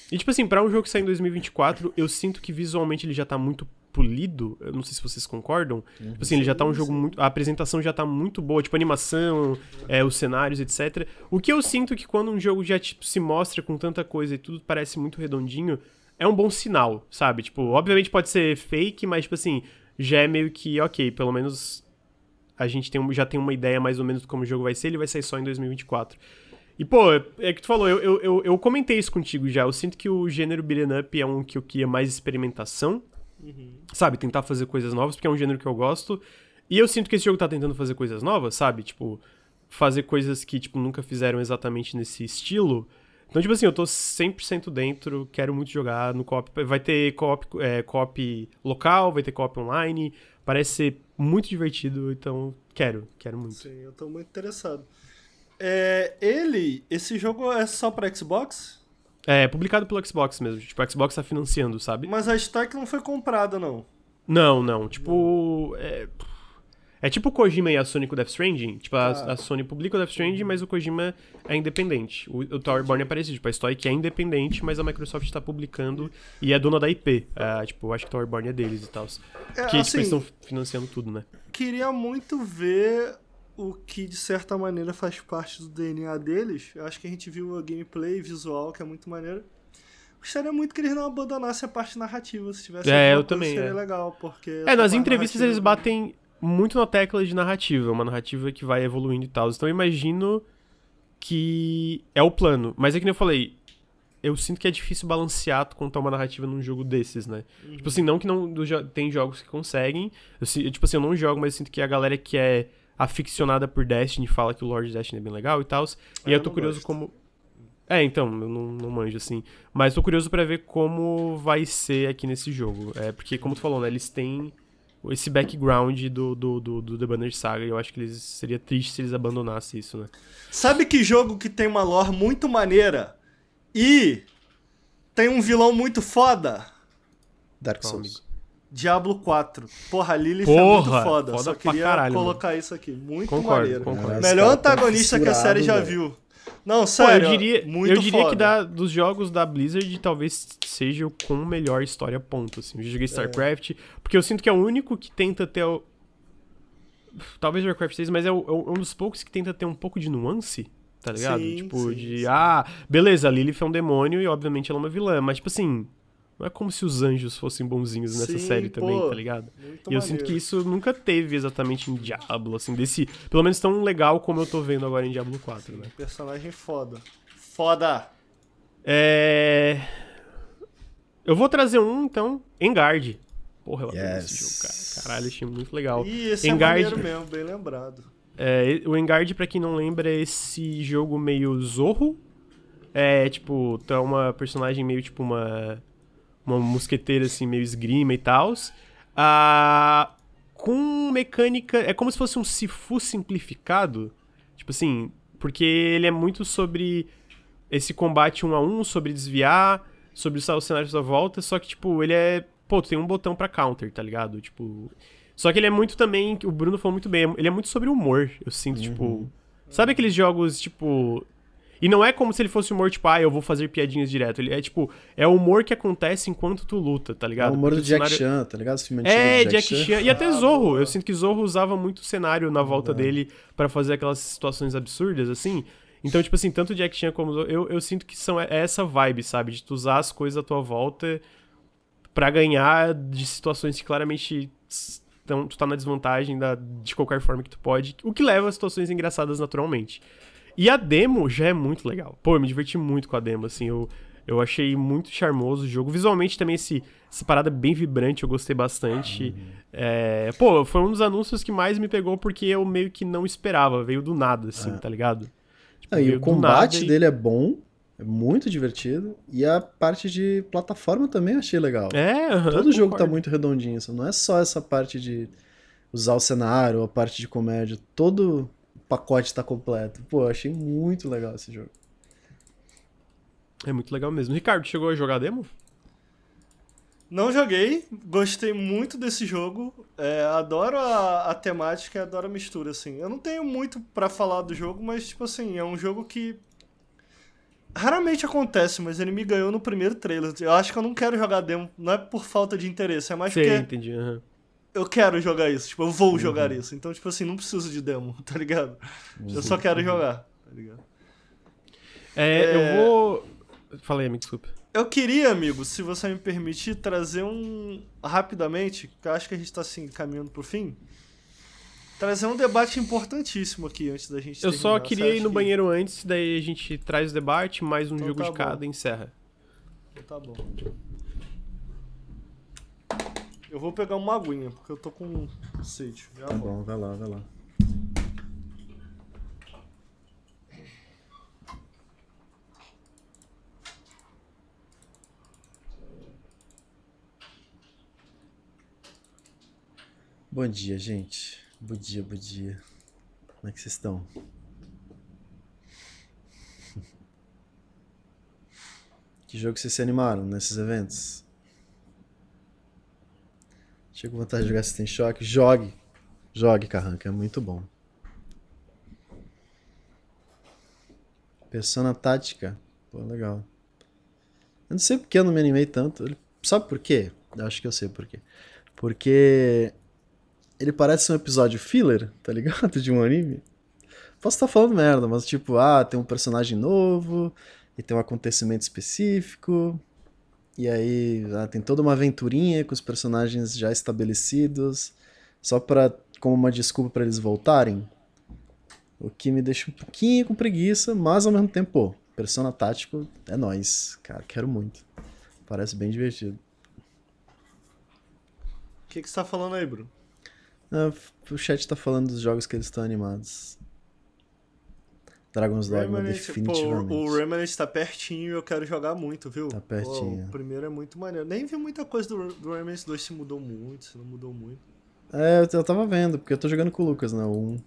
E, tipo assim, pra um jogo que sai em 2024, eu sinto que visualmente ele já tá muito polido. Eu não sei se vocês concordam. Uhum, tipo assim, ele já tá um jogo muito. A apresentação já tá muito boa, tipo, animação, é, os cenários, etc. O que eu sinto que quando um jogo já, tipo, se mostra com tanta coisa e tudo parece muito redondinho, é um bom sinal, sabe? Tipo, obviamente pode ser fake, mas, tipo assim, já é meio que, ok, pelo menos a gente tem, já tem uma ideia mais ou menos de como o jogo vai ser, ele vai sair só em 2024. E, pô, é que tu falou, eu, eu, eu, eu comentei isso contigo já. Eu sinto que o gênero beat'em up é um que eu queria mais experimentação. Uhum. Sabe, tentar fazer coisas novas, porque é um gênero que eu gosto. E eu sinto que esse jogo tá tentando fazer coisas novas, sabe? Tipo, fazer coisas que, tipo, nunca fizeram exatamente nesse estilo. Então, tipo assim, eu tô 100% dentro, quero muito jogar no co-op. Vai ter co-op é, co local, vai ter co-op online. Parece ser muito divertido, então quero, quero muito. Sim, eu tô muito interessado. É, ele, esse jogo é só pra Xbox? É, publicado pelo Xbox mesmo. Tipo, o Xbox tá financiando, sabe? Mas a Stack não foi comprada, não. Não, não. Tipo. É, é tipo o Kojima e a Sony com o Death Stranding. Tipo, a, ah. a, Sony publica o Death Stranding, mas o Kojima é independente. O, o Towerborn é parecido. Tipo, a Stoic é independente, mas a Microsoft tá publicando e é dona da IP. É, tipo, eu acho que o Towerborn é deles e tal. É, que, assim, tipo, eles estão financiando tudo, né? Queria muito ver o que de certa maneira faz parte do DNA deles. Eu acho que a gente viu a gameplay visual, que é muito maneiro. Gostaria muito que eles não abandonassem a parte narrativa, se tivesse É, eu também. Seria é. legal, porque. É, nas entrevistas eles batem muito na tecla de narrativa, uma narrativa que vai evoluindo e tal. Então eu imagino que é o plano. Mas é que nem eu falei, eu sinto que é difícil balancear contar uma narrativa num jogo desses, né? Uhum. Tipo assim, não que não tem jogos que conseguem. Eu, tipo assim, eu não jogo, mas eu sinto que a galera que é aficionada por Destiny fala que o Lord Destiny é bem legal e tal. E eu, eu tô curioso gosto. como. É, então, eu não, não manjo assim. Mas tô curioso para ver como vai ser aqui nesse jogo. É, porque, como tu falou, né, eles têm esse background do, do, do, do The Banner Saga. E eu acho que eles seria triste se eles abandonassem isso, né? Sabe que jogo que tem uma lore muito maneira e tem um vilão muito foda? Dark Souls. Diablo 4. Porra, Lilith Porra, é muito foda. foda Só queria caralho, colocar mano. isso aqui. Muito concordo, maneiro. Concordo. Melhor antagonista que a série já viu. Não, sério. Pô, eu diria, muito eu diria que da, dos jogos da Blizzard talvez seja o com melhor história ponto. Assim. Eu joguei é. StarCraft, é. porque eu sinto que é o único que tenta ter. O... Talvez Warcraft 6, mas é, o, é um dos poucos que tenta ter um pouco de nuance tá ligado? Sim, tipo, sim, de, sim. ah, beleza, a Lilith é um demônio e obviamente ela é uma vilã, mas tipo assim, não é como se os anjos fossem bonzinhos nessa Sim, série pô, também, tá ligado? E eu maneiro. sinto que isso nunca teve exatamente em Diablo, assim, desse. Pelo menos tão legal como eu tô vendo agora em Diablo 4, né? Personagem foda. Foda! É. Eu vou trazer um, então, Engard. Porra, eu adoro yes. esse jogo, cara. Caralho, achei muito legal. E esse Engard... é maneiro mesmo, bem lembrado. É, o Engard, pra quem não lembra, é esse jogo meio Zorro. É, tipo, tu é uma personagem meio, tipo, uma uma mosqueteira assim, meio esgrima e tal. Ah, com mecânica. É como se fosse um Sifu simplificado. Tipo assim, porque ele é muito sobre esse combate um a um, sobre desviar, sobre usar os cenários da volta, só que, tipo, ele é. Pô, tu tem um botão para counter, tá ligado? Tipo. Só que ele é muito também. O Bruno falou muito bem, ele é muito sobre humor, eu sinto, uhum. tipo. Sabe aqueles jogos, tipo. E não é como se ele fosse humor, tipo, ah, eu vou fazer piadinhas direto. Ele é tipo, é o humor que acontece enquanto tu luta, tá ligado? É o humor do Jack cenário... Chan, tá ligado? Esse é, Jack, Jack Chan. E até ah, Zorro. Boa. Eu sinto que Zorro usava muito cenário na volta dele para fazer aquelas situações absurdas, assim. Então, tipo assim, tanto Jack Chan como Zorro, eu, eu sinto que são é essa vibe, sabe? De tu usar as coisas à tua volta para ganhar de situações que claramente então, tu tá na desvantagem da, de qualquer forma que tu pode, o que leva a situações engraçadas naturalmente. E a demo já é muito legal. Pô, eu me diverti muito com a demo, assim, eu, eu achei muito charmoso o jogo. Visualmente também esse, essa parada bem vibrante, eu gostei bastante. É, pô, foi um dos anúncios que mais me pegou porque eu meio que não esperava, veio do nada, assim, é. tá ligado? Tipo, ah, e o combate dele é bom, é muito divertido. E a parte de plataforma também eu achei legal. É, uhum, Todo jogo tá muito redondinho. Não é só essa parte de usar o cenário, a parte de comédia. Todo pacote tá completo. Pô, eu achei muito legal esse jogo. É muito legal mesmo. Ricardo, chegou a jogar demo? Não joguei, gostei muito desse jogo. É, adoro a, a temática e adoro a mistura, assim. Eu não tenho muito para falar do jogo, mas, tipo assim, é um jogo que Raramente acontece, mas ele me ganhou no primeiro trailer. Eu acho que eu não quero jogar demo, não é por falta de interesse, é mais Sim, porque. entendi. Uhum. Eu quero jogar isso, tipo, eu vou uhum. jogar isso. Então, tipo assim, não preciso de demo, *laughs* tá ligado? Uhum. Eu só quero jogar, tá ligado? É, é... eu vou. Falei, amigo, desculpa. Eu queria, amigo, se você me permitir, trazer um. Rapidamente, que eu acho que a gente tá assim, caminhando pro fim trazer um debate importantíssimo aqui antes da gente Eu só queria ir no que... banheiro antes, daí a gente traz o debate, mais um então jogo tá de bom. cada e encerra. Então tá bom. Eu vou pegar uma aguinha, porque eu tô com sede. Já tá bom, vai lá, vai lá. Bom dia, gente. Bom dia, bom dia. Como é que vocês estão? *laughs* Que jogo vocês se animaram nesses eventos? Com vontade de jogar System Shock? Jogue! Jogue, Carranca, é muito bom. Persona Tática. Pô, legal. Eu não sei porque eu não me animei tanto. Sabe por quê? Eu acho que eu sei por quê. Porque ele parece um episódio filler, tá ligado? *laughs* De um anime. Posso estar falando merda, mas tipo, ah, tem um personagem novo, e tem um acontecimento específico, e aí tem toda uma aventurinha com os personagens já estabelecidos, só para como uma desculpa para eles voltarem. O que me deixa um pouquinho com preguiça, mas ao mesmo tempo, pô, Persona Tático é nós, cara, quero muito. Parece bem divertido. O que, que você tá falando aí, Bruno? Ah, o chat tá falando dos jogos que eles estão animados. Dragon's Dogma, definitivamente. Pô, o Remnant tá pertinho e eu quero jogar muito, viu? Tá pertinho. Pô, o primeiro é muito maneiro. Nem vi muita coisa do, do Remnant 2 se mudou muito, se não mudou muito. É, eu tava vendo, porque eu tô jogando com o Lucas, né? O 1. Uhum.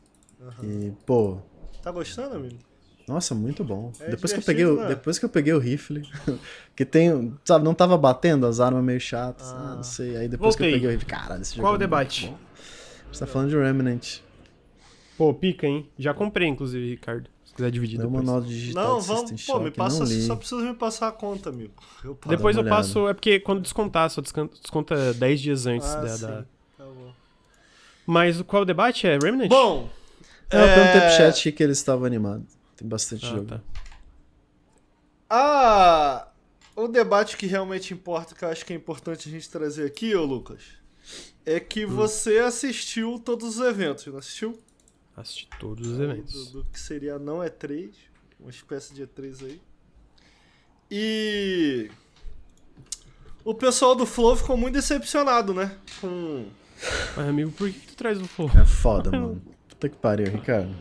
E, pô. Tá gostando, amigo? Nossa, muito bom. É depois, que eu peguei, o, né? depois que eu peguei o rifle, *laughs* que tem, sabe, não tava batendo, as armas meio chatas, ah. não sei. Aí depois Voltei. que eu peguei o rifle, cara, esse jogo Qual é o debate? Você tá falando de Remnant. Pô, pica, hein? Já comprei, inclusive, Ricardo. Se quiser dividir Deu depois. manual digital Não, vamos, pô, me passa, só precisa me passar a conta, amigo. Eu depois eu passo, é porque quando descontar, só desconta 10 dias antes ah, da, da... Tá bom. Mas qual o debate? É Remnant? Bom, é... Eu perguntei pro chat que eles estavam animados. Tem bastante ah, jogo. Tá. Ah, o debate que realmente importa, que eu acho que é importante a gente trazer aqui, ô Lucas, é que hum. você assistiu todos os eventos, não assistiu? Assisti todos os eventos. Do, do, que seria não E3, uma espécie de E3 aí. E. O pessoal do Flow ficou muito decepcionado, né? Com. Mas, amigo, por que tu traz o Flow? É foda, mano. Puta que pariu, Ricardo.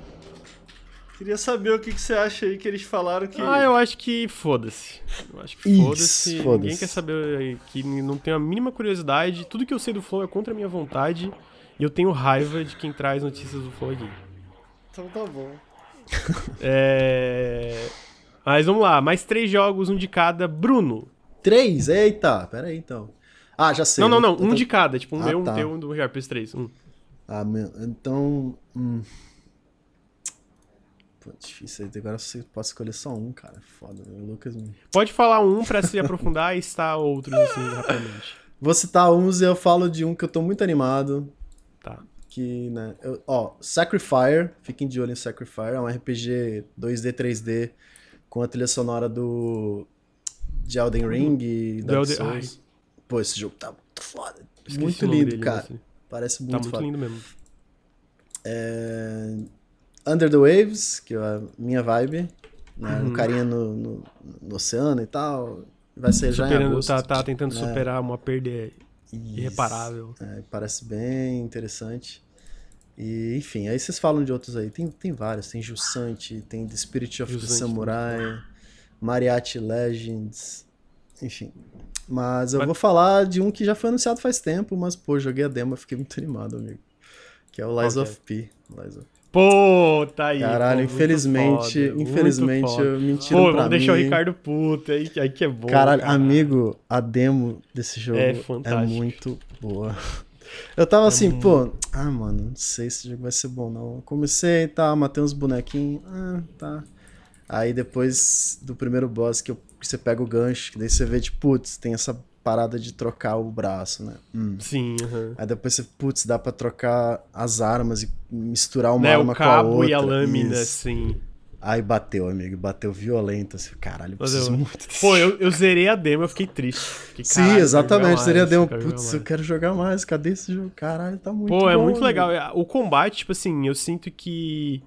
Queria saber o que, que você acha aí que eles falaram que. Ah, eu acho que foda-se. Eu acho que foda-se. Foda Ninguém quer saber que não tem a mínima curiosidade. Tudo que eu sei do Flow é contra a minha vontade. E eu tenho raiva de quem traz notícias do Flow aqui. Então tá bom. *laughs* é. Mas vamos lá, mais três jogos, um de cada. Bruno. Três? Eita, pera aí então. Ah, já sei. Não, não, não, um tô... de cada. Tipo, um ah, meu, tá. um teu, um do RPS 3. Um. Ah, meu, então. Hum. Pô, difícil. Agora você pode escolher só um, cara. Foda. O Lucas. Pode falar um pra se aprofundar e citar outros, assim, rapidamente. Vou citar uns e eu falo de um que eu tô muito animado. Tá. Que, né. Eu, ó, Sacrifier. Fiquem de olho em Sacrifier. É um RPG 2D, 3D. Com a trilha sonora do. De Elden Ring e Dark Elden... Souls. pô, esse jogo tá muito foda. Esqueci muito lindo, dele, cara. mas Parece Tá muito muito foda. lindo mesmo. É, Under the Waves, que é a minha vibe. Né? Uhum. Um carinha no, no, no oceano e tal. Vai ser já em Superando, agosto. tá, tá tentando É. superar uma perda irreparável. É, parece bem interessante. E, enfim, aí vocês falam de outros aí. Tem, tem vários. Tem Jusante, tem The Spirit of the Jusante, Samurai, Mariachi Legends, enfim. Mas eu Mas- vou falar de um que já foi anunciado faz tempo, mas, pô, joguei a demo e fiquei muito animado, amigo. Que é o Lies que of P. Lies of... Pô, tá aí. Caralho, pô, infelizmente, foda, infelizmente foda. eu mentiram Pô, pra vamos deixar o mim. Ricardo puto, aí, aí que é bom. Caralho, cara. amigo, a demo desse jogo É é, muito boa. Eu tava assim, muito- pô, ah, mano, não sei se esse jogo vai ser bom, não. Comecei, tá, matei uns bonequinhos, ah, tá. Aí depois do primeiro boss que, eu- que você pega o gancho, que daí você vê, tipo, putz, tem essa parada de trocar o braço, né? Hum. Sim, aham. Aí depois você, putz, dá pra trocar as armas e misturar uma Né, arma o com a cabo outra. e a lâmina, Isso. assim. Aí bateu, amigo, bateu violento, assim, caralho, eu preciso eu- muito desse Pô, eu, eu zerei a demo, eu fiquei triste. Fiquei, Sim, exatamente. Seria mais, demo. Putz, eu quero jogar mais. Cadê esse jogo? Caralho, tá muito Pô, é bom, muito amigo. legal. O combate, tipo assim, eu sinto que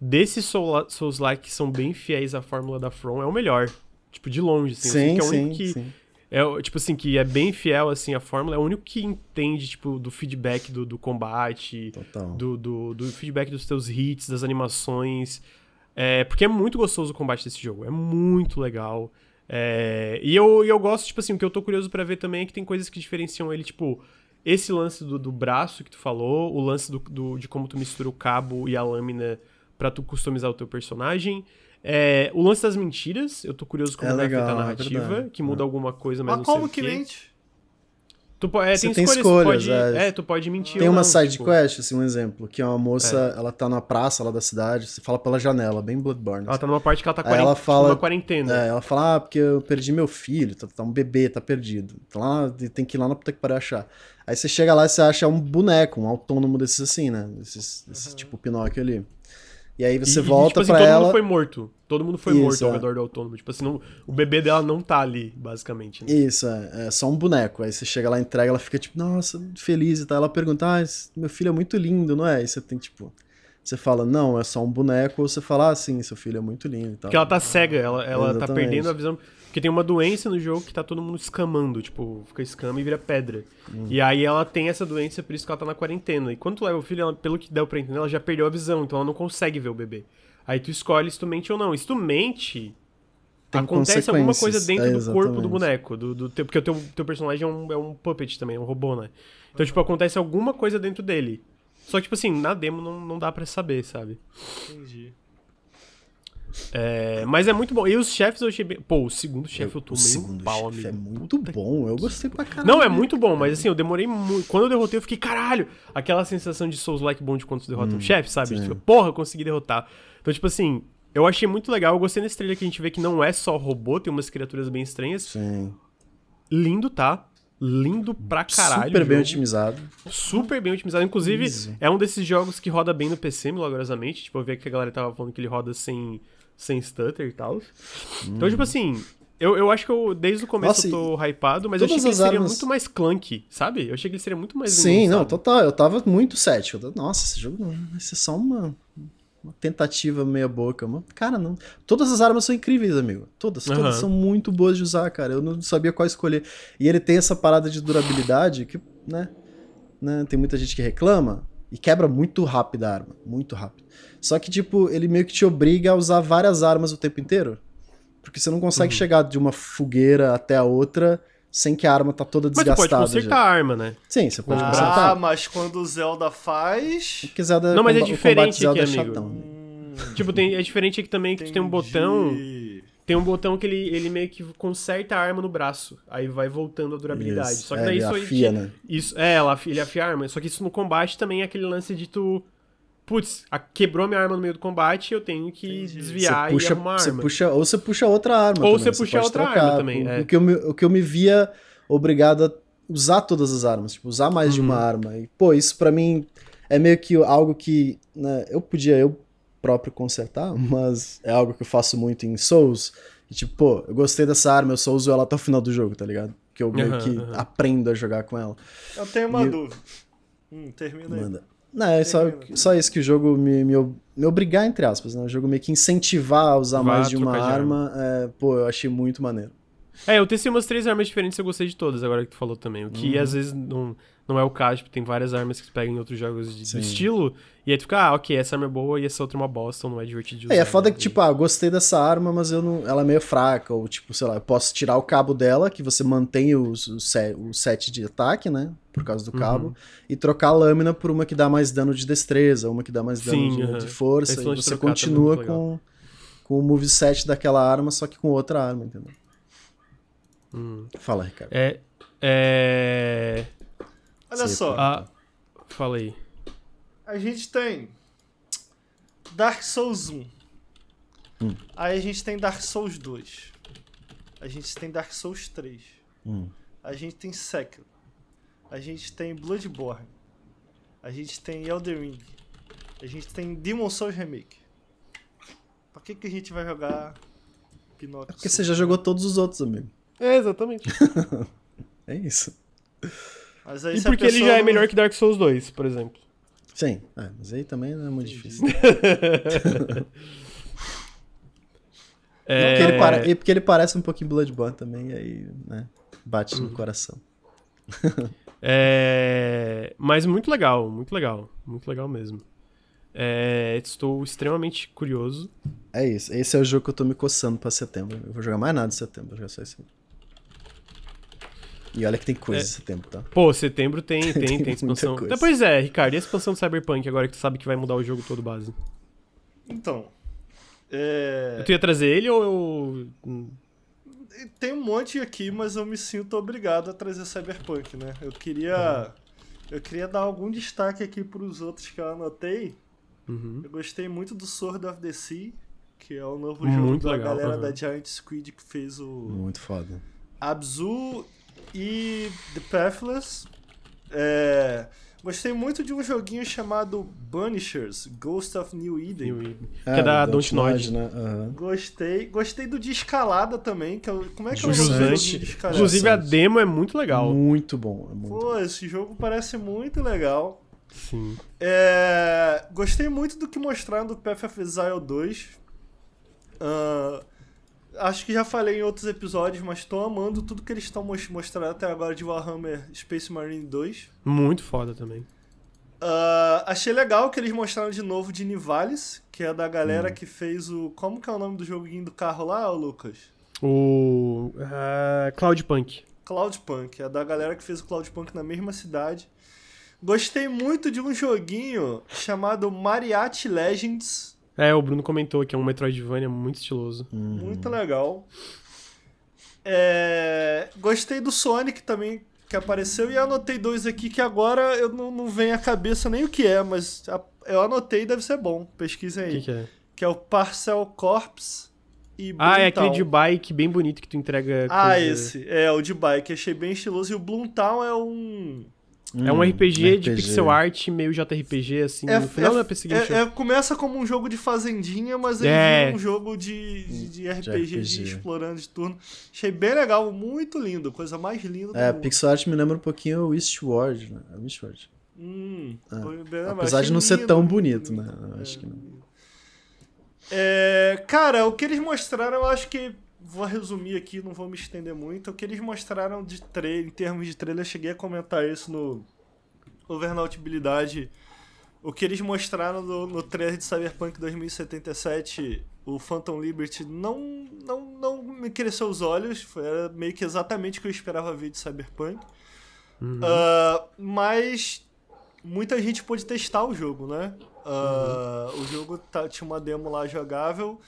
desses Soul- Souls-like que são bem fiéis à fórmula da From, é o melhor. Tipo, de longe, assim. Eu Sim, que é o único que sim. É, tipo assim, que é bem fiel, assim, à fórmula. É o único que entende, tipo, do feedback do, do combate, do, do, do feedback dos teus hits, das animações. É, porque é muito gostoso o combate desse jogo. É muito legal. É, e eu, e eu gosto, tipo assim, o que eu tô curioso pra ver também é que tem coisas que diferenciam ele, tipo, esse lance do, do braço que tu falou, o lance do, do- de como tu mistura o cabo e a lâmina pra tu customizar o teu personagem. É, o lance das mentiras, eu tô curioso como É vai legal, afetar a é narrativa, verdade. que muda alguma coisa, mas, Mas não como sei que o quê. mente? Tu, po- é, Você tem, tem escolhas, escolhas, pode, é. é, tu pode mentir Tem uma não, side tipo, quest, assim, um exemplo, que é uma moça, ela tá na praça lá da cidade, você fala pela janela, bem Bloodborne. Ela tá numa parte que ela tá Aí quarenta, ela fala- numa quarentena. É, ela fala, ah, porque eu perdi meu filho, tá, tá um bebê, tá perdido. Tá lá, e tem que ir lá na puta que pariu achar. Aí você chega lá e você acha um boneco, um autônomo desses assim, né? Desses, desses tipo Pinóquio ali. E aí você E- e, volta tipo assim, pra todo ela. mundo foi morto. Todo mundo foi Isso, morto ao é. redor do autônomo. Tipo assim, não- o bebê dela não tá ali, basicamente. né? Isso, é, é só um boneco. Aí você chega lá, entrega, ela fica tipo, nossa, feliz e tal. Ela pergunta, ah, meu filho é muito lindo, não é? Aí você tem tipo. Você fala, não, é só um boneco, ou você fala, ah, sim, seu filho é muito lindo e tal. Porque ela tá cega, ela, ela tá perdendo a visão. Porque tem uma doença no jogo que tá todo mundo escamando, tipo, fica escama e vira pedra. Hum. E aí ela tem essa doença, por isso que ela tá na quarentena. E quando tu leva o filho, ela, pelo que deu pra entender, ela já perdeu a visão, então ela não consegue ver o bebê. Aí tu escolhe se tu mente ou não. E se tu mente, Tem acontece alguma coisa dentro É, do corpo do boneco. Do, do teu, porque o teu, teu personagem é um, é um puppet também, é um robô, né? Então, tipo, acontece alguma coisa dentro dele. Só que, tipo assim, na demo não, não dá pra saber, sabe? Entendi. É, mas é muito bom. E os chefes eu achei bem. Pô, o segundo chefe eu tô o meio segundo pau, chefe amigo. é muito bom, eu gostei pra caralho. Não, é muito bom, mas assim, eu demorei muito. Quando eu derrotei, eu fiquei, caralho, aquela sensação de Souls-like bom de quando tu derrota um chefe, sabe? Hum. Tipo, porra, eu consegui derrotar. Então, tipo assim, eu achei muito legal. Eu gostei nesse trailer que a gente vê que não é só robô, tem umas criaturas bem estranhas. Sim. Lindo, tá? Lindo pra caralho. Super bem otimizado. Super bem otimizado. Inclusive, é um desses jogos que roda bem no PC, milagrosamente. Tipo, eu vi que a galera tava falando que ele roda sem, sem stutter e tal. Então, tipo assim, eu, eu acho que eu, desde o começo Nossa, eu tô hypado, mas eu achei que ele seria armas- muito mais clunky, sabe? Eu achei que ele seria muito mais Sim, não, total. Eu tava muito cético. Nossa, esse jogo vai ser só uma, uma tentativa meia boca. Cara, não. Todas as armas são incríveis, amigo. Todas, todas são muito boas de usar, cara. Eu não sabia qual escolher. E ele tem essa parada de durabilidade que, né, né, tem muita gente que reclama e quebra muito rápido a arma, muito rápido. Só que tipo, ele meio que te obriga a usar várias armas o tempo inteiro. Porque você não consegue Uhum. chegar de uma fogueira até a outra sem que a arma tá toda Mas tu desgastada. pode consertar já. a arma, né? Sim, você pode Ah, consertar. mas quando o Zelda faz. Porque Zelda, Não, mas é diferente Zelda aqui, é amigo. chatão. Hum, Tipo, tem, é diferente aqui também que tu tem um botão. Tem um botão que ele, ele meio que conserta a arma no braço. Aí vai voltando a durabilidade. Isso. Só que É, daí ele isso aí afia, né? Isso, é, ela, afia- ele afia a arma. Só que isso no combate também é aquele lance de tu. Putz, a- quebrou minha arma no meio do combate, eu tenho que Entendi. desviar Você puxa, e arrumar você arma. puxa, ou você puxa outra arma. Ou também, você puxa pode outra trocar. arma também, O, é. o que eu me, o que eu me via obrigado a usar todas as armas, tipo, usar mais de Uhum. uma arma. E, pô, isso pra mim é meio que algo que né, eu podia eu próprio consertar, *laughs* mas é algo que eu faço muito em Souls. E, tipo, pô, eu gostei dessa arma, eu só uso ela até o final do jogo, tá ligado? que eu meio que aprendo a jogar com ela. Eu tenho uma e dúvida. Hum, termina Manda. aí. Não, é só, só isso que o jogo me, me, me obrigar, entre aspas, né? O jogo meio que incentivar a usar Vá mais de uma arma. De arma. É, pô, eu achei muito maneiro. É, eu testei umas três armas diferentes e eu gostei de todas, agora que tu falou também. O que uhum. às vezes não, não é o caso, tipo, tem várias armas que tu pega em outros jogos de, do estilo, e aí tu fica, ah, ok, essa arma é boa e essa outra é uma bosta, ou não é divertido de usar. É, é foda né? que, tipo, ah, gostei dessa arma, mas eu não, ela é meio fraca, ou tipo, sei lá, eu posso tirar o cabo dela, que você mantém o, o, set, o set de ataque, né, por causa do uhum. cabo, uhum. e trocar a lâmina por uma que dá mais dano de destreza, uma que dá mais dano Sim, de, uhum. de, força, e você continua com, com o moveset daquela arma, só que com outra arma, entendeu? Hum. Fala, Ricardo. É. É. Olha Sim, só. Ah, falei. A gente tem Dark Souls 1. Hum. Aí a gente tem Dark Souls 2. A gente tem Dark Souls 3. Hum. A gente tem Sekiro. A gente tem Bloodborne. A gente tem Elden Ring. A gente tem Demon Souls Remake. Pra que, que a gente vai jogar Pinóquio? É porque você já jogou todos os outros, amigo. É, exatamente. *laughs* é isso. Mas aí, e porque ele já é melhor que Dark Souls 2, por exemplo. Sim, é, mas aí também não é muito difícil. *laughs* é... Porque, ele para... e porque ele parece um pouquinho Bloodborne também, e aí, né, bate uhum. no coração. *laughs* é... Mas muito legal, muito legal, muito legal mesmo. É... Estou extremamente curioso. É isso, esse é o jogo que eu tô me coçando pra setembro. Eu vou jogar mais nada em setembro, vou jogar só esse. E olha que tem coisa é. setembro, tá? Pô, setembro tem, *laughs* tem, tem, tem expansão. Depois é, Ricardo, e a expansão do Cyberpunk agora que tu sabe que vai mudar o jogo todo base? Então. É... Tu ia trazer ele ou eu. Tem um monte aqui, mas eu me sinto obrigado a trazer Cyberpunk, né? Eu queria. Uhum. Eu queria dar algum destaque aqui pros outros que eu anotei. Uhum. Eu gostei muito do Sword of the Sea, que é o novo jogo muito da legal, galera uhum. da Giant Squid que fez o. Muito foda. Abzu e The Pathless. É, gostei muito de um joguinho chamado Bunishers, Ghost of New Eden. New Eden. que é, é da Dontnod. Né? Uhum. Gostei. Gostei do de escalada também. Que é, como é que é o nome de escalada? Inclusive a demo é muito legal. Muito bom. É muito Pô, bom. esse jogo parece muito legal. Sim. É, gostei muito do que mostraram do Path of Exile 2. Uh, acho que já falei em outros episódios, mas estou amando tudo que eles estão mostrando até agora de Warhammer Space Marine 2. Muito foda também. Uh, achei legal que eles mostraram de novo de Nivalis, que é da galera hum. que fez o. Como que é o nome do joguinho do carro lá, Lucas? O. Uh, Cloudpunk. Cloudpunk, é da galera que fez o Cloudpunk na mesma cidade. Gostei muito de um joguinho chamado Mariachi Legends é, o Bruno comentou que é um Metroidvania muito estiloso. Uhum. Muito legal. É... Gostei do Sonic também, que apareceu, e anotei dois aqui que agora eu não, não vem à cabeça nem o que é, mas eu anotei e deve ser bom. Pesquisem aí. O que, que, é? Que é o Parcel Corps e Ah, é aquele de bike bem bonito que tu entrega. Ah, coisa... esse. É, o de bike. Achei bem estiloso. E o Bloomtown é um Hum, é um RPG, RPG, de pixel art, meio JRPG, assim. É, no final é, é, é, começa como um jogo de fazendinha, mas ele é um jogo de, de, de RPG, de, RPG. de explorando de turno. Achei bem legal, muito lindo, coisa mais linda do É, mundo. pixel art me lembra um pouquinho o Eastward, né? É Eastward. Hum, é. Apesar de não lindo, ser tão bonito, né? Eu acho que não. É, cara, o que eles mostraram, eu acho que vou resumir aqui, não vou me estender muito. O que eles mostraram de trailer, em termos de trailer, eu cheguei a comentar isso no Overnautibilidade. O que eles mostraram no, no trailer de Cyberpunk 2077, o Phantom Liberty, não, não, não me cresceu os olhos. Foi meio que exatamente o que eu esperava ver de Cyberpunk. Uhum. Uh, mas muita gente pôde testar o jogo, né? Uh, uhum. O jogo tá, tinha uma demo lá jogável.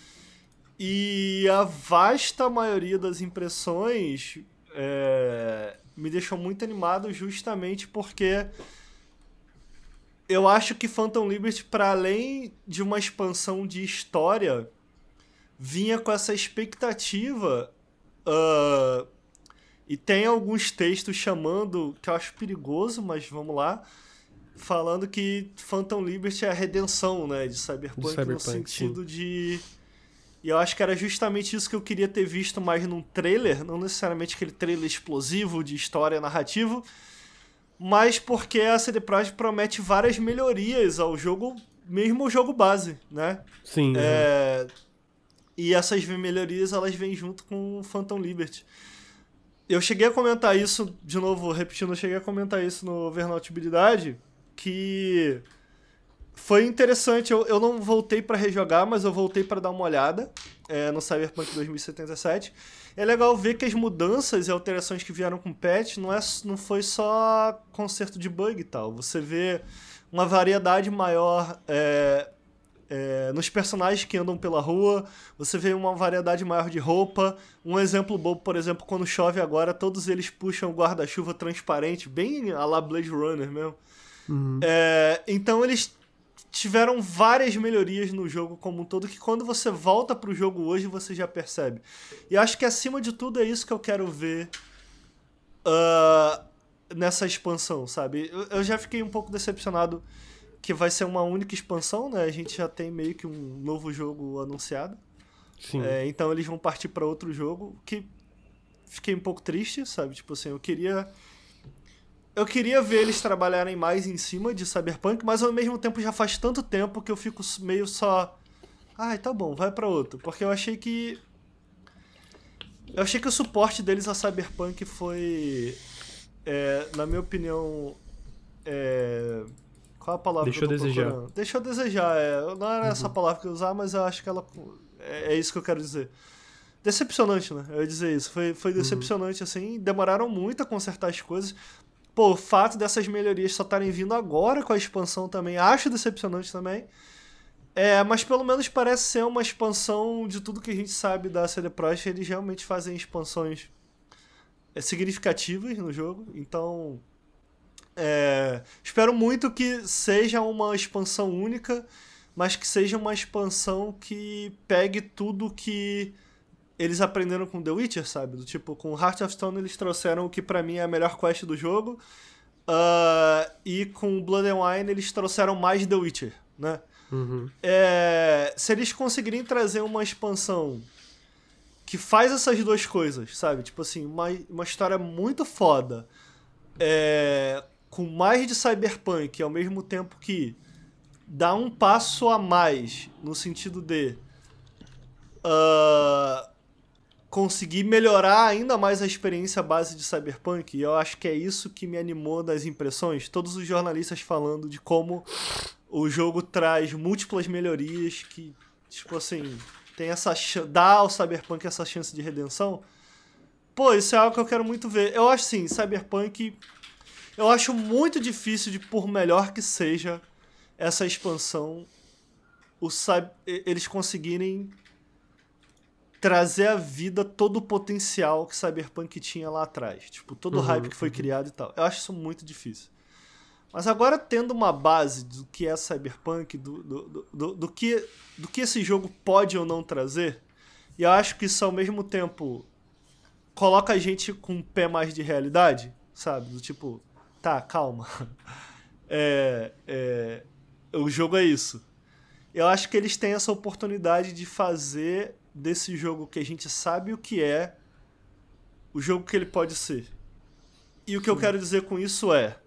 E a vasta maioria das impressões é, me deixou muito animado justamente porque eu acho que Phantom Liberty, para além de uma expansão de história, vinha com essa expectativa. Uh, e tem alguns textos chamando, que eu acho perigoso, mas vamos lá. Falando que Phantom Liberty é a redenção né, de Cyberpunk, de Cyberpunk no sentido sim. de E eu acho que era justamente isso que eu queria ter visto mais num trailer, não necessariamente aquele trailer explosivo de história narrativo, mas porque a CD Projekt promete várias melhorias ao jogo, mesmo o jogo base, né? Sim. É... E essas melhorias elas vêm junto com o Phantom Liberty. Eu cheguei a comentar isso, de novo, repetindo, eu cheguei a comentar isso no Vernautibilidade, que foi interessante. Eu, eu não voltei para rejogar, mas eu voltei para dar uma olhada é, no Cyberpunk 2077. É legal ver que as mudanças e alterações que vieram com o patch não, é, não foi só conserto de bug e tal. Você vê uma variedade maior é, é, nos personagens que andam pela rua, você vê uma variedade maior de roupa. Um exemplo bom, por exemplo, quando chove agora, todos eles puxam guarda-chuva transparente, bem a la Blade Runner mesmo. Uhum. É, então eles tiveram várias melhorias no jogo como um todo que quando você volta pro jogo hoje você já percebe. E acho que acima de tudo é isso que eu quero ver uh, nessa expansão, sabe? Eu, eu, já fiquei um pouco decepcionado que vai ser uma única expansão, né? A gente já tem meio que um novo jogo anunciado. Sim. É, então eles vão partir para outro jogo que fiquei um pouco triste, sabe? Tipo assim, eu queria eu queria ver eles trabalharem mais em cima de Cyberpunk, mas ao mesmo tempo já faz tanto tempo que eu fico meio só. Ai, tá bom, vai para outro. Porque eu achei que. Eu achei que o suporte deles a Cyberpunk foi. É, na minha opinião. É... Qual a palavra Deixou que eu desejar. Procurando? Deixou desejar, é. Não era uhum. essa palavra que eu usar, mas eu acho que ela. É, é isso que eu quero dizer. Decepcionante, né? Eu ia dizer isso. Foi, foi uhum. decepcionante, uhum. assim. Demoraram muito a consertar as coisas. Pô, o fato dessas melhorias só estarem vindo agora com a expansão também, acho decepcionante também. É, mas pelo menos parece ser uma expansão de tudo que a gente sabe da CD Projekt. Eles realmente fazem expansões é, significativas no jogo. Então, é, espero muito que seja uma expansão única, mas que seja uma expansão que pegue tudo que eles aprenderam com The Witcher, sabe? Do tipo, com Heart of Stone eles trouxeram o que para mim é a melhor quest do jogo. Uh, e com Blood and Wine eles trouxeram mais The Witcher, né? Uhum. É, se eles conseguirem trazer uma expansão que faz essas duas coisas, sabe? Tipo assim, uma, uma história muito foda, é, com mais de cyberpunk, ao mesmo tempo que dá um passo a mais no sentido de. Uh, conseguir melhorar ainda mais a experiência base de Cyberpunk. E eu acho que é isso que me animou das impressões. Todos os jornalistas falando de como o jogo traz múltiplas melhorias que, tipo assim, tem essa dá ao Cyberpunk essa chance de redenção. Pô, isso é algo que eu quero muito ver. Eu acho sim, Cyberpunk eu acho muito difícil de por melhor que seja essa expansão, o, eles conseguirem trazer à vida todo o potencial que Cyberpunk tinha lá atrás. Tipo, todo uhum, o hype que foi uhum. criado e tal. Eu acho isso muito difícil. Mas agora, tendo uma base do que é Cyberpunk, do, do, do, do, que, do que esse jogo pode ou não trazer, e eu acho que isso ao mesmo tempo coloca a gente com um pé mais de realidade, sabe? Do tipo, tá, calma. *laughs* É, é, o jogo é isso. Eu acho que eles têm essa oportunidade de fazer desse jogo que a gente sabe o que é, o jogo que ele pode ser. E o que eu quero dizer com isso é,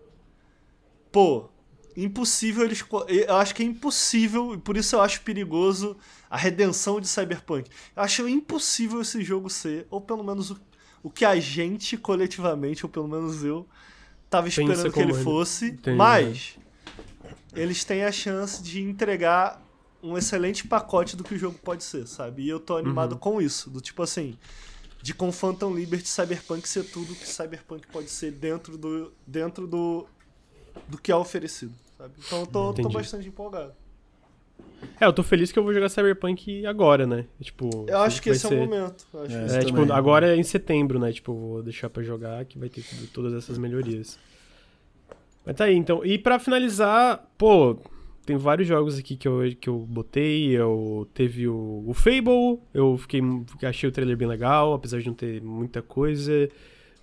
pô, impossível eles. Eu acho que é impossível, e por isso eu acho perigoso a redenção de Cyberpunk. Eu acho impossível esse jogo ser, ou pelo menos o, o que a gente coletivamente, ou pelo menos eu, tava esperando que ele fosse, Entendi. mas eles têm a chance de entregar um excelente pacote do que o jogo pode ser, sabe? E eu tô animado uhum. com isso, do tipo assim, de com Phantom Liberty Cyberpunk ser tudo que Cyberpunk pode ser dentro do dentro do do que é oferecido, sabe? Então eu tô, tô bastante empolgado. É, eu tô feliz que eu vou jogar Cyberpunk agora, né? Tipo, eu acho que esse ser... é o momento. é, é tipo, agora é em setembro, né? Tipo, vou deixar para jogar que vai ter todas essas melhorias. Mas tá aí, então. E para finalizar, pô, tem vários jogos aqui que eu, que eu botei. Eu teve o, o Fable, eu fiquei achei o trailer bem legal, apesar de não ter muita coisa.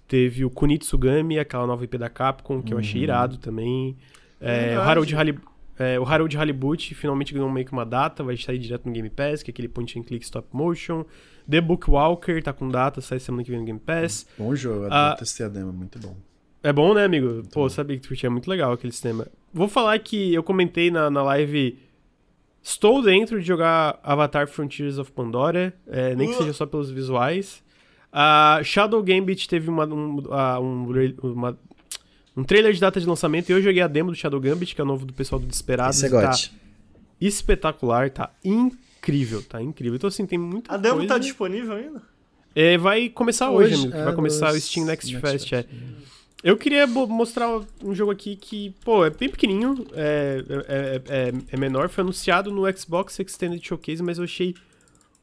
Teve o Kunitsugami, aquela nova IP da Capcom, que uhum. eu achei uhum. irado também. É, o Harold, Halib É, o Harold Halibut finalmente ganhou meio que uma data, vai sair direto no Game Pass, que é aquele point and click stop motion. The Bookwalker tá com data, sai semana que vem no Game Pass. Bom jogo, eu Ah. testei a demo, muito bom. É bom, né, amigo? Pô, sabia que tu curtia muito legal aquele sistema. Vou falar que eu comentei na, na live. Estou dentro de jogar Avatar Frontiers of Pandora, é, nem que Uh. seja só pelos visuais. A Shadow Gambit teve uma, um, ah, um, uma- um trailer de data de lançamento e eu joguei a demo do Shadow Gambit, que é o novo do pessoal do Desperados. Esse é tá espetacular, tá incrível, tá incrível. Então, assim, tem muita A demo coisa. tá disponível ainda? É, vai começar hoje, Hoje, amigo. que é, vai começar o Steam Next, Next Fest. Fest. É. Eu queria mostrar um jogo aqui que, pô, é bem pequenininho, é, é, é, é menor, foi anunciado no Xbox Extended Showcase, mas eu achei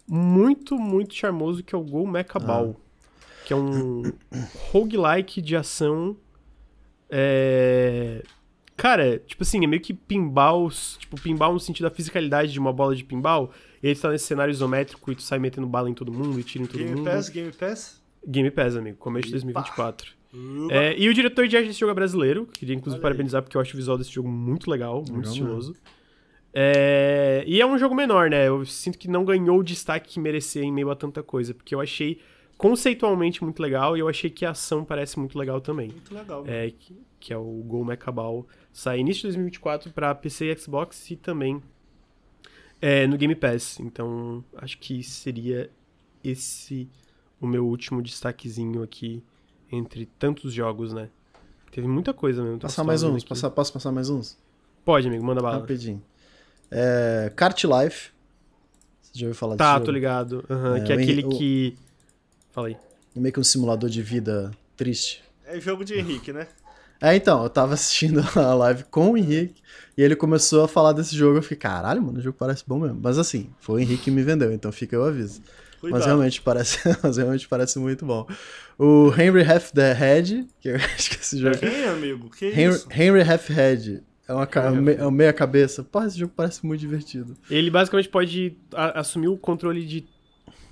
muito, muito charmoso, que é o Go Mecha Ball. Que é um *coughs* roguelike de ação. É... Cara, tipo assim, é meio que pinball, tipo, pinball no sentido da fisicalidade de uma bola de pinball. E tu tá nesse cenário isométrico e tu sai metendo bala em todo mundo e tira em todo Game mundo. Pass, Game Pass? Game Pass, amigo, começo de Epa. 2024. É, e o diretor de arte desse jogo é brasileiro. Queria inclusive Olha aí. parabenizar porque eu acho o visual desse jogo muito legal, muito Legal estiloso. É, e é um jogo menor, né? Eu sinto que não ganhou o destaque que merecia em meio a tanta coisa, porque eu achei conceitualmente muito legal e eu achei que a ação parece muito legal também. Muito legal. É, que, que é o Go Mecha Ball. Sai início de 2024 pra PC e Xbox e também é, no Game Pass. Então, acho que seria esse o meu último destaquezinho aqui entre tantos jogos, né? Teve muita coisa mesmo. Passar mais uns passar, posso passar mais uns? Pode, amigo, manda bala. Rapidinho. É, Kart Life. Você já ouviu falar Tá, desse tô jogo? ligado. Aham, É, que é aquele o- que. Fala aí. É meio que um simulador de vida triste. É jogo de Henrique, né? É, então, eu tava assistindo *laughs* a live com o Henrique e ele começou a falar desse jogo. Eu fiquei, caralho, mano, o jogo parece bom mesmo. Mas assim, foi o Henrique que me vendeu, então fica o aviso. Cuidado. Mas realmente parece, *laughs* mas realmente parece muito bom. O Henry Half the Head, que eu *laughs* acho que esse jogo. Quem, amigo? Que Henry, isso? Henry Half Head. É uma me- é um meia cabeça. Pô, esse jogo parece muito divertido. Ele basicamente pode a- assumir o controle de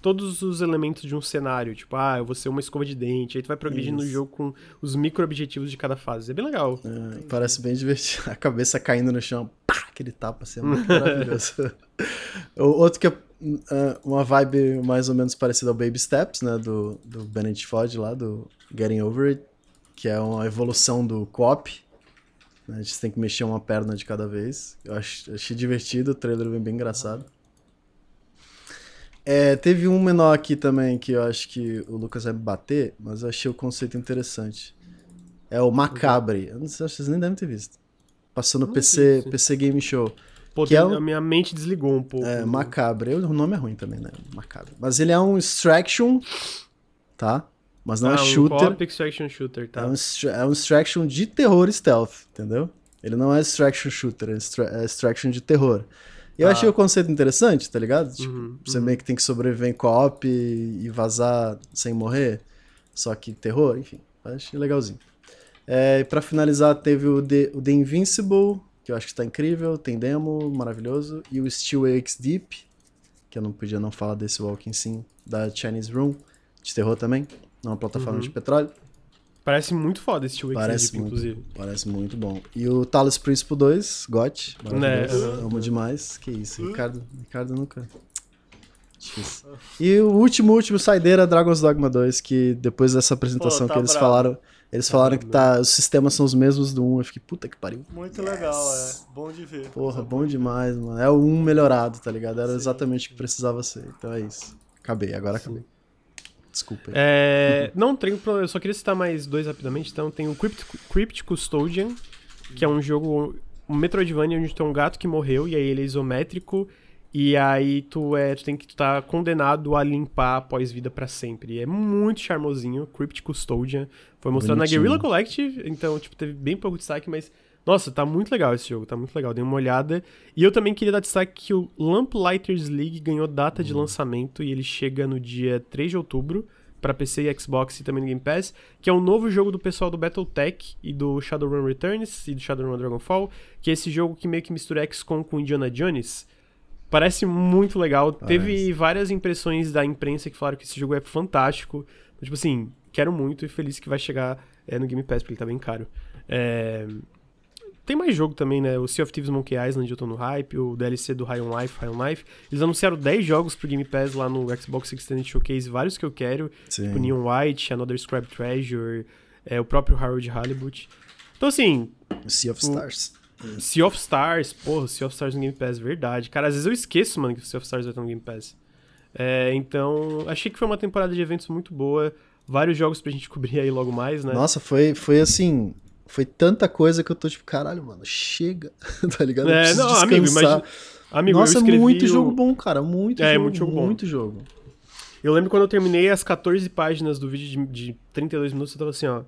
todos os elementos de um cenário. Tipo, ah, eu vou ser uma escova de dente. Aí tu vai progredindo no Isso. jogo com os micro-objetivos de cada fase. É bem legal. É, parece bem divertido. *laughs* A cabeça caindo no chão, pá, aquele tapa assim, é muito maravilhoso. o outro que é uma vibe mais ou menos parecida ao Baby Steps, né, do, do Bennett Ford lá, do Getting Over It, que é uma evolução do co-op. né, A gente tem que mexer uma perna de cada vez. Eu ach- achei divertido, o trailer vem bem engraçado. É, teve um menor aqui também que eu acho que o Lucas vai bater, mas eu achei o conceito interessante. É o Macabre. Eu não sei, acho que vocês nem devem ter visto. Passou no Não PC. PC Game Show. Pô, Que é um- a minha mente desligou um pouco. É, Macabre. O nome é ruim também, né? Macabre. Mas ele é um extraction, tá? Mas não ah, é um shooter. co-op extraction shooter, tá? É um, é um extraction de terror stealth, entendeu? Ele não é extraction shooter, é, extra- é extraction de terror. E eu Tá. achei o conceito interessante, tá ligado? Tipo, Uhum, você meio que tem que sobreviver em co-op e, e vazar sem morrer. Só que terror, enfim. Achei legalzinho. É, e pra finalizar, teve o The, o The Invincible, que eu acho que tá incrível. Tem demo, maravilhoso. E o Steel Wakes Deep, que eu não podia não falar desse Walking Sim, da Chinese Room, de terror também. Numa plataforma Uhum. de petróleo. Parece muito foda esse Steel Parece Deep, muito, inclusive. parece muito bom. E o Talos Príncipe 2, GOT, maravilhoso. Né, Amo demais. Que isso, Ricardo, Ricardo nunca... Difícil. E o último, último saideira, Dragon's Dogma 2, que depois dessa apresentação Pô, tá que eles bravo. falaram, eles falaram que tá, os sistemas são os mesmos do 1, eu fiquei, puta que pariu. Muito legal, é. Bom de ver. Porra, Coisa bom demais, mano. É o 1 melhorado, tá ligado? Era Sim, exatamente o que precisava ser. Então é isso. Acabei, agora acabei. Desculpa aí. É, não, tem problema. Eu só queria citar mais dois rapidamente. Então, tem o Crypt, Crypt Custodian, que é um jogo, um Metroidvania onde tem um gato que morreu e aí ele é isométrico. E aí tu, é, tu tem que tu tá condenado a limpar após vida pra sempre. E é muito charmosinho, Crypt Custodian. Foi mostrado Bonitinho. na Guerrilla Collective, então, tipo, teve bem pouco destaque, mas. Nossa, tá muito legal esse jogo, tá muito legal. Dei uma olhada. E eu também queria dar destaque que o Lamplighters League ganhou data de lançamento e ele chega no dia 3 de outubro pra PC e Xbox e também no Game Pass, que é um novo jogo do pessoal do Battletech e do Shadowrun Returns e do Shadowrun Dragonfall, que é esse jogo que meio que mistura XCOM com Indiana Jones. Parece muito legal. Teve várias impressões da imprensa que falaram que esse jogo é fantástico. Tipo assim, quero muito e feliz que vai chegar é, no Game Pass, porque ele tá bem caro. É, tem mais jogo também, né? O Sea of Thieves Monkey Island eu tô no hype, o DLC do High on Life, High on Life. Eles anunciaram 10 jogos pro Game Pass lá no Xbox Extended Showcase, vários que eu quero. Sim. Tipo Neon White, Another Scribe Treasure, é, o próprio Harold Halibut. Então, assim, Sea of Stars. Sea of Stars, porra, Sea of Stars no Game Pass, verdade. Cara, às vezes eu esqueço, mano, que o Sea of Stars vai estar no Game Pass. É, então, achei que foi uma temporada de eventos muito boa. Vários jogos pra gente *laughs* cobrir aí logo mais, né? Nossa, foi, foi assim. Foi tanta coisa que eu tô tipo, caralho, mano, chega. *laughs* tá ligado? Eu é, não, amigo, descansar. imagina. Amigo, Nossa, muito o- jogo bom, cara. Muito É, jogo. muito jogo bom. Muito jogo. Eu lembro quando eu terminei as 14 páginas do vídeo de, de 32 minutos, eu tava assim, ó.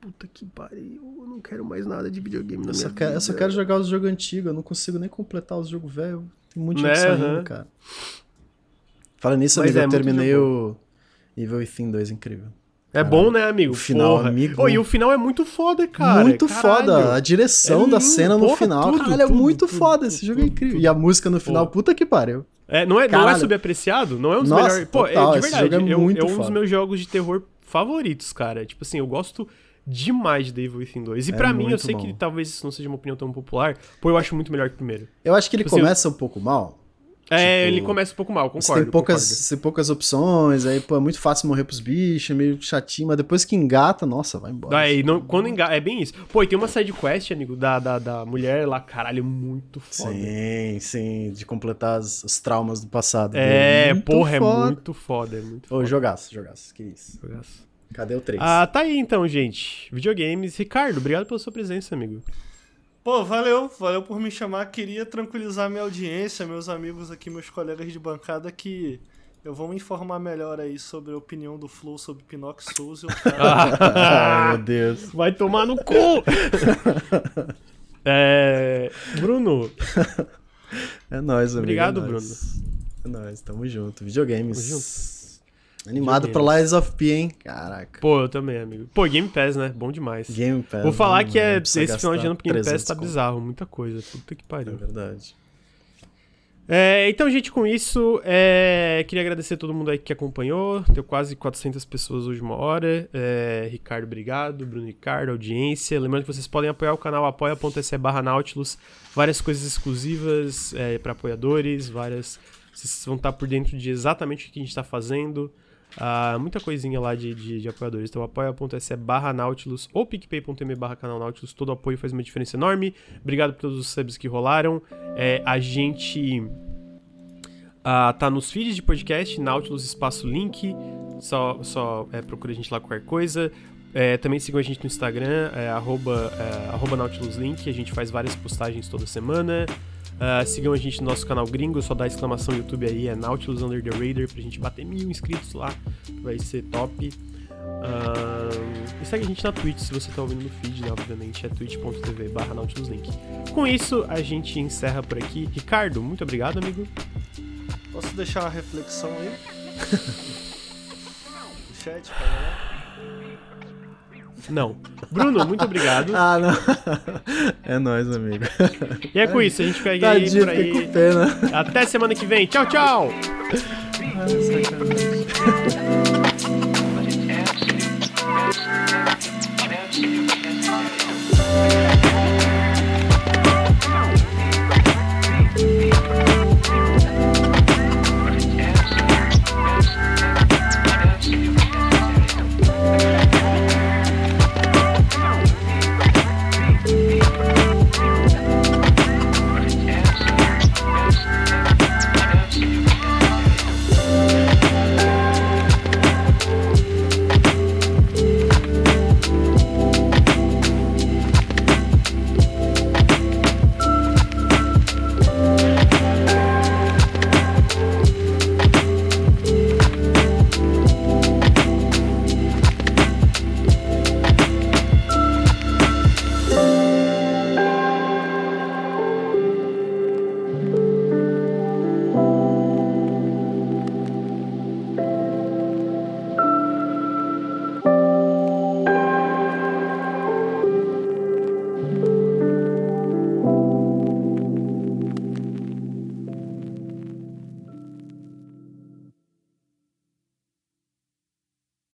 Puta que pariu, não quero mais nada de videogame na Eu só, minha quero, eu só quero jogar os jogos antigos, eu não consigo nem completar os jogos velhos. Tem muito Né, jogo saindo, aham. cara. Fala nisso, Mas amigo, é eu terminei o Evil Within 2, incrível. É bom, né, amigo? O final, Porra. amigo. Ô, e o final é muito foda, cara. muito caralho. foda. A direção É da lindo, cena no porra, final. tudo, caralho, é tudo, muito tudo, foda. tudo, Esse jogo é incrível. tudo. E a música no final, Pô. puta que pariu. É, não, é, não é subapreciado? Não é um dos Nossa, melhores. Pô, total, é de esse verdade. jogo é eu- muito é um dos meus jogos de terror favoritos, cara. Tipo assim, eu gosto demais de Devil Within 2. E É pra mim, eu sei bom. que talvez isso não seja uma opinião tão popular, pô, eu acho muito melhor que o primeiro. Eu acho que ele Tipo assim, começa um pouco mal. É, Tipo, ele começa um pouco mal, concordo. Você tem poucas, você tem poucas opções, aí pô, é muito fácil morrer pros bichos, é meio chatinho, mas depois que engata, nossa, vai embora. Daí, não, quando enga... É bem isso. Pô, e tem uma side quest, amigo, da, da, da mulher lá, caralho, muito foda. Sim, sim, de completar as- os traumas do passado. É, porra, é foda. muito foda, é muito Ô, foda. jogaço, jogaço, que isso. Jogaço. Cadê o 3? Ah, tá aí então, gente. Videogames. Ricardo, obrigado pela sua presença, amigo. Pô, valeu, valeu por me chamar. Queria tranquilizar minha audiência, meus amigos aqui, meus colegas de bancada, que eu vou me informar melhor aí sobre a opinião do Flow sobre Pinocchio Souls e cara. *laughs* Ai, meu Deus. Vai tomar no cu! é... Bruno, É nóis, amigo. Obrigado, é nóis. É nóis, tamo junto. Videogames. Tamo junto. Animado pra Lies of P, hein? Caraca. pô, eu também, amigo. Pô, Game Pass, né? Bom demais. Game Pass. Vou falar que é esse final de ano pro Game Pass 300 tá conto. bizarro, muita coisa. Puta que É pariu. verdade. É, então, gente, com isso, é, queria agradecer a todo mundo aí que acompanhou. Deu quase 400 pessoas hoje, uma hora. É, Ricardo, obrigado. Bruno Ricardo, audiência. Lembrando que vocês podem apoiar o canal apoia.se barra Nautilus. Várias coisas exclusivas é, para apoiadores, várias... Vocês vão estar por dentro de exatamente o que a gente está fazendo. Ah, muita coisinha lá de, de, de apoiadores. Então, apoia.se barra Nautilus ou picpay.me barra canal Nautilus. Todo apoio faz uma diferença enorme. Obrigado por todos os subs que rolaram. É, a gente ah, tá nos feeds de podcast, Nautilus Espaço Link. Só, só é, procura a gente lá qualquer coisa. É, também sigam a gente no Instagram, é, arroba, é, arroba Nautilus Link. A gente faz várias postagens toda semana. Ah, sigam a gente no nosso canal gringo, só dá exclamação YouTube aí, é Nautilus Under the Radar, pra gente bater mil inscritos lá, vai ser top. Ah, e segue a gente na Twitch, se você tá ouvindo no feed, né, obviamente, é twitch.tv barra Nautilus Link. Com isso, a gente encerra por aqui. Ricardo, muito obrigado, amigo. Posso deixar uma reflexão aí? *laughs* Chat, pra galera? Não. Bruno, muito obrigado. ah, não. É nóis, amigo. E é com isso, a gente pega Tadinho, aí por aí. Com pena. Até semana que vem. Tchau, tchau.